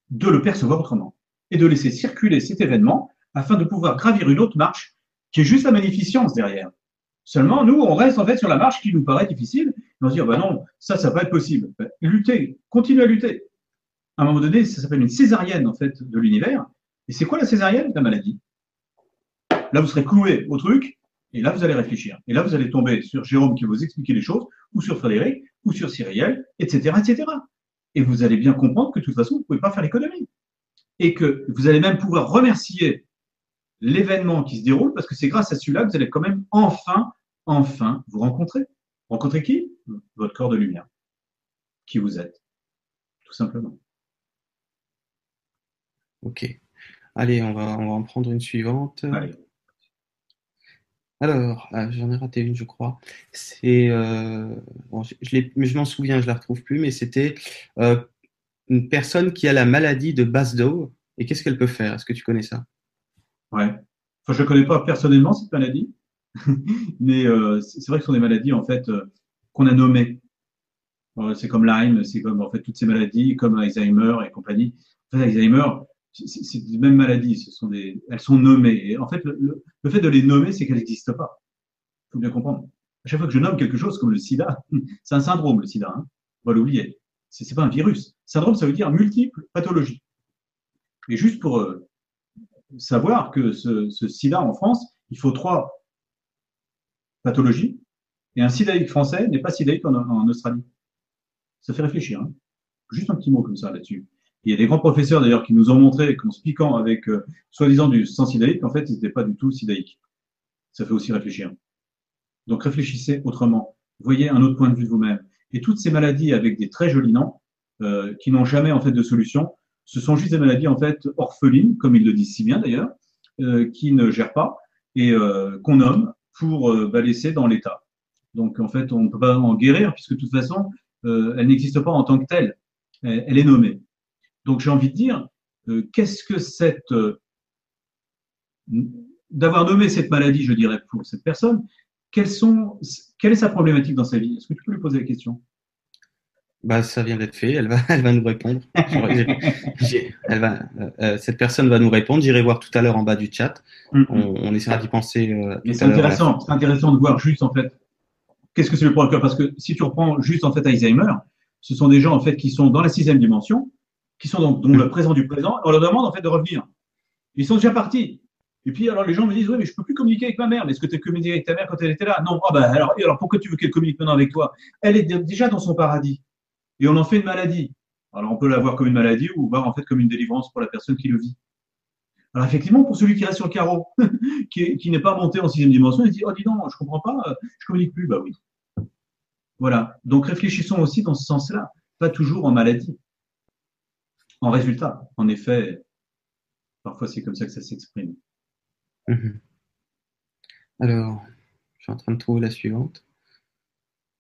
de le percevoir autrement et de laisser circuler cet événement afin de pouvoir gravir une autre marche qui est juste la magnificence derrière. Seulement, nous, on reste en fait sur la marche qui nous paraît difficile. on se dit, oh, bah non, ça, ça va être possible. Ben, lutter, continuez à lutter. À un moment donné, ça s'appelle une césarienne en fait de l'univers. Et c'est quoi la césarienne La maladie? Là, vous serez cloué au truc, et là, vous allez réfléchir. Et là, vous allez tomber sur Jérôme qui va vous expliquer les choses, ou sur Frédéric, ou sur Cyrielle, etc., etc. Et vous allez bien comprendre que de toute façon, vous ne pouvez pas faire l'économie. Et que vous allez même pouvoir remercier l'événement qui se déroule, parce que c'est grâce à celui-là que vous allez quand même enfin, enfin vous rencontrer. Rencontrer qui? Votre corps de lumière. Qui vous êtes. Tout simplement. Ok. Allez, on va, on va en prendre une suivante. Allez. Alors, ah, j'en ai raté une, je crois. C'est, euh, je, je m'en souviens, je la retrouve plus, mais c'était euh, une personne qui a la maladie de Basdow. Et qu'est-ce qu'elle peut faire? Est-ce que tu connais ça? Ouais. Enfin, je ne connais pas personnellement cette maladie, mais euh, c'est vrai que ce sont des maladies en fait qu'on a nommées. C'est comme Lyme, c'est comme en fait toutes ces maladies, comme Alzheimer et compagnie. En fait, Alzheimer, c'est des mêmes maladies, elles sont nommées. Et en fait, le, fait de les nommer, c'est qu'elles n'existent pas. Il faut bien comprendre. À chaque fois que je nomme quelque chose comme le sida, c'est un syndrome, le sida. Hein. On va l'oublier. Ce n'est pas un virus. Syndrome, ça veut dire multiple pathologie. Et juste pour euh, savoir que ce, sida en France, il faut trois pathologies. Et un sidaïque français n'est pas sidaïque en, en Australie. Ça fait réfléchir. Hein. Juste un petit mot comme ça là-dessus. Il y a des grands professeurs d'ailleurs qui nous ont montré qu'en se piquant avec euh, soi-disant du sang sidaïque, en fait, ils n'étaient pas du tout sidaïques. Ça fait aussi réfléchir. Donc réfléchissez autrement. Voyez un autre point de vue de vous-même. Et toutes ces maladies avec des très jolis noms, euh, qui n'ont jamais en fait de solution, ce sont juste des maladies en fait orphelines, comme ils le disent si bien d'ailleurs, euh, qui ne gèrent pas et euh, qu'on nomme pour euh, bah, laisser dans l'état. Donc en fait, on ne peut pas en guérir puisque de toute façon, elle n'existe pas en tant que telle. elle est nommée. Donc j'ai envie de dire, euh, qu'est-ce que cette euh, d'avoir nommé cette maladie, je dirais, pour cette personne, quelles sont, quelle est sa problématique dans sa vie? Est-ce que tu peux lui poser la question? Bah, ça vient d'être fait, elle va, elle va nous répondre. elle va, euh, cette personne va nous répondre. J'irai voir tout à l'heure en bas du chat. Mm-hmm. On, essaiera d'y penser. c'est intéressant, c'est intéressant de voir juste en fait qu'est-ce que c'est le problème parce que si tu reprends juste en fait Alzheimer, ce sont des gens en fait qui sont dans la sixième dimension, qui sont dans, le présent du présent, on leur demande en fait de revenir. Ils sont déjà partis. Et puis alors les gens me disent oui mais je peux plus communiquer avec ma mère. Mais est-ce que tu as communiqué avec ta mère quand elle était là? Non. Ah ben alors, pourquoi tu veux qu'elle communique maintenant avec toi? Elle est déjà dans son paradis. Et on en fait une maladie. Alors on peut la voir comme une maladie ou voir en fait comme une délivrance pour la personne qui le vit. Alors effectivement, pour celui qui reste sur le carreau, qui, n'est pas monté en sixième dimension, il dit oh dis donc, je comprends pas, je communique plus. Bah oui. Voilà. Donc réfléchissons aussi dans ce sens-là, pas toujours en maladie en résultat. En effet, parfois c'est comme ça que ça s'exprime. Mhm. Alors, je suis en train de trouver la suivante.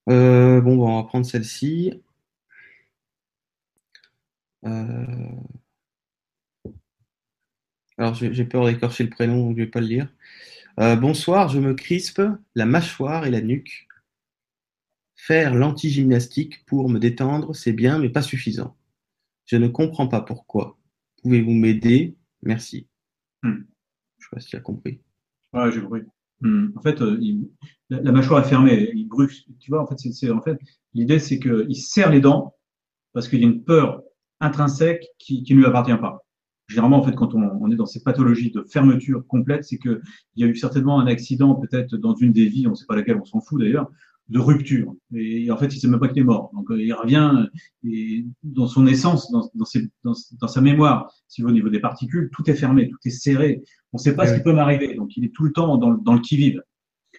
Euh, bon, on va prendre celle-ci. Euh, alors, j'ai peur d'écorcher le prénom, donc je ne vais pas le lire. Euh, bonsoir, je me crispe la mâchoire et la nuque. Faire l'anti-gymnastique pour me détendre, c'est bien, mais pas suffisant. Je ne comprends pas pourquoi. Pouvez-vous m'aider? Merci. Hmm. Je ne sais pas si tu as compris. Ouais, j'ai compris. Hmm. En fait, euh, la, mâchoire est fermée, il brûle. Tu vois, en fait, c'est, en fait, l'idée, c'est qu'il serre les dents parce qu'il y a une peur intrinsèque qui, ne lui appartient pas. généralement, en fait, quand on, est dans cette pathologie de fermeture complète, c'est qu'il y a eu certainement un accident, peut-être dans une des vies, on ne sait pas laquelle, on s'en fout d'ailleurs, de rupture. Et en fait, il sait même pas qu'il est mort. Donc, il revient et dans son essence, dans, dans, sa mémoire, si au niveau des particules, tout est fermé, tout est serré. On ne sait pas ce qui peut m'arriver. Donc, il est tout le temps dans, dans le qui-vive.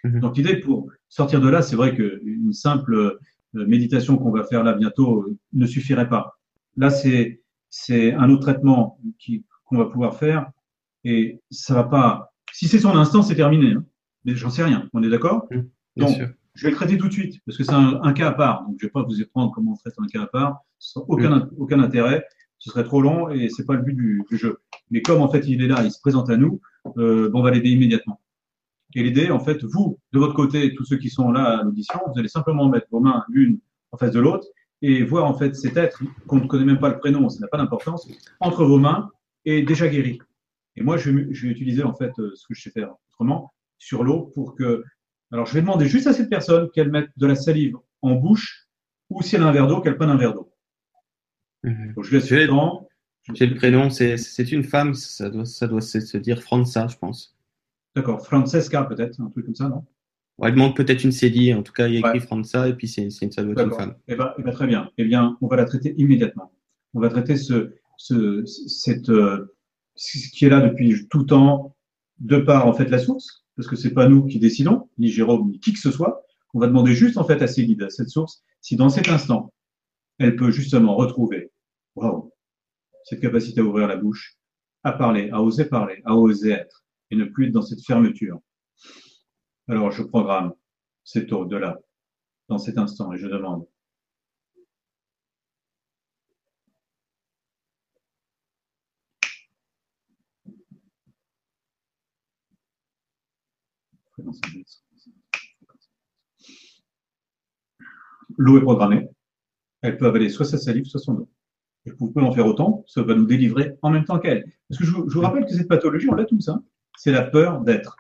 Mhm. Donc, l'idée pour sortir de là, c'est vrai qu'une simple euh, méditation qu'on va faire là bientôt euh, ne suffirait pas. Là, c'est c'est un autre traitement qu'on va pouvoir faire et ça va pas. Si c'est son instant, c'est terminé. Hein. Mais j'en sais rien. On est d'accord? Mmh, Donc, je vais le traiter tout de suite parce que c'est un, cas à part. Donc, je vais pas vous apprendre comment on traite un cas à part. Sans aucun, mmh. aucun intérêt. Ce serait trop long et c'est pas le but du, jeu. Mais comme en fait il est là, il se présente à nous, euh, on va l'aider immédiatement. Et l'idée, en fait, vous, de votre côté, tous ceux qui sont là à l'audition, vous allez simplement mettre vos mains l'une en face de l'autre et voir en fait cet être qu'on ne connaît même pas le prénom, ça n'a pas d'importance, entre vos mains et déjà guéri. Et moi, je vais, utiliser en fait euh, ce que je sais faire autrement sur l'eau pour que. Alors, je vais demander juste à cette personne qu'elle mette de la salive en bouche ou si elle a un verre d'eau, qu'elle prenne un verre d'eau. Mhm. je laisse le temps. J'ai le prénom, c'est une femme, ça doit, ça doit se dire Franza, je pense. D'accord, Francesca peut-être, un truc comme ça, non? Il manque peut-être une cédille. En tout cas, il y a écrit Franza et puis c'est une, une femme. Eh ben, eh ben, très bien. Eh bien, on va la traiter immédiatement. On va traiter ce, ce, cette, euh, ce qui est là depuis tout temps, de par en fait la source, parce que c'est pas nous qui décidons, ni Jérôme, ni qui que ce soit. On va demander juste en fait à ces guides, à cette source, si dans cet instant, elle peut justement retrouver, cette capacité à ouvrir la bouche, à parler, à oser parler, à oser être, et ne plus être dans cette fermeture. Alors je programme cette eau de là, dans cet instant, et je demande. L'eau est programmée. Elle peut avaler soit sa salive, soit son eau. Et vous pouvez en faire autant, ça va nous délivrer en même temps qu'elle. Parce que je vous, rappelle que cette pathologie, on l'a tous, hein. c'est la peur d'être.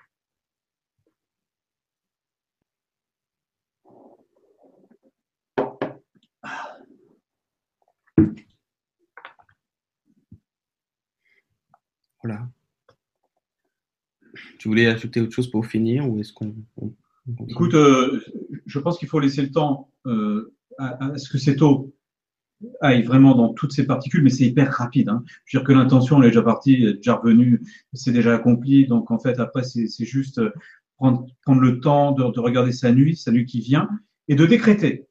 Voilà. Tu voulais ajouter autre chose pour finir ou est-ce qu'on. Écoute, euh, je pense qu'il faut laisser le temps euh, à, ce que cette eau aille vraiment dans toutes ces particules, mais c'est hyper rapide. Hein. Je veux dire que l'intention, elle est déjà partie, elle est déjà revenue, c'est déjà accompli. Donc en fait, après, c'est juste euh, prendre, prendre, le temps de, de regarder sa nuit, sa nuit qui vient, et de décréter.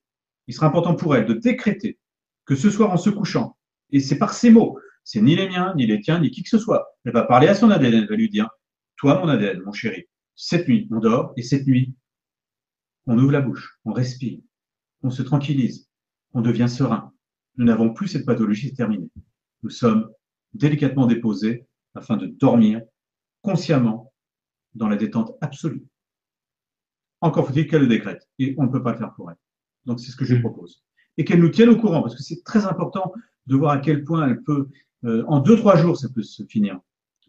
Il sera important pour elle de décréter que ce soir en se couchant, et c'est par ces mots, c'est ni les miens, ni les tiens, ni qui que ce soit. Elle va parler à son ADN, elle va lui dire, toi mon ADN, mon chéri, cette nuit, on dort, et cette nuit, on ouvre la bouche, on respire, on se tranquillise, on devient serein. Nous n'avons plus cette pathologie terminée. Nous sommes délicatement déposés afin de dormir consciemment dans la détente absolue. Encore faut-il qu'elle le décrète, et on ne peut pas le faire pour elle. Donc c'est ce que je mmh. propose. Et qu'elle nous tienne au courant, parce que c'est très important de voir à quel point elle peut euh, en deux, trois jours, ça peut se finir.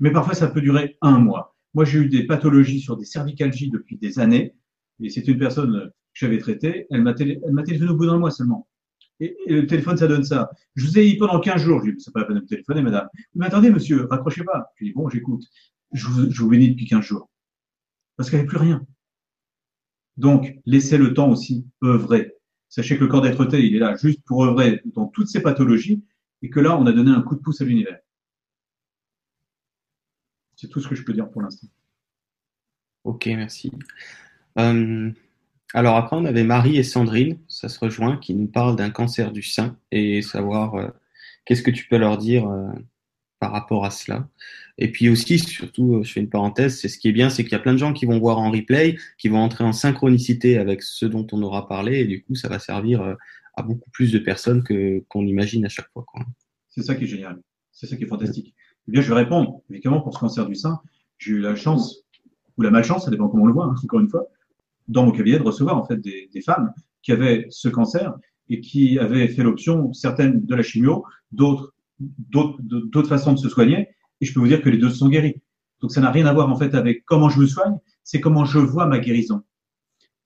Mais parfois, ça peut durer un mois. Moi, j'ai eu des pathologies sur des cervicalgies depuis des années. Et c'est une personne que j'avais traitée. Elle m'a téléphoné au bout d'un mois seulement. Et, le téléphone, ça donne ça. Je vous ai dit pendant 15 jours. Je lui ai dit, c'est pas la peine de me téléphoner, madame. Mais attendez, monsieur, raccrochez pas. Je lui ai dit, bon, j'écoute. Je vous, je vous bénis depuis 15 jours. Parce qu'il n'y avait plus rien. Donc, laissez le temps aussi œuvrer. Sachez que le corps d'être il est là juste pour œuvrer dans toutes ces pathologies et que là, on a donné un coup de pouce à l'univers. C'est tout ce que je peux dire pour l'instant. Ok, merci. Euh, alors après, on avait Marie et Sandrine, ça se rejoint, qui nous parlent d'un cancer du sein et savoir euh, qu'est-ce que tu peux leur dire euh, par rapport à cela. Et puis aussi, surtout, je fais une parenthèse, c'est ce qui est bien, c'est qu'il y a plein de gens qui vont voir en replay, qui vont entrer en synchronicité avec ce dont on aura parlé, et du coup, ça va servir à beaucoup plus de personnes que qu'on imagine à chaque fois. C'est ça qui est génial. C'est ça qui est fantastique. Eh bien, je vais répondre. Évidemment, pour ce cancer du sein, j'ai eu la chance, ou la malchance, ça dépend comment on le voit, hein, encore une fois, dans mon cabinet, de recevoir en fait des, femmes qui avaient ce cancer et qui avaient fait l'option, certaines de la chimio, d'autres d'autres façons de se soigner. Et je peux vous dire que les deux se sont guéris. Donc ça n'a rien à voir en fait avec comment je me soigne, c'est comment je vois ma guérison.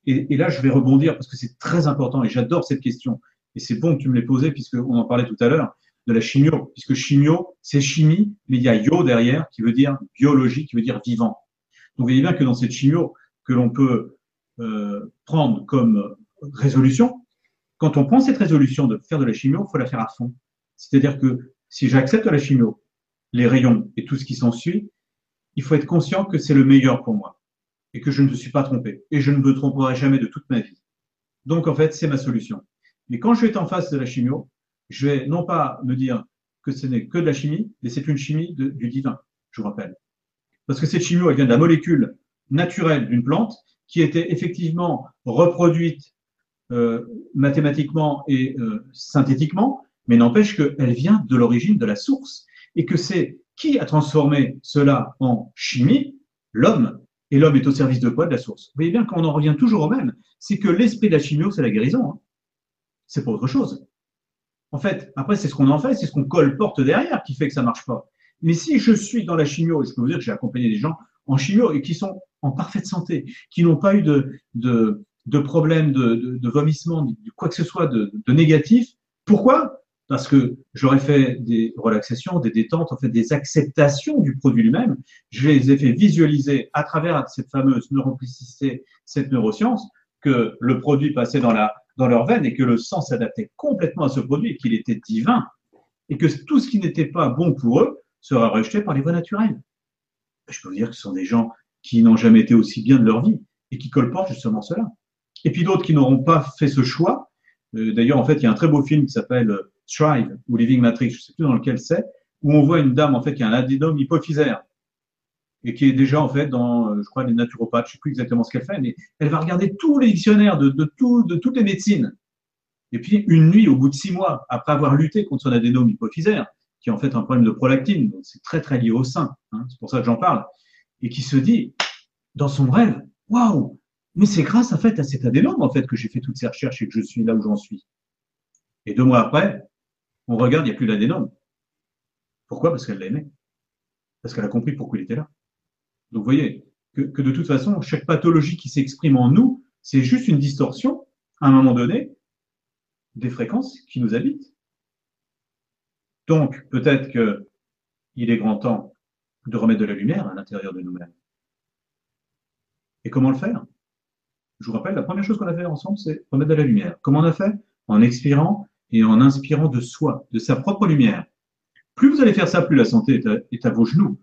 Et, là, je vais rebondir parce que c'est très important et j'adore cette question. Et c'est bon que tu me l'aies posée puisqu'on en parlait tout à l'heure. De la chimio, puisque chimio, c'est chimie, mais il y a yo derrière, qui veut dire biologie, qui veut dire vivant. Donc vous voyez bien que dans cette chimio que l'on peut euh, prendre comme résolution, quand on prend cette résolution de faire de la chimio, il faut la faire à fond. C'est-à-dire que si j'accepte la chimio, les rayons et tout ce qui s'ensuit, il faut être conscient que c'est le meilleur pour moi et que je ne me suis pas trompé et je ne me tromperai jamais de toute ma vie. Donc en fait, c'est ma solution. Mais quand je vais être en face de la chimio, je vais non pas me dire que ce n'est que de la chimie, mais c'est une chimie du divin, je vous rappelle. Parce que cette chimio, elle vient de la molécule naturelle d'une plante qui était effectivement reproduite euh, mathématiquement et euh, synthétiquement, mais n'empêche qu'elle vient de l'origine de la source et que c'est qui a transformé cela en chimie? L'homme. Et l'homme est au service de quoi? De la source. Vous voyez bien qu'on en revient toujours au même. C'est que l'esprit de la chimio, c'est la guérison. Hein. C'est pas autre chose. En fait, après, c'est ce qu'on en fait, c'est ce qu'on colporte derrière qui fait que ça marche pas. Mais si je suis dans la chimio, et je peux vous dire que j'ai accompagné des gens en chimio et qui sont en parfaite santé, qui n'ont pas eu de, de, de problème de, de, vomissement, de quoi que ce soit de, de négatif. Pourquoi? Parce que j'aurais fait des relaxations, des détentes, en fait des acceptations du produit lui-même. Je les ai fait visualiser à travers cette fameuse neuroplasticité, cette neuroscience, que le produit passait dans la dans leur veine et que le sang s'adaptait complètement à ce produit et qu'il était divin et que tout ce qui n'était pas bon pour eux sera rejeté par les voies naturelles. Je peux vous dire que ce sont des gens qui n'ont jamais été aussi bien de leur vie et qui colportent justement cela. Et puis d'autres qui n'auront pas fait ce choix. Euh, d'ailleurs, en fait, il y a un très beau film qui s'appelle euh, Strive ou Living Matrix, je ne sais plus dans lequel c'est, où on voit une dame en fait qui a un adénome hypophysaire et qui est déjà en fait dans, euh, je crois, les naturopathes, je sais plus exactement ce qu'elle fait, mais elle va regarder tous les dictionnaires de, de, tout, de toutes les médecines. Et puis une nuit, au bout de six mois, après avoir lutté contre son adénome hypophysaire, qui est en fait un problème de prolactine, donc c'est très très lié au sein, hein, c'est pour ça que j'en parle, et qui se dit dans son rêve, waouh, mais c'est grâce en fait à cet adénome en fait que j'ai fait toutes ces recherches et que je suis là où j'en suis. Et deux mois après, on regarde, il n'y a plus d'adénome. Pourquoi? Parce qu'elle l'aimait. Parce qu'elle a compris pourquoi il était là. Donc vous voyez que, de toute façon, chaque pathologie qui s'exprime en nous, c'est juste une distorsion, à un moment donné, des fréquences qui nous habitent. Donc peut-être qu'il est grand temps de remettre de la lumière à l'intérieur de nous-mêmes. Et comment le faire? Je vous rappelle, la première chose qu'on a fait ensemble, c'est remettre de la lumière. Comment on a fait? En expirant et en inspirant de soi, de sa propre lumière. Plus vous allez faire ça, plus la santé est à vos genoux.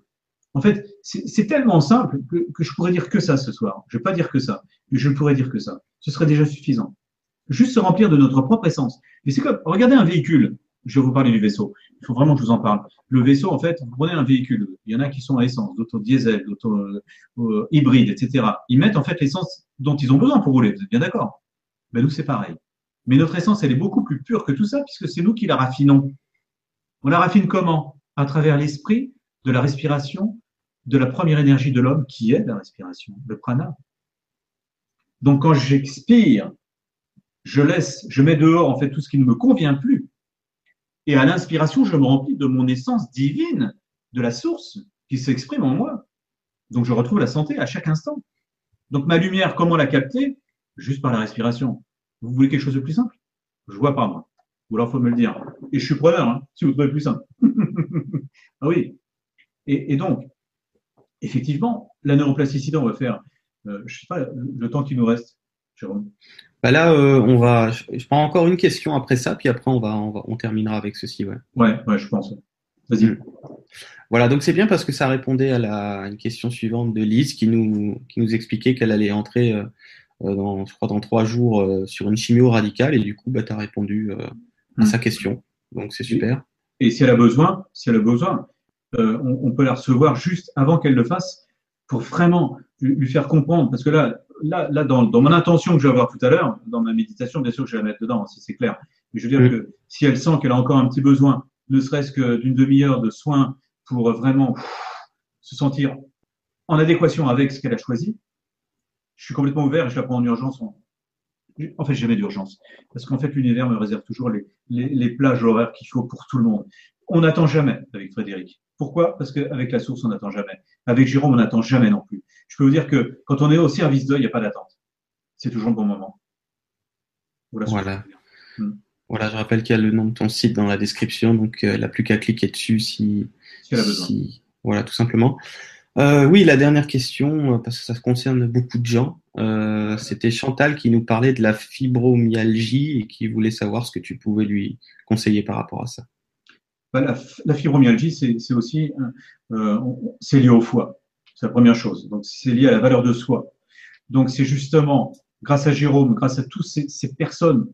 En fait, c'est tellement simple que, je pourrais dire que ça ce soir. Je ne vais pas dire que ça, mais je pourrais dire que ça. Ce serait déjà suffisant. Juste se remplir de notre propre essence. Et c'est comme, regardez un véhicule. Je vais vous parler du vaisseau. Il faut vraiment que je vous en parle. Le vaisseau, en fait, vous prenez un véhicule. Il y en a qui sont à essence, d'autres diesel, d'autres euh, hybrides, etc. Ils mettent en fait l'essence dont ils ont besoin pour rouler. Vous êtes bien d'accord? Ben nous, c'est pareil. Mais notre essence, elle est beaucoup plus pure que tout ça, puisque c'est nous qui la raffinons. On la raffine comment? À travers l'esprit, de la respiration, de la première énergie de l'homme qui est la respiration, le prana. Donc quand j'expire, je laisse, je mets dehors en fait tout ce qui ne me convient plus. Et à l'inspiration, je me remplis de mon essence divine, de la source qui s'exprime en moi. Donc je retrouve la santé à chaque instant. Donc ma lumière, comment la capter? Juste par la respiration. Vous voulez quelque chose de plus simple? Je vois pas moi. Ou alors faut me le dire. Et je suis preneur, hein, si vous trouvez plus simple. ah oui, et, donc, effectivement, la neuroplasticité, on va faire, euh, je sais pas, le temps qui nous reste, Jérôme. Bah là, euh, on va, je, prends encore une question après ça, puis après on va, on, terminera avec ceci, ouais. Ouais, ouais, je pense. Vas-y. Mm. Voilà, donc c'est bien parce que ça répondait à la une question suivante de Lise qui nous, qui nous expliquait qu'elle allait entrer, euh, dans, je crois, dans trois jours sur une chimio radicale et du coup, bah, tu as répondu à mm. sa question. Donc c'est super. Et si elle a besoin, si elle a besoin, euh, on, peut la recevoir juste avant qu'elle le fasse pour vraiment lui, faire comprendre. Parce que là, là, là dans, mon intention que je vais avoir tout à l'heure, dans ma méditation, bien sûr que je vais la mettre dedans, si c'est clair. Mais je veux dire que si elle sent qu'elle a encore un petit besoin, ne serait-ce que d'une demi-heure de soins pour vraiment se sentir en adéquation avec ce qu'elle a choisi, je suis complètement ouvert et je la prends en urgence. En fait, jamais d'urgence. Parce qu'en fait, l'univers me réserve toujours les, les, les plages horaires qu'il faut pour tout le monde. On n'attend jamais avec Frédéric. Pourquoi? Parce qu'avec la source, on n'attend jamais. Avec Jérôme, on n'attend jamais non plus. Je peux vous dire que quand on est au service d'eux, il n'y a pas d'attente. C'est toujours le bon moment. Voilà. Hmm. Voilà, je rappelle qu'il y a le nom de ton site dans la description, donc il n'a plus qu'à cliquer dessus si, si, elle a besoin. voilà, tout simplement. Euh, oui, la dernière question, parce que ça concerne beaucoup de gens, euh, c'était Chantal qui nous parlait de la fibromyalgie et qui voulait savoir ce que tu pouvais lui conseiller par rapport à ça. Bah, la, fibromyalgie, c'est aussi euh, c'est lié au foie. C'est la première chose. Donc, c'est lié à la valeur de soi. Donc, c'est justement grâce à Jérôme, grâce à toutes ces, ces personnes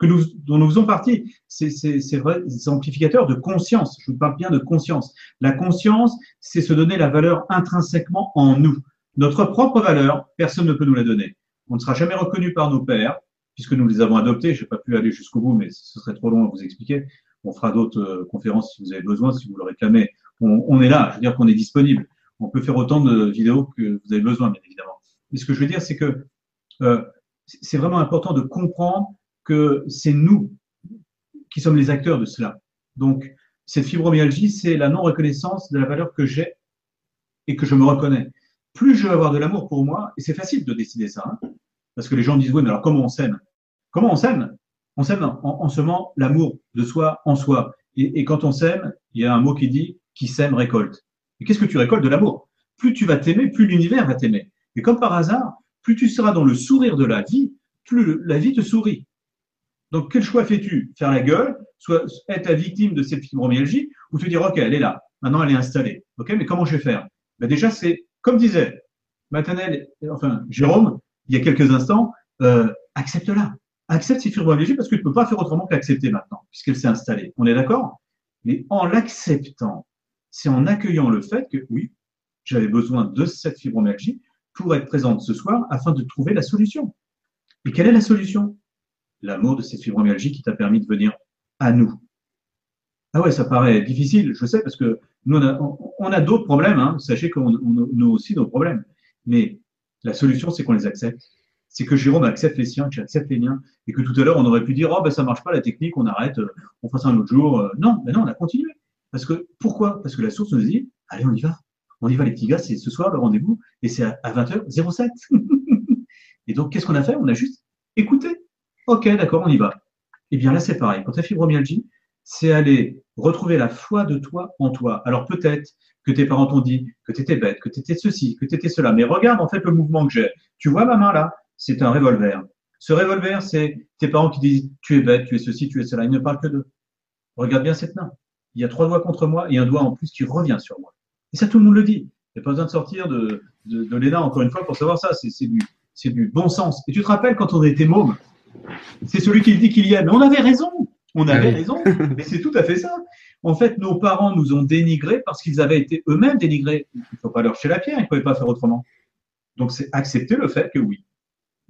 que nous, dont nous faisons partie, c'est vrai, des amplificateurs de conscience. Je vous parle bien de conscience. La conscience, c'est se donner la valeur intrinsèquement en nous. Notre propre valeur, personne ne peut nous la donner. On ne sera jamais reconnu par nos pères, puisque nous les avons adoptés. Je n'ai pas pu aller jusqu'au bout, mais ce serait trop long à vous expliquer. On fera d'autres euh, conférences si vous avez besoin, si vous le réclamez. On, est là, je veux dire qu'on est disponible. On peut faire autant de vidéos que vous avez besoin, bien évidemment. Mais ce que je veux dire, c'est que euh, c'est vraiment important de comprendre que c'est nous qui sommes les acteurs de cela. Donc, cette fibromyalgie, c'est la non-reconnaissance de la valeur que j'ai et que je me reconnais. Plus je vais avoir de l'amour pour moi, et c'est facile de décider ça, hein, parce que les gens disent, oui, mais alors comment on s'aime Comment on s'aime On s'aime en, semant l'amour de soi en soi. Et, quand on s'aime, il y a un mot qui dit, qui s'aime récolte. Et qu'est-ce que tu récoltes? De l'amour. Plus tu vas t'aimer, plus l'univers va t'aimer. Et comme par hasard, plus tu seras dans le sourire de la vie, plus la vie te sourit. Donc, quel choix fais-tu? Faire la gueule, soit être la victime de cette fibromyalgie, ou te dire, OK, elle est là, maintenant elle est installée. OK, mais comment je vais faire? Ben Déjà, c'est, comme disait Matanel, enfin, Jérôme, il y a quelques instants, euh, accepte-la. Accepte cette fibromyalgie parce que tu ne peux pas faire autrement qu'accepter maintenant, puisqu'elle s'est installée. On est d'accord? Mais en l'acceptant, c'est en accueillant le fait que, oui, j'avais besoin de cette fibromyalgie pour être présente ce soir afin de trouver la solution. Et quelle est la solution? L'amour de cette fibromyalgie qui t'a permis de venir à nous. Ah ouais, ça paraît difficile, je sais, parce que nous, on a, d'autres problèmes. Hein. Sachez qu'on a aussi nos problèmes. Mais la solution, c'est qu'on les accepte. C'est que Jérôme accepte les siens, que j'accepte les miens. Et que tout à l'heure, on aurait pu dire, oh, ben, ça marche pas la technique, on arrête, euh, on fera ça un autre jour. Euh. Non, mais non, on a continué. Parce que, pourquoi? Parce que la source nous dit, allez, on y va. On y va, les petits gars, c'est ce soir le rendez-vous. Et c'est à 20h07. et donc, qu'est-ce qu'on a fait? On a juste écouté. Ok, d'accord, on y va. Eh bien là, c'est pareil. Pour ta fibromyalgie, c'est aller retrouver la foi de toi en toi. Alors peut-être que tes parents t'ont dit que tu étais bête, que tu étais ceci, que tu étais cela. Mais regarde en fait le mouvement que j'ai. Tu vois ma main là? C'est un revolver. Ce revolver, c'est tes parents qui disent tu es bête, tu es ceci, tu es cela. Ils ne parlent que d'eux. Regarde bien cette main. Il y a trois doigts contre moi et un doigt en plus qui revient sur moi. Et ça, tout le monde le dit. Il n'y a pas besoin de sortir de, de, de l'ENA encore une fois pour savoir ça. C'est du, du bon sens. Et tu te rappelles quand on était môme, c'est celui qui dit qu'il y a. Mais on avait raison. On avait raison. Mais c'est tout à fait ça. En fait, nos parents nous ont dénigrés parce qu'ils avaient été eux-mêmes dénigrés. Il ne faut pas leur jeter la pierre. Ils ne pouvaient pas faire autrement. Donc, c'est accepter le fait que oui,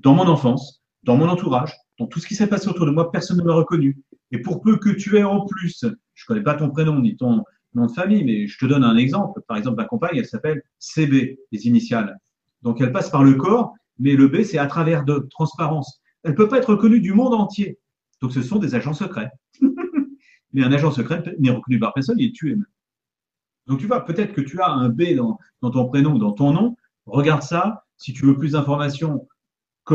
dans mon enfance, dans mon entourage, dans tout ce qui s'est passé autour de moi, personne ne m'a reconnu. Et pour peu que tu aies en plus, je connais pas ton prénom ni ton nom de famille, mais je te donne un exemple. Par exemple, ma compagne, elle s'appelle CB, les initiales. Donc, elle passe par le corps, mais le B, c'est à travers de transparence elle peut pas être reconnue du monde entier. Donc ce sont des agents secrets. Mais un agent secret n'est reconnu par personne, il est tué. Donc tu vois, peut-être que tu as un B dans, ton prénom ou dans ton nom. Regarde ça. Si tu veux plus d'informations,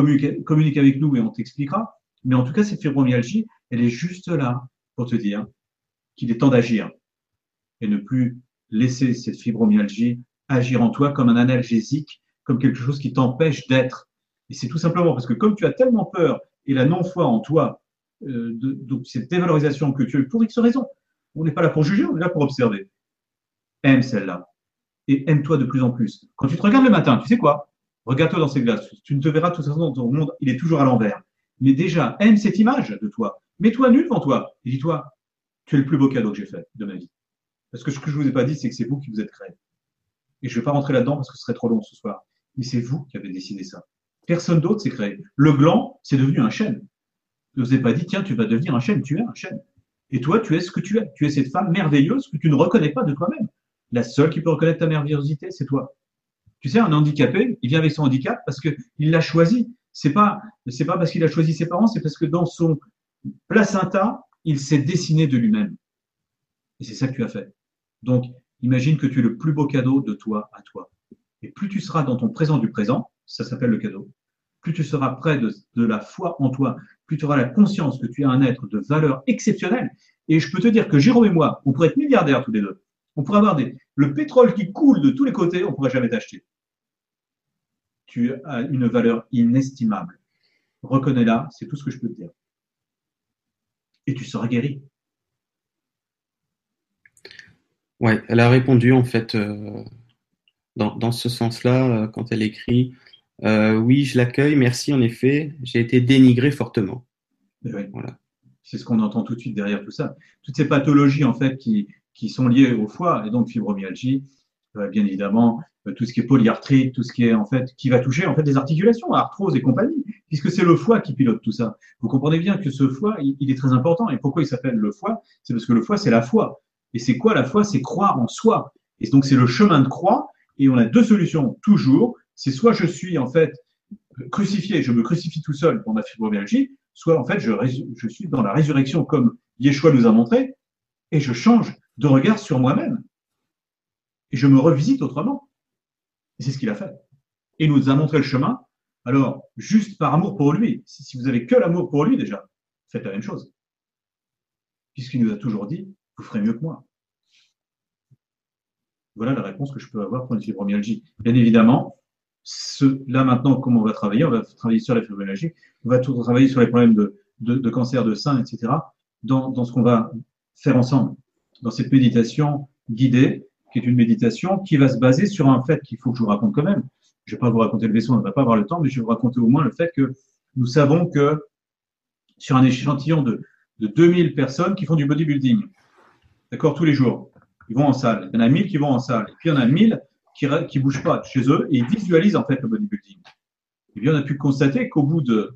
communique, avec nous et on t'expliquera. Mais en tout cas, cette fibromyalgie, elle est juste là pour te dire qu'il est temps d'agir et ne plus laisser cette fibromyalgie agir en toi comme un analgésique, comme quelque chose qui t'empêche d'être et c'est tout simplement parce que comme tu as tellement peur et la non-foi en toi, euh, de, cette dévalorisation que tu as pour X raison, on n'est pas là pour juger, on est là pour observer. Aime celle-là. Et aime-toi de plus en plus. Quand tu te regardes le matin, tu sais quoi? Regarde-toi dans ces glaces. Tu ne te verras de toute façon dans ton monde, il est toujours à l'envers. Mais déjà, aime cette image de toi. Mets-toi nu devant toi et dis-toi, tu es le plus beau cadeau que j'ai fait de ma vie. Parce que ce que je vous ai pas dit, c'est que c'est vous qui vous êtes créé. Et je vais pas rentrer là-dedans parce que ce serait trop long ce soir. Mais c'est vous qui avez décidé ça. Personne d'autre s'est créé. Le gland, c'est devenu un chêne. Je ne vous ai pas dit, tiens, tu vas devenir un chêne, tu es un chêne. Et toi, tu es ce que tu es. Tu es cette femme merveilleuse que tu ne reconnais pas de toi-même. La seule qui peut reconnaître ta merveillosité, c'est toi. Tu sais, un handicapé, il vient avec son handicap parce qu'il l'a choisi. C'est pas, c'est pas parce qu'il a choisi ses parents, c'est parce que dans son placenta, il s'est dessiné de lui-même. Et c'est ça que tu as fait. Donc, imagine que tu es le plus beau cadeau de toi à toi. Et plus tu seras dans ton présent du présent, ça s'appelle le cadeau, plus tu seras près de, de la foi en toi, plus tu auras la conscience que tu es un être de valeur exceptionnelle. Et je peux te dire que Jérôme et moi, on pourrait être milliardaires tous les deux. On pourrait avoir des, le pétrole qui coule de tous les côtés, on ne pourrait jamais t'acheter. Tu as une valeur inestimable. Reconnais-la, c'est tout ce que je peux te dire. Et tu seras guéri. Ouais, elle a répondu en fait euh, dans, dans, ce sens-là euh, quand elle écrit euh, Oui, je l'accueille, merci en effet, j'ai été dénigré fortement. Oui. Voilà. C'est ce qu'on entend tout de suite derrière tout ça. Toutes ces pathologies en fait qui, qui sont liées au foie et donc fibromyalgie, bien évidemment euh, tout ce qui est polyarthrite, tout ce qui est en fait qui va toucher en fait des articulations, arthrose et compagnie, puisque c'est le foie qui pilote tout ça. Vous comprenez bien que ce foie, il, il est très important. Et pourquoi il s'appelle le foie? C'est parce que le foie, c'est la foi. Et c'est quoi la foi? C'est croire en soi. Et donc c'est le chemin de croix. Et on a deux solutions toujours. C'est soit je suis en fait crucifié, je me crucifie tout seul pour ma fibromyalgie, soit en fait je, je suis dans la résurrection comme Yeshua nous a montré, et je change de regard sur moi-même. Et je me revisite autrement. Et c'est ce qu'il a fait. Et il nous a montré le chemin. Alors, juste par amour pour lui, si vous avez que l'amour pour lui déjà, faites la même chose. Puisqu'il nous a toujours dit, vous ferez mieux que moi. Voilà la réponse que je peux avoir pour une fibromyalgie. Bien évidemment, ce, là maintenant, comment on va travailler? On va travailler sur la fibromyalgie, on va tout travailler sur les problèmes de, de, de cancer de sein, etc. Dans, dans ce qu'on va faire ensemble, dans cette méditation guidée, qui est une méditation qui va se baser sur un fait qu'il faut que je vous raconte quand même. Je ne vais pas vous raconter le vaisseau, on ne va pas avoir le temps, mais je vais vous raconter au moins le fait que nous savons que sur un échantillon de, de 2000 personnes qui font du bodybuilding, d'accord, tous les jours, ils vont en salle. Il y en a 1000 qui vont en salle. Et puis il y en a 1000 qui ne bougent pas chez eux et ils visualisent en fait le bodybuilding. Et bien on a pu constater qu'au bout de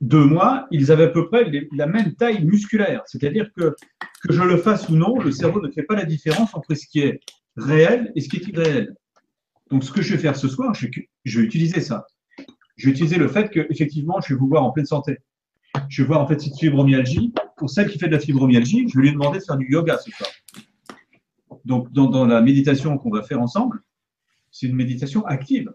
deux mois, ils avaient à peu près la même taille musculaire. C'est-à-dire que, que je le fasse ou non, le cerveau ne fait pas la différence entre ce qui est réel et ce qui est irréel. Donc, ce que je vais faire ce soir, je, vais utiliser ça. Je vais utiliser le fait que, effectivement, je vais vous voir en pleine santé. Je vais voir en fait cette fibromyalgie. Pour celle qui fait de la fibromyalgie, je vais lui demander de faire du yoga ce soir. Donc, dans la méditation qu'on va faire ensemble, c'est une méditation active.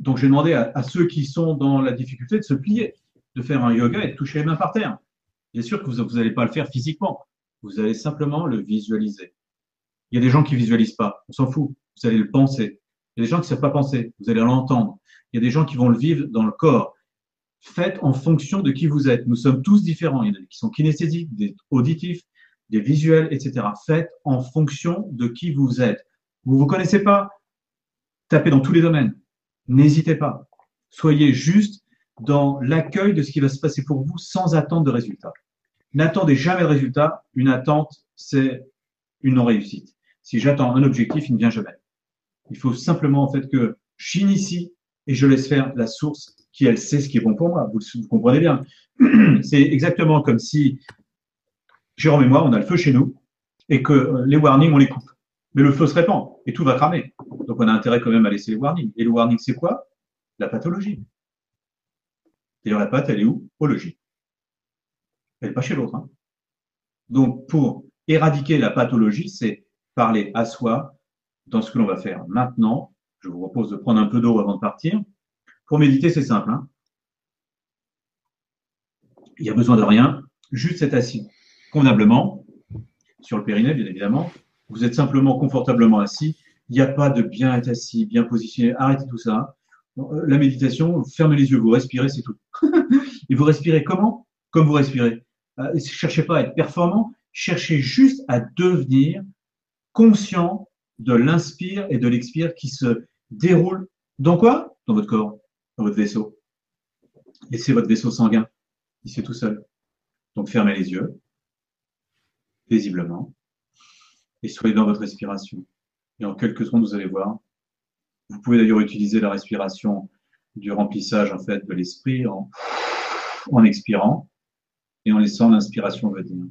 Donc, j'ai demandé à, ceux qui sont dans la difficulté de se plier, de faire un yoga et de toucher les mains par terre. Bien sûr que vous n'allez pas le faire physiquement. Vous allez simplement le visualiser. Il y a des gens qui visualisent pas. On s'en fout. Vous allez le penser. Il y a des gens qui ne savent pas penser. Vous allez l'entendre. Il y a des gens qui vont le vivre dans le corps. Faites en fonction de qui vous êtes. Nous sommes tous différents. Il y en a qui sont kinesthésiques, des auditifs, des visuels, etc. Faites en fonction de qui vous êtes. Vous ne vous connaissez pas? Tapez dans tous les domaines n'hésitez pas. Soyez juste dans l'accueil de ce qui va se passer pour vous sans attendre de résultat. N'attendez jamais de résultat. Une attente, c'est une non-réussite. Si j'attends un objectif, il ne vient jamais. Il faut simplement en fait que j'initie et je laisse faire la source qui elle sait ce qui est bon pour moi. Vous, comprenez bien. C'est exactement comme si Jérôme et moi, on a le feu chez nous et que euh, les warnings, on les coupe. Mais le feu se répand et tout va cramer. Donc on a intérêt quand même à laisser les warnings. Et le warning, c'est quoi? La pathologie. D'ailleurs, la patte, elle est où? Au logis. Elle n'est pas chez l'autre. Hein. Donc pour éradiquer la pathologie, c'est parler à soi dans ce que l'on va faire maintenant. Je vous propose de prendre un peu d'eau avant de partir. Pour méditer, c'est simple. Hein. Il n'y a besoin de rien, juste être assis convenablement sur le périnée, bien évidemment, vous êtes simplement confortablement assis. Il n'y a pas de bien être assis, bien positionné. Arrêtez tout ça. Euh, la méditation, fermez les yeux, vous respirez, c'est tout. Et vous respirez comment? Comme vous respirez. Euh, ne cherchez pas à être performant, cherchez juste à devenir conscient de l'inspire et de l'expire qui se déroule dans quoi? Dans votre corps, dans votre vaisseau. Laissez votre vaisseau sanguin, ici tout seul. Donc fermez les yeux, paisiblement et soyez dans votre respiration. Et en quelques secondes, vous allez voir. Vous pouvez d'ailleurs utiliser la respiration du remplissage en fait de l'esprit en, en expirant et en laissant l'inspiration venir.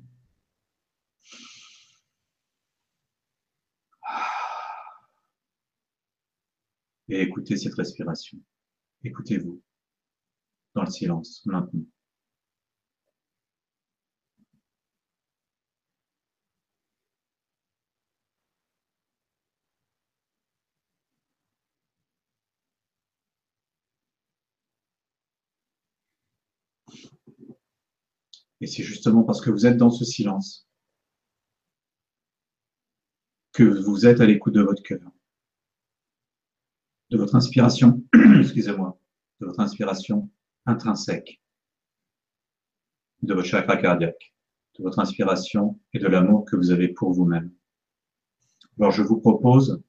Et écoutez cette respiration. Écoutez-vous dans le silence maintenant. Et c'est justement parce que vous êtes dans ce silence que vous êtes à l'écoute de votre cœur, de votre inspiration, excusez-moi, de votre inspiration intrinsèque, de votre chakra cardiaque, de votre inspiration et de l'amour que vous avez pour vous-même. Alors je vous propose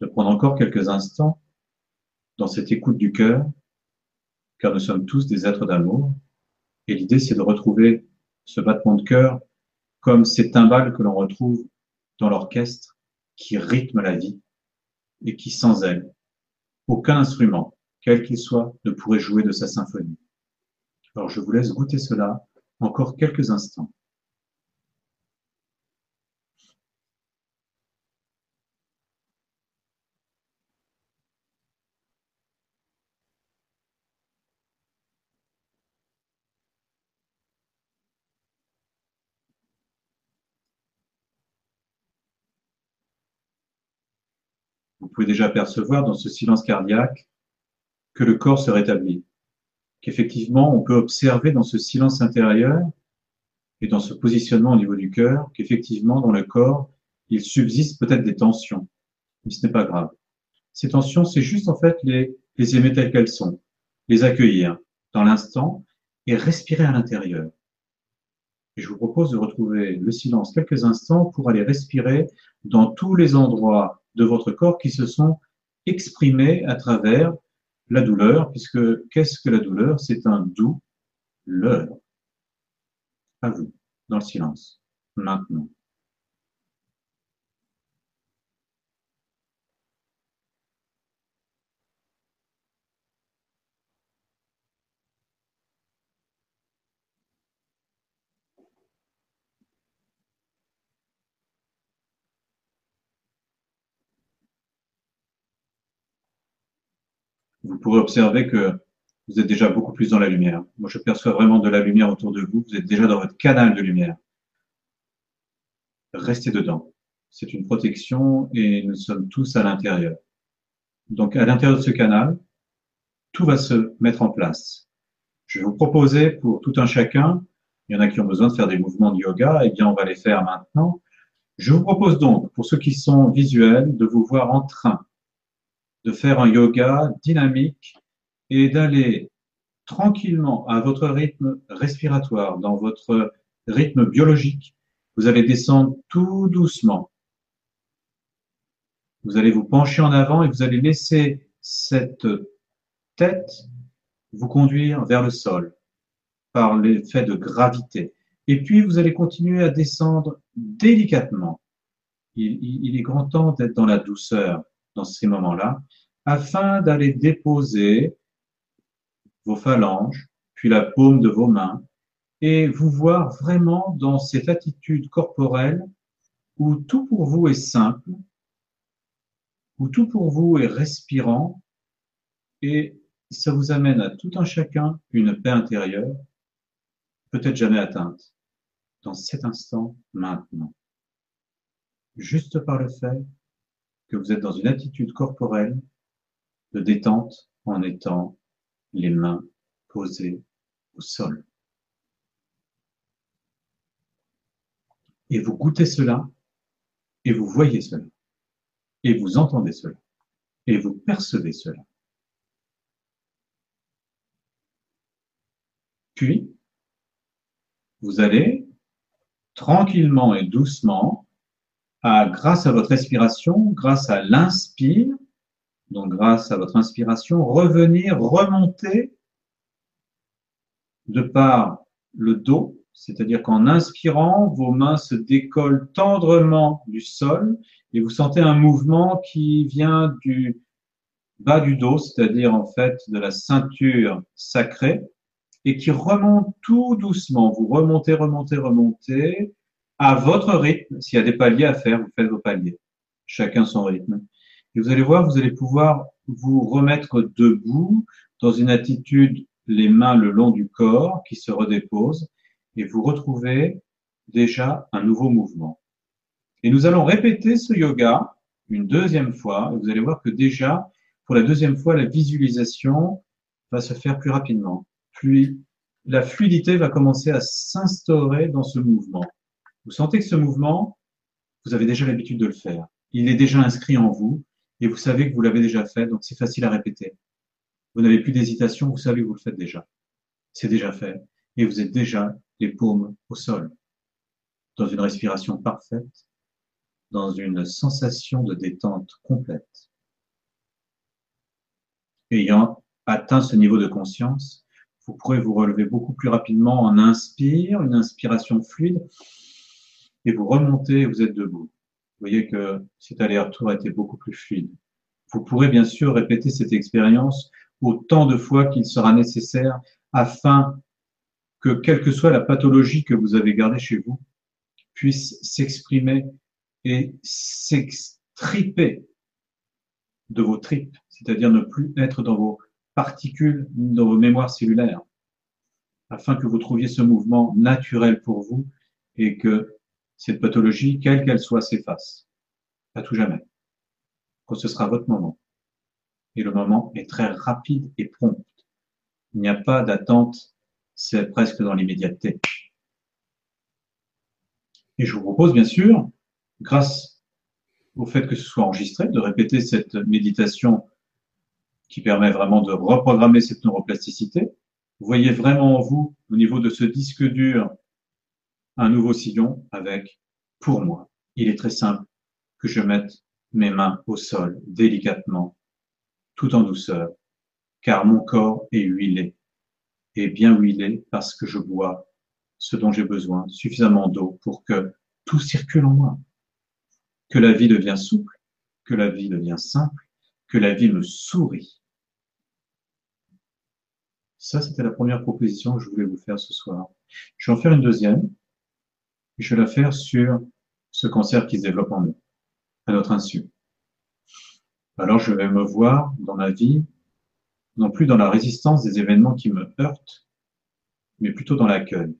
de prendre encore quelques instants dans cette écoute du cœur, car nous sommes tous des êtres d'amour, et l'idée c'est de retrouver ce battement de cœur comme ces timbales que l'on retrouve dans l'orchestre qui rythme la vie et qui sans elle, aucun instrument, quel qu'il soit, ne pourrait jouer de sa symphonie. Alors je vous laisse goûter cela encore quelques instants. vous pouvez déjà percevoir dans ce silence cardiaque que le corps se rétablit, qu'effectivement on peut observer dans ce silence intérieur et dans ce positionnement au niveau du cœur qu'effectivement dans le corps il subsiste peut-être des tensions, mais ce n'est pas grave. Ces tensions, c'est juste en fait les, les aimer telles qu'elles sont, les accueillir dans l'instant et respirer à l'intérieur. Je vous propose de retrouver le silence quelques instants pour aller respirer dans tous les endroits de votre corps qui se sont exprimés à travers la douleur, puisque qu'est-ce que la douleur? C'est un doux leur. À vous, dans le silence, maintenant. Vous pourrez observer que vous êtes déjà beaucoup plus dans la lumière. Moi, je perçois vraiment de la lumière autour de vous. Vous êtes déjà dans votre canal de lumière. Restez dedans. C'est une protection et nous sommes tous à l'intérieur. Donc, à l'intérieur de ce canal, tout va se mettre en place. Je vais vous proposer pour tout un chacun, il y en a qui ont besoin de faire des mouvements de yoga, eh bien, on va les faire maintenant. Je vous propose donc, pour ceux qui sont visuels, de vous voir en train de faire un yoga dynamique et d'aller tranquillement à votre rythme respiratoire, dans votre rythme biologique. Vous allez descendre tout doucement. Vous allez vous pencher en avant et vous allez laisser cette tête vous conduire vers le sol par l'effet de gravité. Et puis, vous allez continuer à descendre délicatement. Il, est grand temps d'être dans la douceur dans ces moments-là, afin d'aller déposer vos phalanges, puis la paume de vos mains, et vous voir vraiment dans cette attitude corporelle où tout pour vous est simple, où tout pour vous est respirant, et ça vous amène à tout un chacun une paix intérieure, peut-être jamais atteinte, dans cet instant maintenant. Juste par le fait que vous êtes dans une attitude corporelle de détente en étant les mains posées au sol. Et vous goûtez cela, et vous voyez cela, et vous entendez cela, et vous percevez cela. Puis, vous allez tranquillement et doucement grâce à votre respiration, grâce à l'inspire, donc grâce à votre inspiration, revenir, remonter de par le dos, c'est-à-dire qu'en inspirant, vos mains se décollent tendrement du sol et vous sentez un mouvement qui vient du bas du dos, c'est-à-dire en fait de la ceinture sacrée, et qui remonte tout doucement. Vous remontez, remontez, remontez, à votre rythme. S'il y a des paliers à faire, vous faites vos paliers. Chacun son rythme. Et vous allez voir, vous allez pouvoir vous remettre debout dans une attitude, les mains le long du corps qui se redépose et vous retrouvez déjà un nouveau mouvement. Et nous allons répéter ce yoga une deuxième fois. Et vous allez voir que déjà, pour la deuxième fois, la visualisation va se faire plus rapidement, plus la fluidité va commencer à s'instaurer dans ce mouvement. Vous sentez que ce mouvement, vous avez déjà l'habitude de le faire. Il est déjà inscrit en vous et vous savez que vous l'avez déjà fait, donc c'est facile à répéter. Vous n'avez plus d'hésitation, vous savez que vous le faites déjà. C'est déjà fait et vous êtes déjà les paumes au sol, dans une respiration parfaite, dans une sensation de détente complète. Ayant atteint ce niveau de conscience, vous pourrez vous relever beaucoup plus rapidement en inspire, une inspiration fluide, et vous remontez et vous êtes debout. Vous voyez que cet aller-retour a été beaucoup plus fluide. Vous pourrez bien sûr répéter cette expérience autant de fois qu'il sera nécessaire afin que, quelle que soit la pathologie que vous avez gardée chez vous, puisse s'exprimer et s'extriper de vos tripes, c'est-à-dire ne plus être dans vos particules, dans vos mémoires cellulaires, afin que vous trouviez ce mouvement naturel pour vous et que cette pathologie, quelle qu'elle soit, s'efface à tout jamais. Que ce sera votre moment. Et le moment est très rapide et prompt. Il n'y a pas d'attente, c'est presque dans l'immédiateté. Et je vous propose, bien sûr, grâce au fait que ce soit enregistré, de répéter cette méditation qui permet vraiment de reprogrammer cette neuroplasticité. Vous voyez vraiment en vous, au niveau de ce disque dur, un nouveau sillon avec, pour moi, il est très simple, que je mette mes mains au sol délicatement, tout en douceur, car mon corps est huilé, et bien huilé parce que je bois ce dont j'ai besoin, suffisamment d'eau pour que tout circule en moi, que la vie devient souple, que la vie devient simple, que la vie me sourit. Ça, c'était la première proposition que je voulais vous faire ce soir. Je vais en faire une deuxième. Et je vais la faire sur ce cancer qui se développe en nous, à notre insu. Alors, je vais me voir dans la vie, non plus dans la résistance des événements qui me heurtent, mais plutôt dans l'accueil.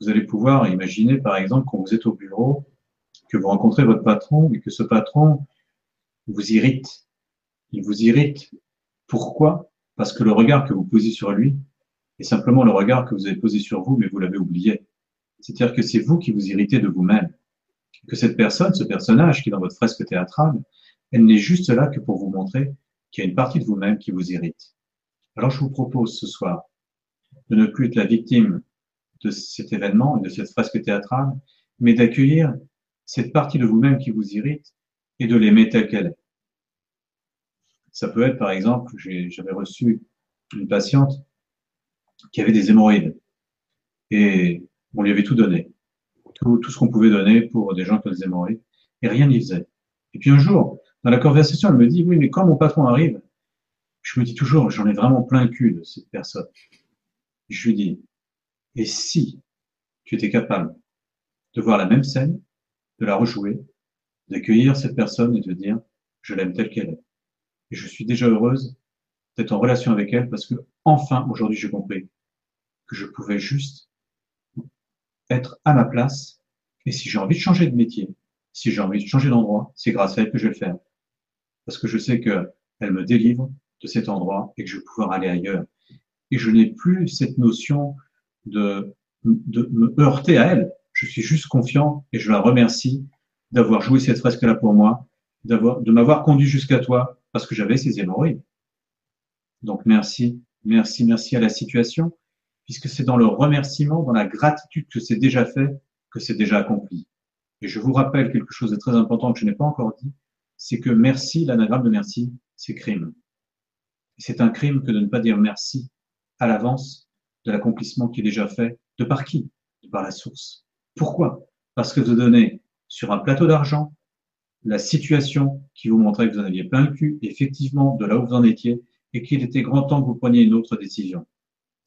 Vous allez pouvoir imaginer, par exemple, quand vous êtes au bureau, que vous rencontrez votre patron et que ce patron vous irrite. Il vous irrite. Pourquoi? Parce que le regard que vous posez sur lui est simplement le regard que vous avez posé sur vous, mais vous l'avez oublié. C'est-à-dire que c'est vous qui vous irritez de vous-même. Que cette personne, ce personnage qui est dans votre fresque théâtrale, elle n'est juste là que pour vous montrer qu'il y a une partie de vous-même qui vous irrite. Alors je vous propose ce soir de ne plus être la victime de cet événement et de cette fresque théâtrale, mais d'accueillir cette partie de vous-même qui vous irrite et de l'aimer telle qu'elle est. Ça peut être, par exemple, j'avais reçu une patiente qui avait des hémorroïdes et on lui avait tout donné, tout, ce qu'on pouvait donner pour des gens ont des hémorroïdes et rien n'y faisait. Et puis un jour, dans la conversation, elle me dit, oui, mais quand mon patron arrive, je me dis toujours, j'en ai vraiment plein le cul de cette personne. Je lui dis, et si tu étais capable de voir la même scène, de la rejouer, d'accueillir cette personne et de dire, je l'aime telle qu'elle est. Et je suis déjà heureuse d'être en relation avec elle parce que enfin aujourd'hui j'ai compris que je pouvais juste être à ma place et si j'ai envie de changer de métier, si j'ai envie de changer d'endroit, c'est grâce à elle que je vais le faire. Parce que je sais que elle me délivre de cet endroit et que je vais pouvoir aller ailleurs. Et je n'ai plus cette notion de, de me heurter à elle. Je suis juste confiant et je la remercie d'avoir joué cette fresque-là pour moi, d'avoir, de m'avoir conduit jusqu'à toi parce que j'avais ces hémorroïdes. Donc merci, merci, merci à la situation, puisque c'est dans le remerciement, dans la gratitude que c'est déjà fait, que c'est déjà accompli. Et je vous rappelle quelque chose de très important que je n'ai pas encore dit, c'est que merci, l'anagramme de merci, c'est crime. C'est un crime que de ne pas dire merci à l'avance de l'accomplissement qui est déjà fait, de par qui? De par la source. Pourquoi? Parce que vous donnez sur un plateau d'argent la situation qui vous montrait que vous en aviez plein le cul, effectivement, de là où vous en étiez, et qu'il était grand temps que vous preniez une autre décision.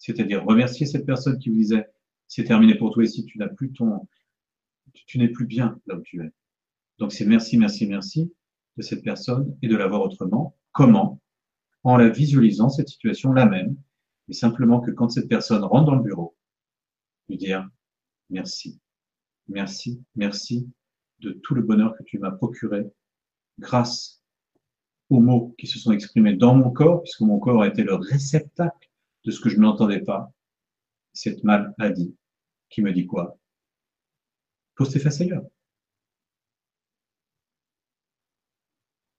C'est-à-dire remercier cette personne qui vous disait, c'est terminé pour toi ici, tu n'as plus ton, tu n'es plus bien là où tu es. Donc c'est merci, merci, merci de cette personne et de la voir autrement. Comment? En la visualisant, cette situation la même, mais simplement que quand cette personne rentre dans le bureau, lui dire merci, merci, merci, de tout le bonheur que tu m'as procuré grâce aux mots qui se sont exprimés dans mon corps, puisque mon corps a été le réceptacle de ce que je n'entendais pas, cette maladie qui me dit quoi? Pose tes ailleurs.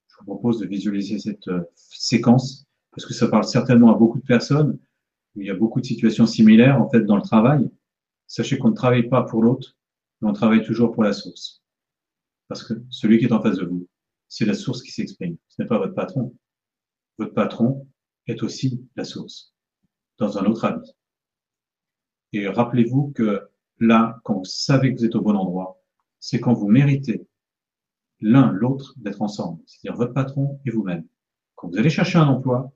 Je vous propose de visualiser cette euh, séquence parce que ça parle certainement à beaucoup de personnes. Il y a beaucoup de situations similaires en fait dans le travail. Sachez qu'on ne travaille pas pour l'autre, mais on travaille toujours pour la source. Parce que celui qui est en face de vous, c'est la source qui s'exprime. Ce n'est pas votre patron. Votre patron est aussi la source, dans un autre avis. Et rappelez-vous que là, quand vous savez que vous êtes au bon endroit, c'est quand vous méritez l'un l'autre d'être ensemble, c'est-à-dire votre patron et vous-même. Quand vous allez chercher un emploi,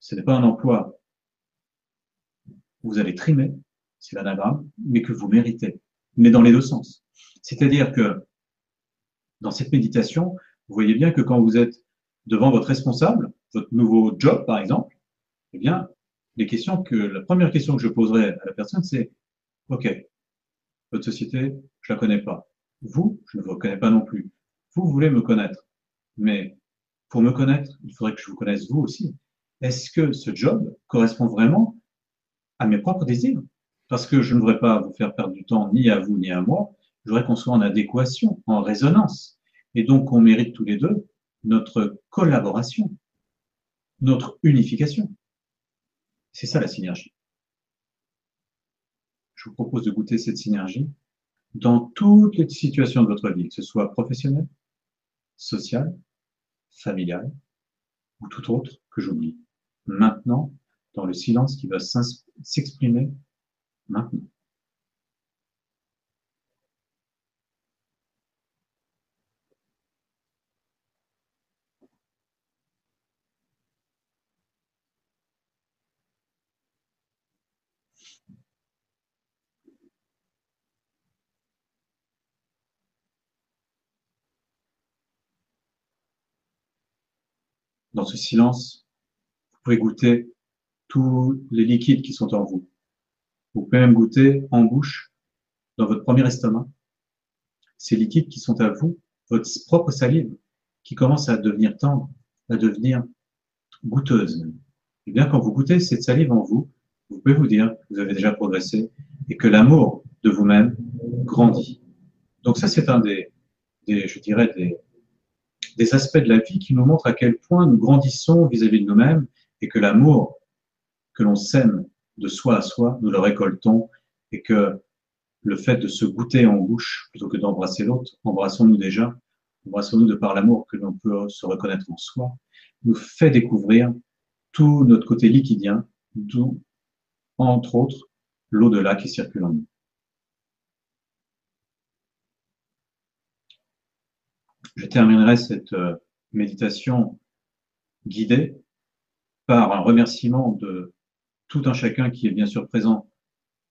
ce n'est pas un emploi où vous allez trimer, c'est l'anagramme, mais que vous méritez, mais dans les deux sens. C'est-à-dire que dans cette méditation, vous voyez bien que quand vous êtes devant votre responsable, votre nouveau job par exemple, eh bien, les questions que, la première question que je poserai à la personne, c'est, OK, votre société, je la connais pas. Vous, je ne vous connais pas non plus. Vous, voulez me connaître. Mais pour me connaître, il faudrait que je vous connaisse vous aussi. Est-ce que ce job correspond vraiment à mes propres désirs? Parce que je ne voudrais pas vous faire perdre du temps ni à vous ni à moi. Je voudrais qu'on soit en adéquation, en résonance. Et donc, on mérite tous les deux notre collaboration, notre unification. C'est ça la synergie. Je vous propose de goûter cette synergie dans toutes les situations de votre vie, que ce soit professionnelle, sociale, familiale ou tout autre que j'oublie. Maintenant, dans le silence qui va s'exprimer maintenant. Dans ce silence, vous pouvez goûter tous les liquides qui sont en vous. Vous pouvez même goûter en bouche, dans votre premier estomac, ces liquides qui sont à vous, votre propre salive, qui commence à devenir tendre, à devenir goûteuse. Et bien, quand vous goûtez cette salive en vous, vous pouvez vous dire que vous avez déjà progressé et que l'amour de vous-même grandit. Donc ça, c'est un des, des, je dirais, des, des aspects de la vie qui nous montrent à quel point nous grandissons vis-à-vis de nous-mêmes et que l'amour que l'on sème de soi à soi, nous le récoltons et que le fait de se goûter en bouche plutôt que d'embrasser l'autre, embrassons-nous déjà, embrassons-nous de par l'amour que l'on peut se reconnaître en soi, nous fait découvrir tout notre côté liquidien, d'où, entre autres, l'au-delà qui circule en nous. Je terminerai cette euh, méditation guidée par un remerciement de tout un chacun qui est bien sûr présent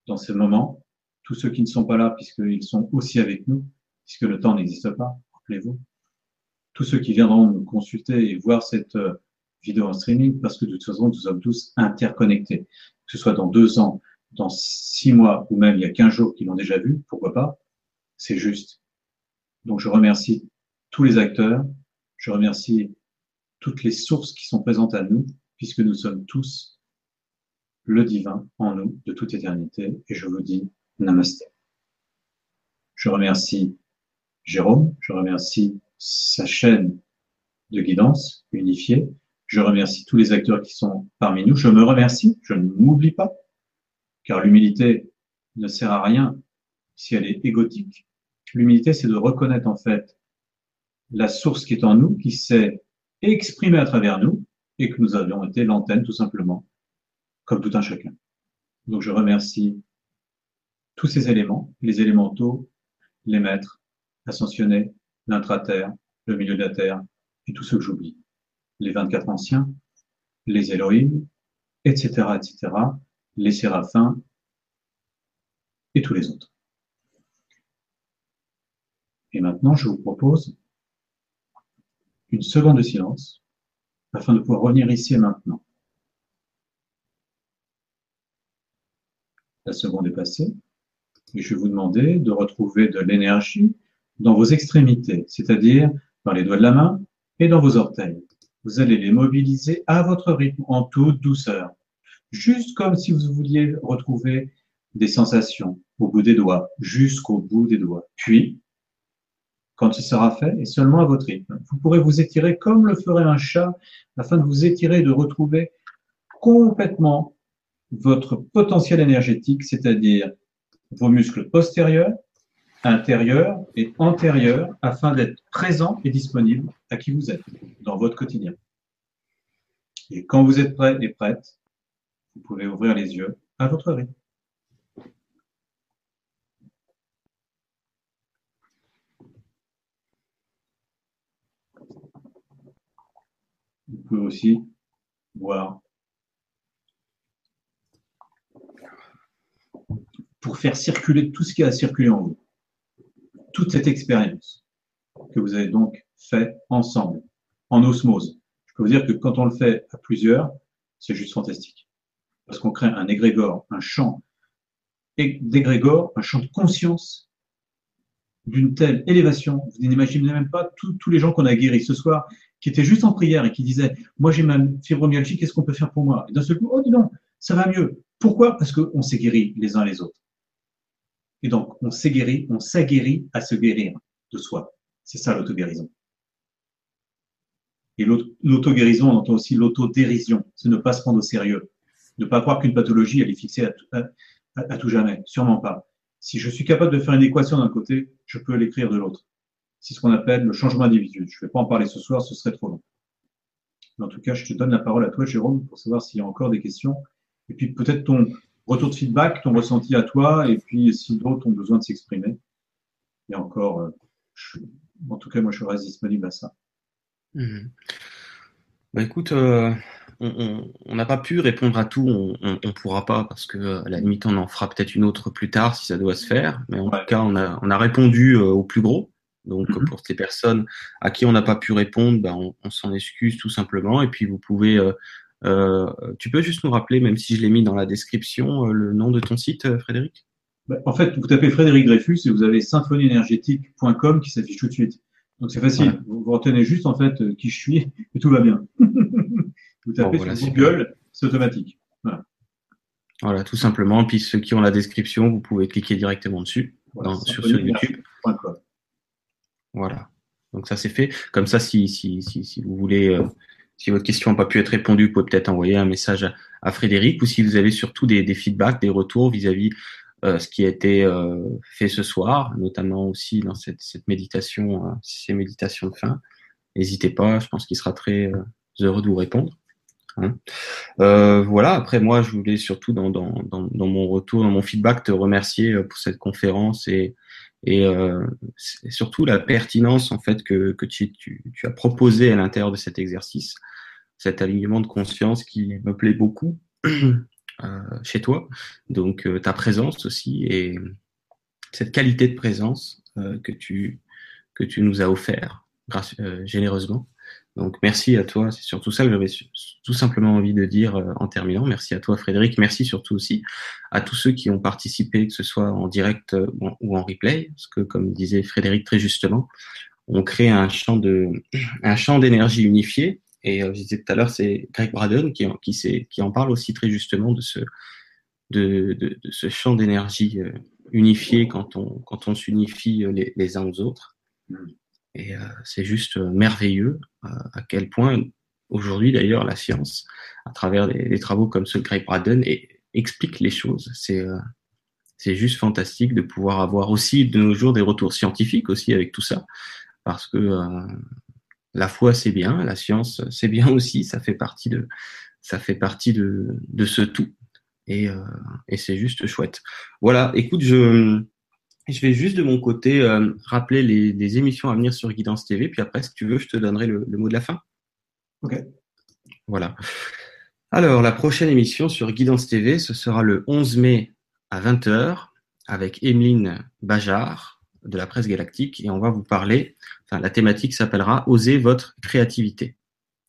dans ces moments, tous ceux qui ne sont pas là puisqu'ils sont aussi avec nous, puisque le temps n'existe pas, rappelez-vous, tous ceux qui viendront nous consulter et voir cette euh, vidéo en streaming, parce que de toute façon, nous sommes tous interconnectés, que ce soit dans deux ans, dans six mois ou même il y a quinze jours qu'ils l'ont déjà vu, pourquoi pas, c'est juste. Donc je remercie tous les acteurs. Je remercie toutes les sources qui sont présentes à nous, puisque nous sommes tous le divin en nous de toute éternité. Et je vous dis namasté. Je remercie Jérôme, je remercie sa chaîne de guidance unifiée. Je remercie tous les acteurs qui sont parmi nous. Je me remercie, je ne m'oublie pas, car l'humilité ne sert à rien si elle est égotique. L'humilité, c'est de reconnaître en fait la source qui est en nous, qui s'est exprimée à travers nous, et que nous avions été l'antenne tout simplement, comme tout un chacun. Donc je remercie tous ces éléments, les élémentaux, les maîtres, ascensionnés, l'intraterre, le milieu de la terre, et tous ceux que j'oublie. Les 24 anciens, les Elohim, etc., etc., les séraphins, et tous les autres. Et maintenant, je vous propose une seconde de silence afin de pouvoir revenir ici et maintenant. La seconde est passée et je vais vous demander de retrouver de l'énergie dans vos extrémités, c'est-à-dire dans les doigts de la main et dans vos orteils. Vous allez les mobiliser à votre rythme, en toute douceur. juste comme si vous vouliez retrouver des sensations au bout des doigts, jusqu'au bout des doigts. Puis, quand ce sera fait, et seulement à votre rythme, vous pourrez vous étirer comme le ferait un chat, afin de vous étirer et de retrouver complètement votre potentiel énergétique, c'est-à-dire vos muscles postérieurs, intérieurs et antérieurs, afin d'être présent et disponible à qui vous êtes dans votre quotidien. Et quand vous êtes prêt et prête, vous pouvez ouvrir les yeux à votre rythme. Vous pouvez aussi voir pour faire circuler tout ce qui a circulé en vous. Toute cette expérience que vous avez donc fait ensemble, en osmose. Je peux vous dire que quand on le fait à plusieurs, c'est juste fantastique. Parce qu'on crée un égrégore, un champ d'égrégore, un champ de conscience d'une telle élévation. Vous n'imaginez même pas tous les gens qu'on a guéris ce soir qui étaient juste en prière et qui disaient Moi, j'ai ma fibromyalgie, qu'est-ce qu'on peut faire pour moi? Et d'un seul coup, oh, dis ça va mieux. Pourquoi? Parce qu'on s'est guéris les uns les autres. Et donc, on s'est guéri, on s'aguerrit à se guérir de soi. C'est ça l'auto-guérison. Et l'auto-guérison, on entend aussi l'auto-dérision. C'est ne pas se prendre au sérieux. Ne pas croire qu'une pathologie, elle est fixée à tout jamais. Sûrement pas. Si je suis capable de faire une équation d'un côté, je peux l'écrire de l'autre. C'est ce qu'on appelle le changement individuel. Je ne vais pas en parler ce soir, ce serait trop long. Mais en tout cas, je te donne la parole à toi, Jérôme, pour savoir s'il y a encore des questions. Et puis peut-être ton retour de feedback, ton ressenti à toi, et puis si d'autres ont besoin de s'exprimer. Et encore, euh, en tout cas, moi, je reste disponible à ça. Mhm. Bah écoute, euh, on n'a pas pu répondre à tout, on ne pourra pas parce que à la limite on en fera peut-être une autre plus tard si ça doit se faire. Mais en tout cas, on a, on a répondu euh, au plus gros. Donc mm-hmm. pour ces personnes à qui on n'a pas pu répondre, ben, on, on s'en excuse tout simplement. Et puis vous pouvez, euh, euh, tu peux juste nous rappeler, même si je l'ai mis dans la description, le nom de ton site, Frédéric? Bah, En fait, vous tapez Frédéric Dreyfus et vous avez symphoniénergétique.com qui s'affiche tout de suite. Donc c'est facile. Vous, vous retenez juste en fait qui je suis et tout va bien. Vous tapez sur Google, c'est automatique. Voilà. tout simplement. Puis ceux qui ont la description, vous pouvez cliquer directement dessus sur, YouTube. Voilà. Donc ça c'est fait. Comme ça, si, si, si, si vous voulez, euh, si votre question n'a pas pu être répondue, vous pouvez peut-être envoyer un message à, Frédéric ou si vous avez surtout des, feedbacks, des retours vis-à-vis euh, ce qui a été euh, fait ce soir, notamment aussi dans cette, cette méditation, ces méditations de fin. N'hésitez pas, je pense qu'il sera très heureux de vous répondre. Hein. Voilà, après moi, je voulais surtout dans, dans, dans, dans, mon retour, dans mon feedback, te remercier pour cette conférence et, et, euh, surtout la pertinence en fait que, tu, as proposé à l'intérieur de cet exercice, cet alignement de conscience qui me plaît beaucoup euh, chez toi. Donc ta présence aussi et cette qualité de présence que tu que tu nous as offert généreusement. Donc merci à toi, c'est surtout ça que j'avais tout simplement envie de dire euh, en terminant. Merci à toi Frédéric, merci surtout aussi à tous ceux qui ont participé, que ce soit en direct euh, ou en replay, parce que comme disait Frédéric très justement, on crée un champ de un champ d'énergie unifié. Et euh, je disais tout à l'heure, c'est Greg Braden qui, qui, qui en parle aussi très justement de ce de, de, ce champ d'énergie unifié quand on quand on s'unifie les, les uns aux autres. Et euh, c'est juste euh, merveilleux euh, à quel point aujourd'hui d'ailleurs la science, à travers des, travaux comme ceux de Craig Braden, explique les choses. C'est c'est juste fantastique de pouvoir avoir aussi de nos jours des retours scientifiques aussi avec tout ça, parce que la foi c'est bien, la science c'est bien aussi, ça fait partie de ça fait partie de, de ce tout et, euh, et c'est juste chouette. Voilà, écoute, je je vais juste de mon côté euh, rappeler les, émissions à venir sur Guidance TV, puis après, si tu veux, je te donnerai le, mot de la fin. Ok. Voilà. Alors, la prochaine émission sur Guidance TV, ce sera le 11 mai à 20h avec Emeline Bajard de la presse galactique et on va vous parler, enfin, la thématique s'appellera Oser votre créativité.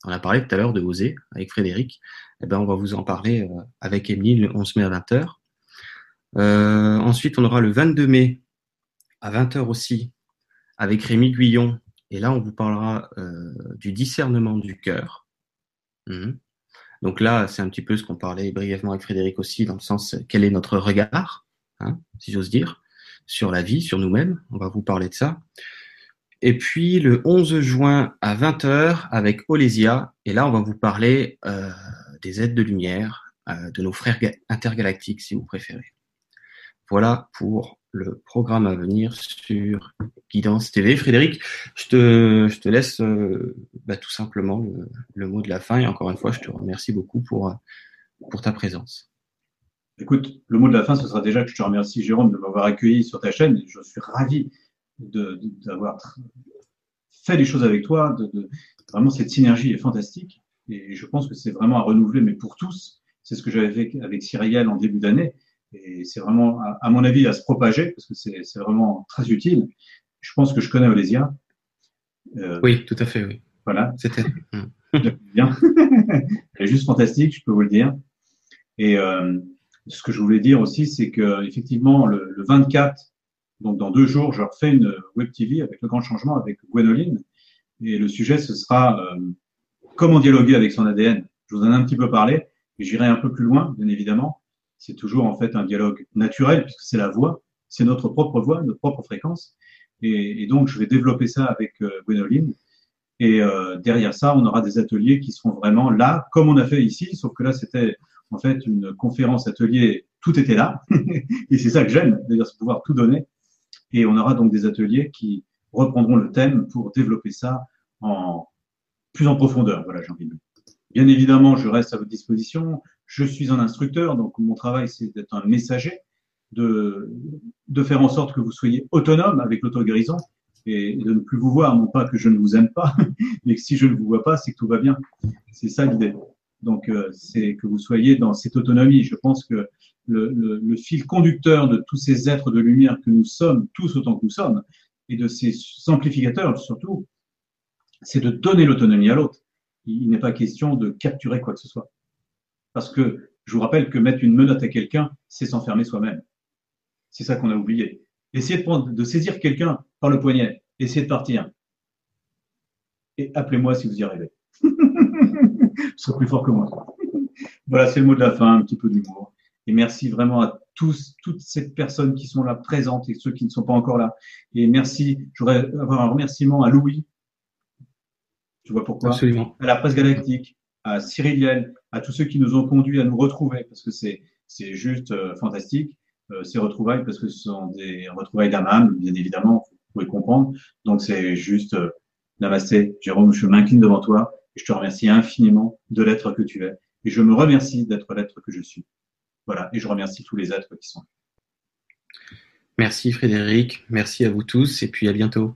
On a parlé tout à l'heure de Oser avec Frédéric. Eh ben, on va vous en parler euh, avec Emeline le 11 mai à 20h. Euh, ensuite, on aura le 22 mai à 20h aussi avec Rémi Guyon. Et là, on vous parlera euh, du discernement du cœur. Mhm. Donc là, c'est un petit peu ce qu'on parlait brièvement avec Frédéric aussi, dans le sens quel est notre regard, hein, si j'ose dire, sur la vie, sur nous-mêmes. On va vous parler de ça. Et puis le 11 juin à 20h avec Olesia, et là on va vous parler euh, des aides de lumière, euh, de nos frères intergalactiques si vous préférez. Voilà pour le programme à venir sur Guidance TV. Frédéric, je te, laisse euh, bah, tout simplement le, mot de la fin et encore une fois, je te remercie beaucoup pour, pour ta présence. Écoute, le mot de la fin, ce sera déjà que je te remercie, Jérôme, de m'avoir accueilli sur ta chaîne. Je suis ravi d'avoir fait des choses avec toi. Vraiment, cette synergie est fantastique. Et je pense que c'est vraiment à renouveler, mais pour tous. C'est ce que j'avais fait avec Cyrielle en début d'année. Et c'est vraiment, à, mon avis, à se propager, parce que c'est vraiment très utile. Je pense que je connais Olésia. Euh, oui, tout à fait, oui. Voilà. C'était bien. Elle est juste fantastique, je peux vous le dire. Et euh, ce que je voulais dire aussi, c'est que effectivement, le, le, 24, donc dans deux jours, je refais une web TV avec le grand changement avec Gwenoline. Et le sujet, ce sera euh, comment dialoguer avec son ADN. Je vous en ai un petit peu parlé, et j'irai un peu plus loin, bien évidemment. C'est toujours en fait un dialogue naturel, puisque c'est la voix, c'est notre propre voix, notre propre fréquence. Et, donc, je vais développer ça avec euh. Et euh, derrière ça, on aura des ateliers qui seront vraiment là, comme on a fait ici, sauf que là, c'était en fait une conférence atelier, tout était là. et c'est ça que j'aime, d'ailleurs, c'est pouvoir tout donner. Et on aura donc des ateliers qui reprendront le thème pour développer ça en plus en profondeur. Voilà, j'ai envie de Bien évidemment, je reste à votre disposition. Je suis un instructeur, donc mon travail, c'est d'être un messager, de, de faire en sorte que vous soyez autonome avec l'auto-guérison et de ne plus vous voir, non pas que je ne vous aime pas, mais que si je ne vous vois pas, c'est que tout va bien. C'est ça l'idée. Donc, euh, c'est que vous soyez dans cette autonomie. Je pense que le, fil conducteur de tous ces êtres de lumière que nous sommes, tous autant que nous sommes, et de ces amplificateurs surtout, c'est de donner l'autonomie à l'autre. Il n'est pas question de capturer quoi que ce soit. Parce que je vous rappelle que mettre une menotte à quelqu'un, c'est s'enfermer soi-même. C'est ça qu'on a oublié. Essayez de, prendre, de saisir quelqu'un par le poignet, essayez de partir. Et appelez-moi si vous y arrivez. Ce sera plus fort que moi. voilà, c'est le mot de la fin, un petit peu d'humour. Et merci vraiment à tous, toutes ces personnes qui sont là présentes et ceux qui ne sont pas encore là. Et merci, j'aurais avoir un remerciement à Louis. Tu vois pourquoi? Absolument. À la presse galactique, à Cyriliel, à tous ceux qui nous ont conduits à nous retrouver, parce que c'est juste euh, fantastique euh, ces retrouvailles, parce que ce sont des retrouvailles d'Amam, bien évidemment, vous pouvez comprendre. Donc c'est juste euh, Namasté, Jérôme, je m'incline devant toi et je te remercie infiniment de l'être que tu es. Et je me remercie d'être l'être que je suis. Voilà, et je remercie tous les êtres qui sont. Merci Frédéric, merci à vous tous et puis à bientôt.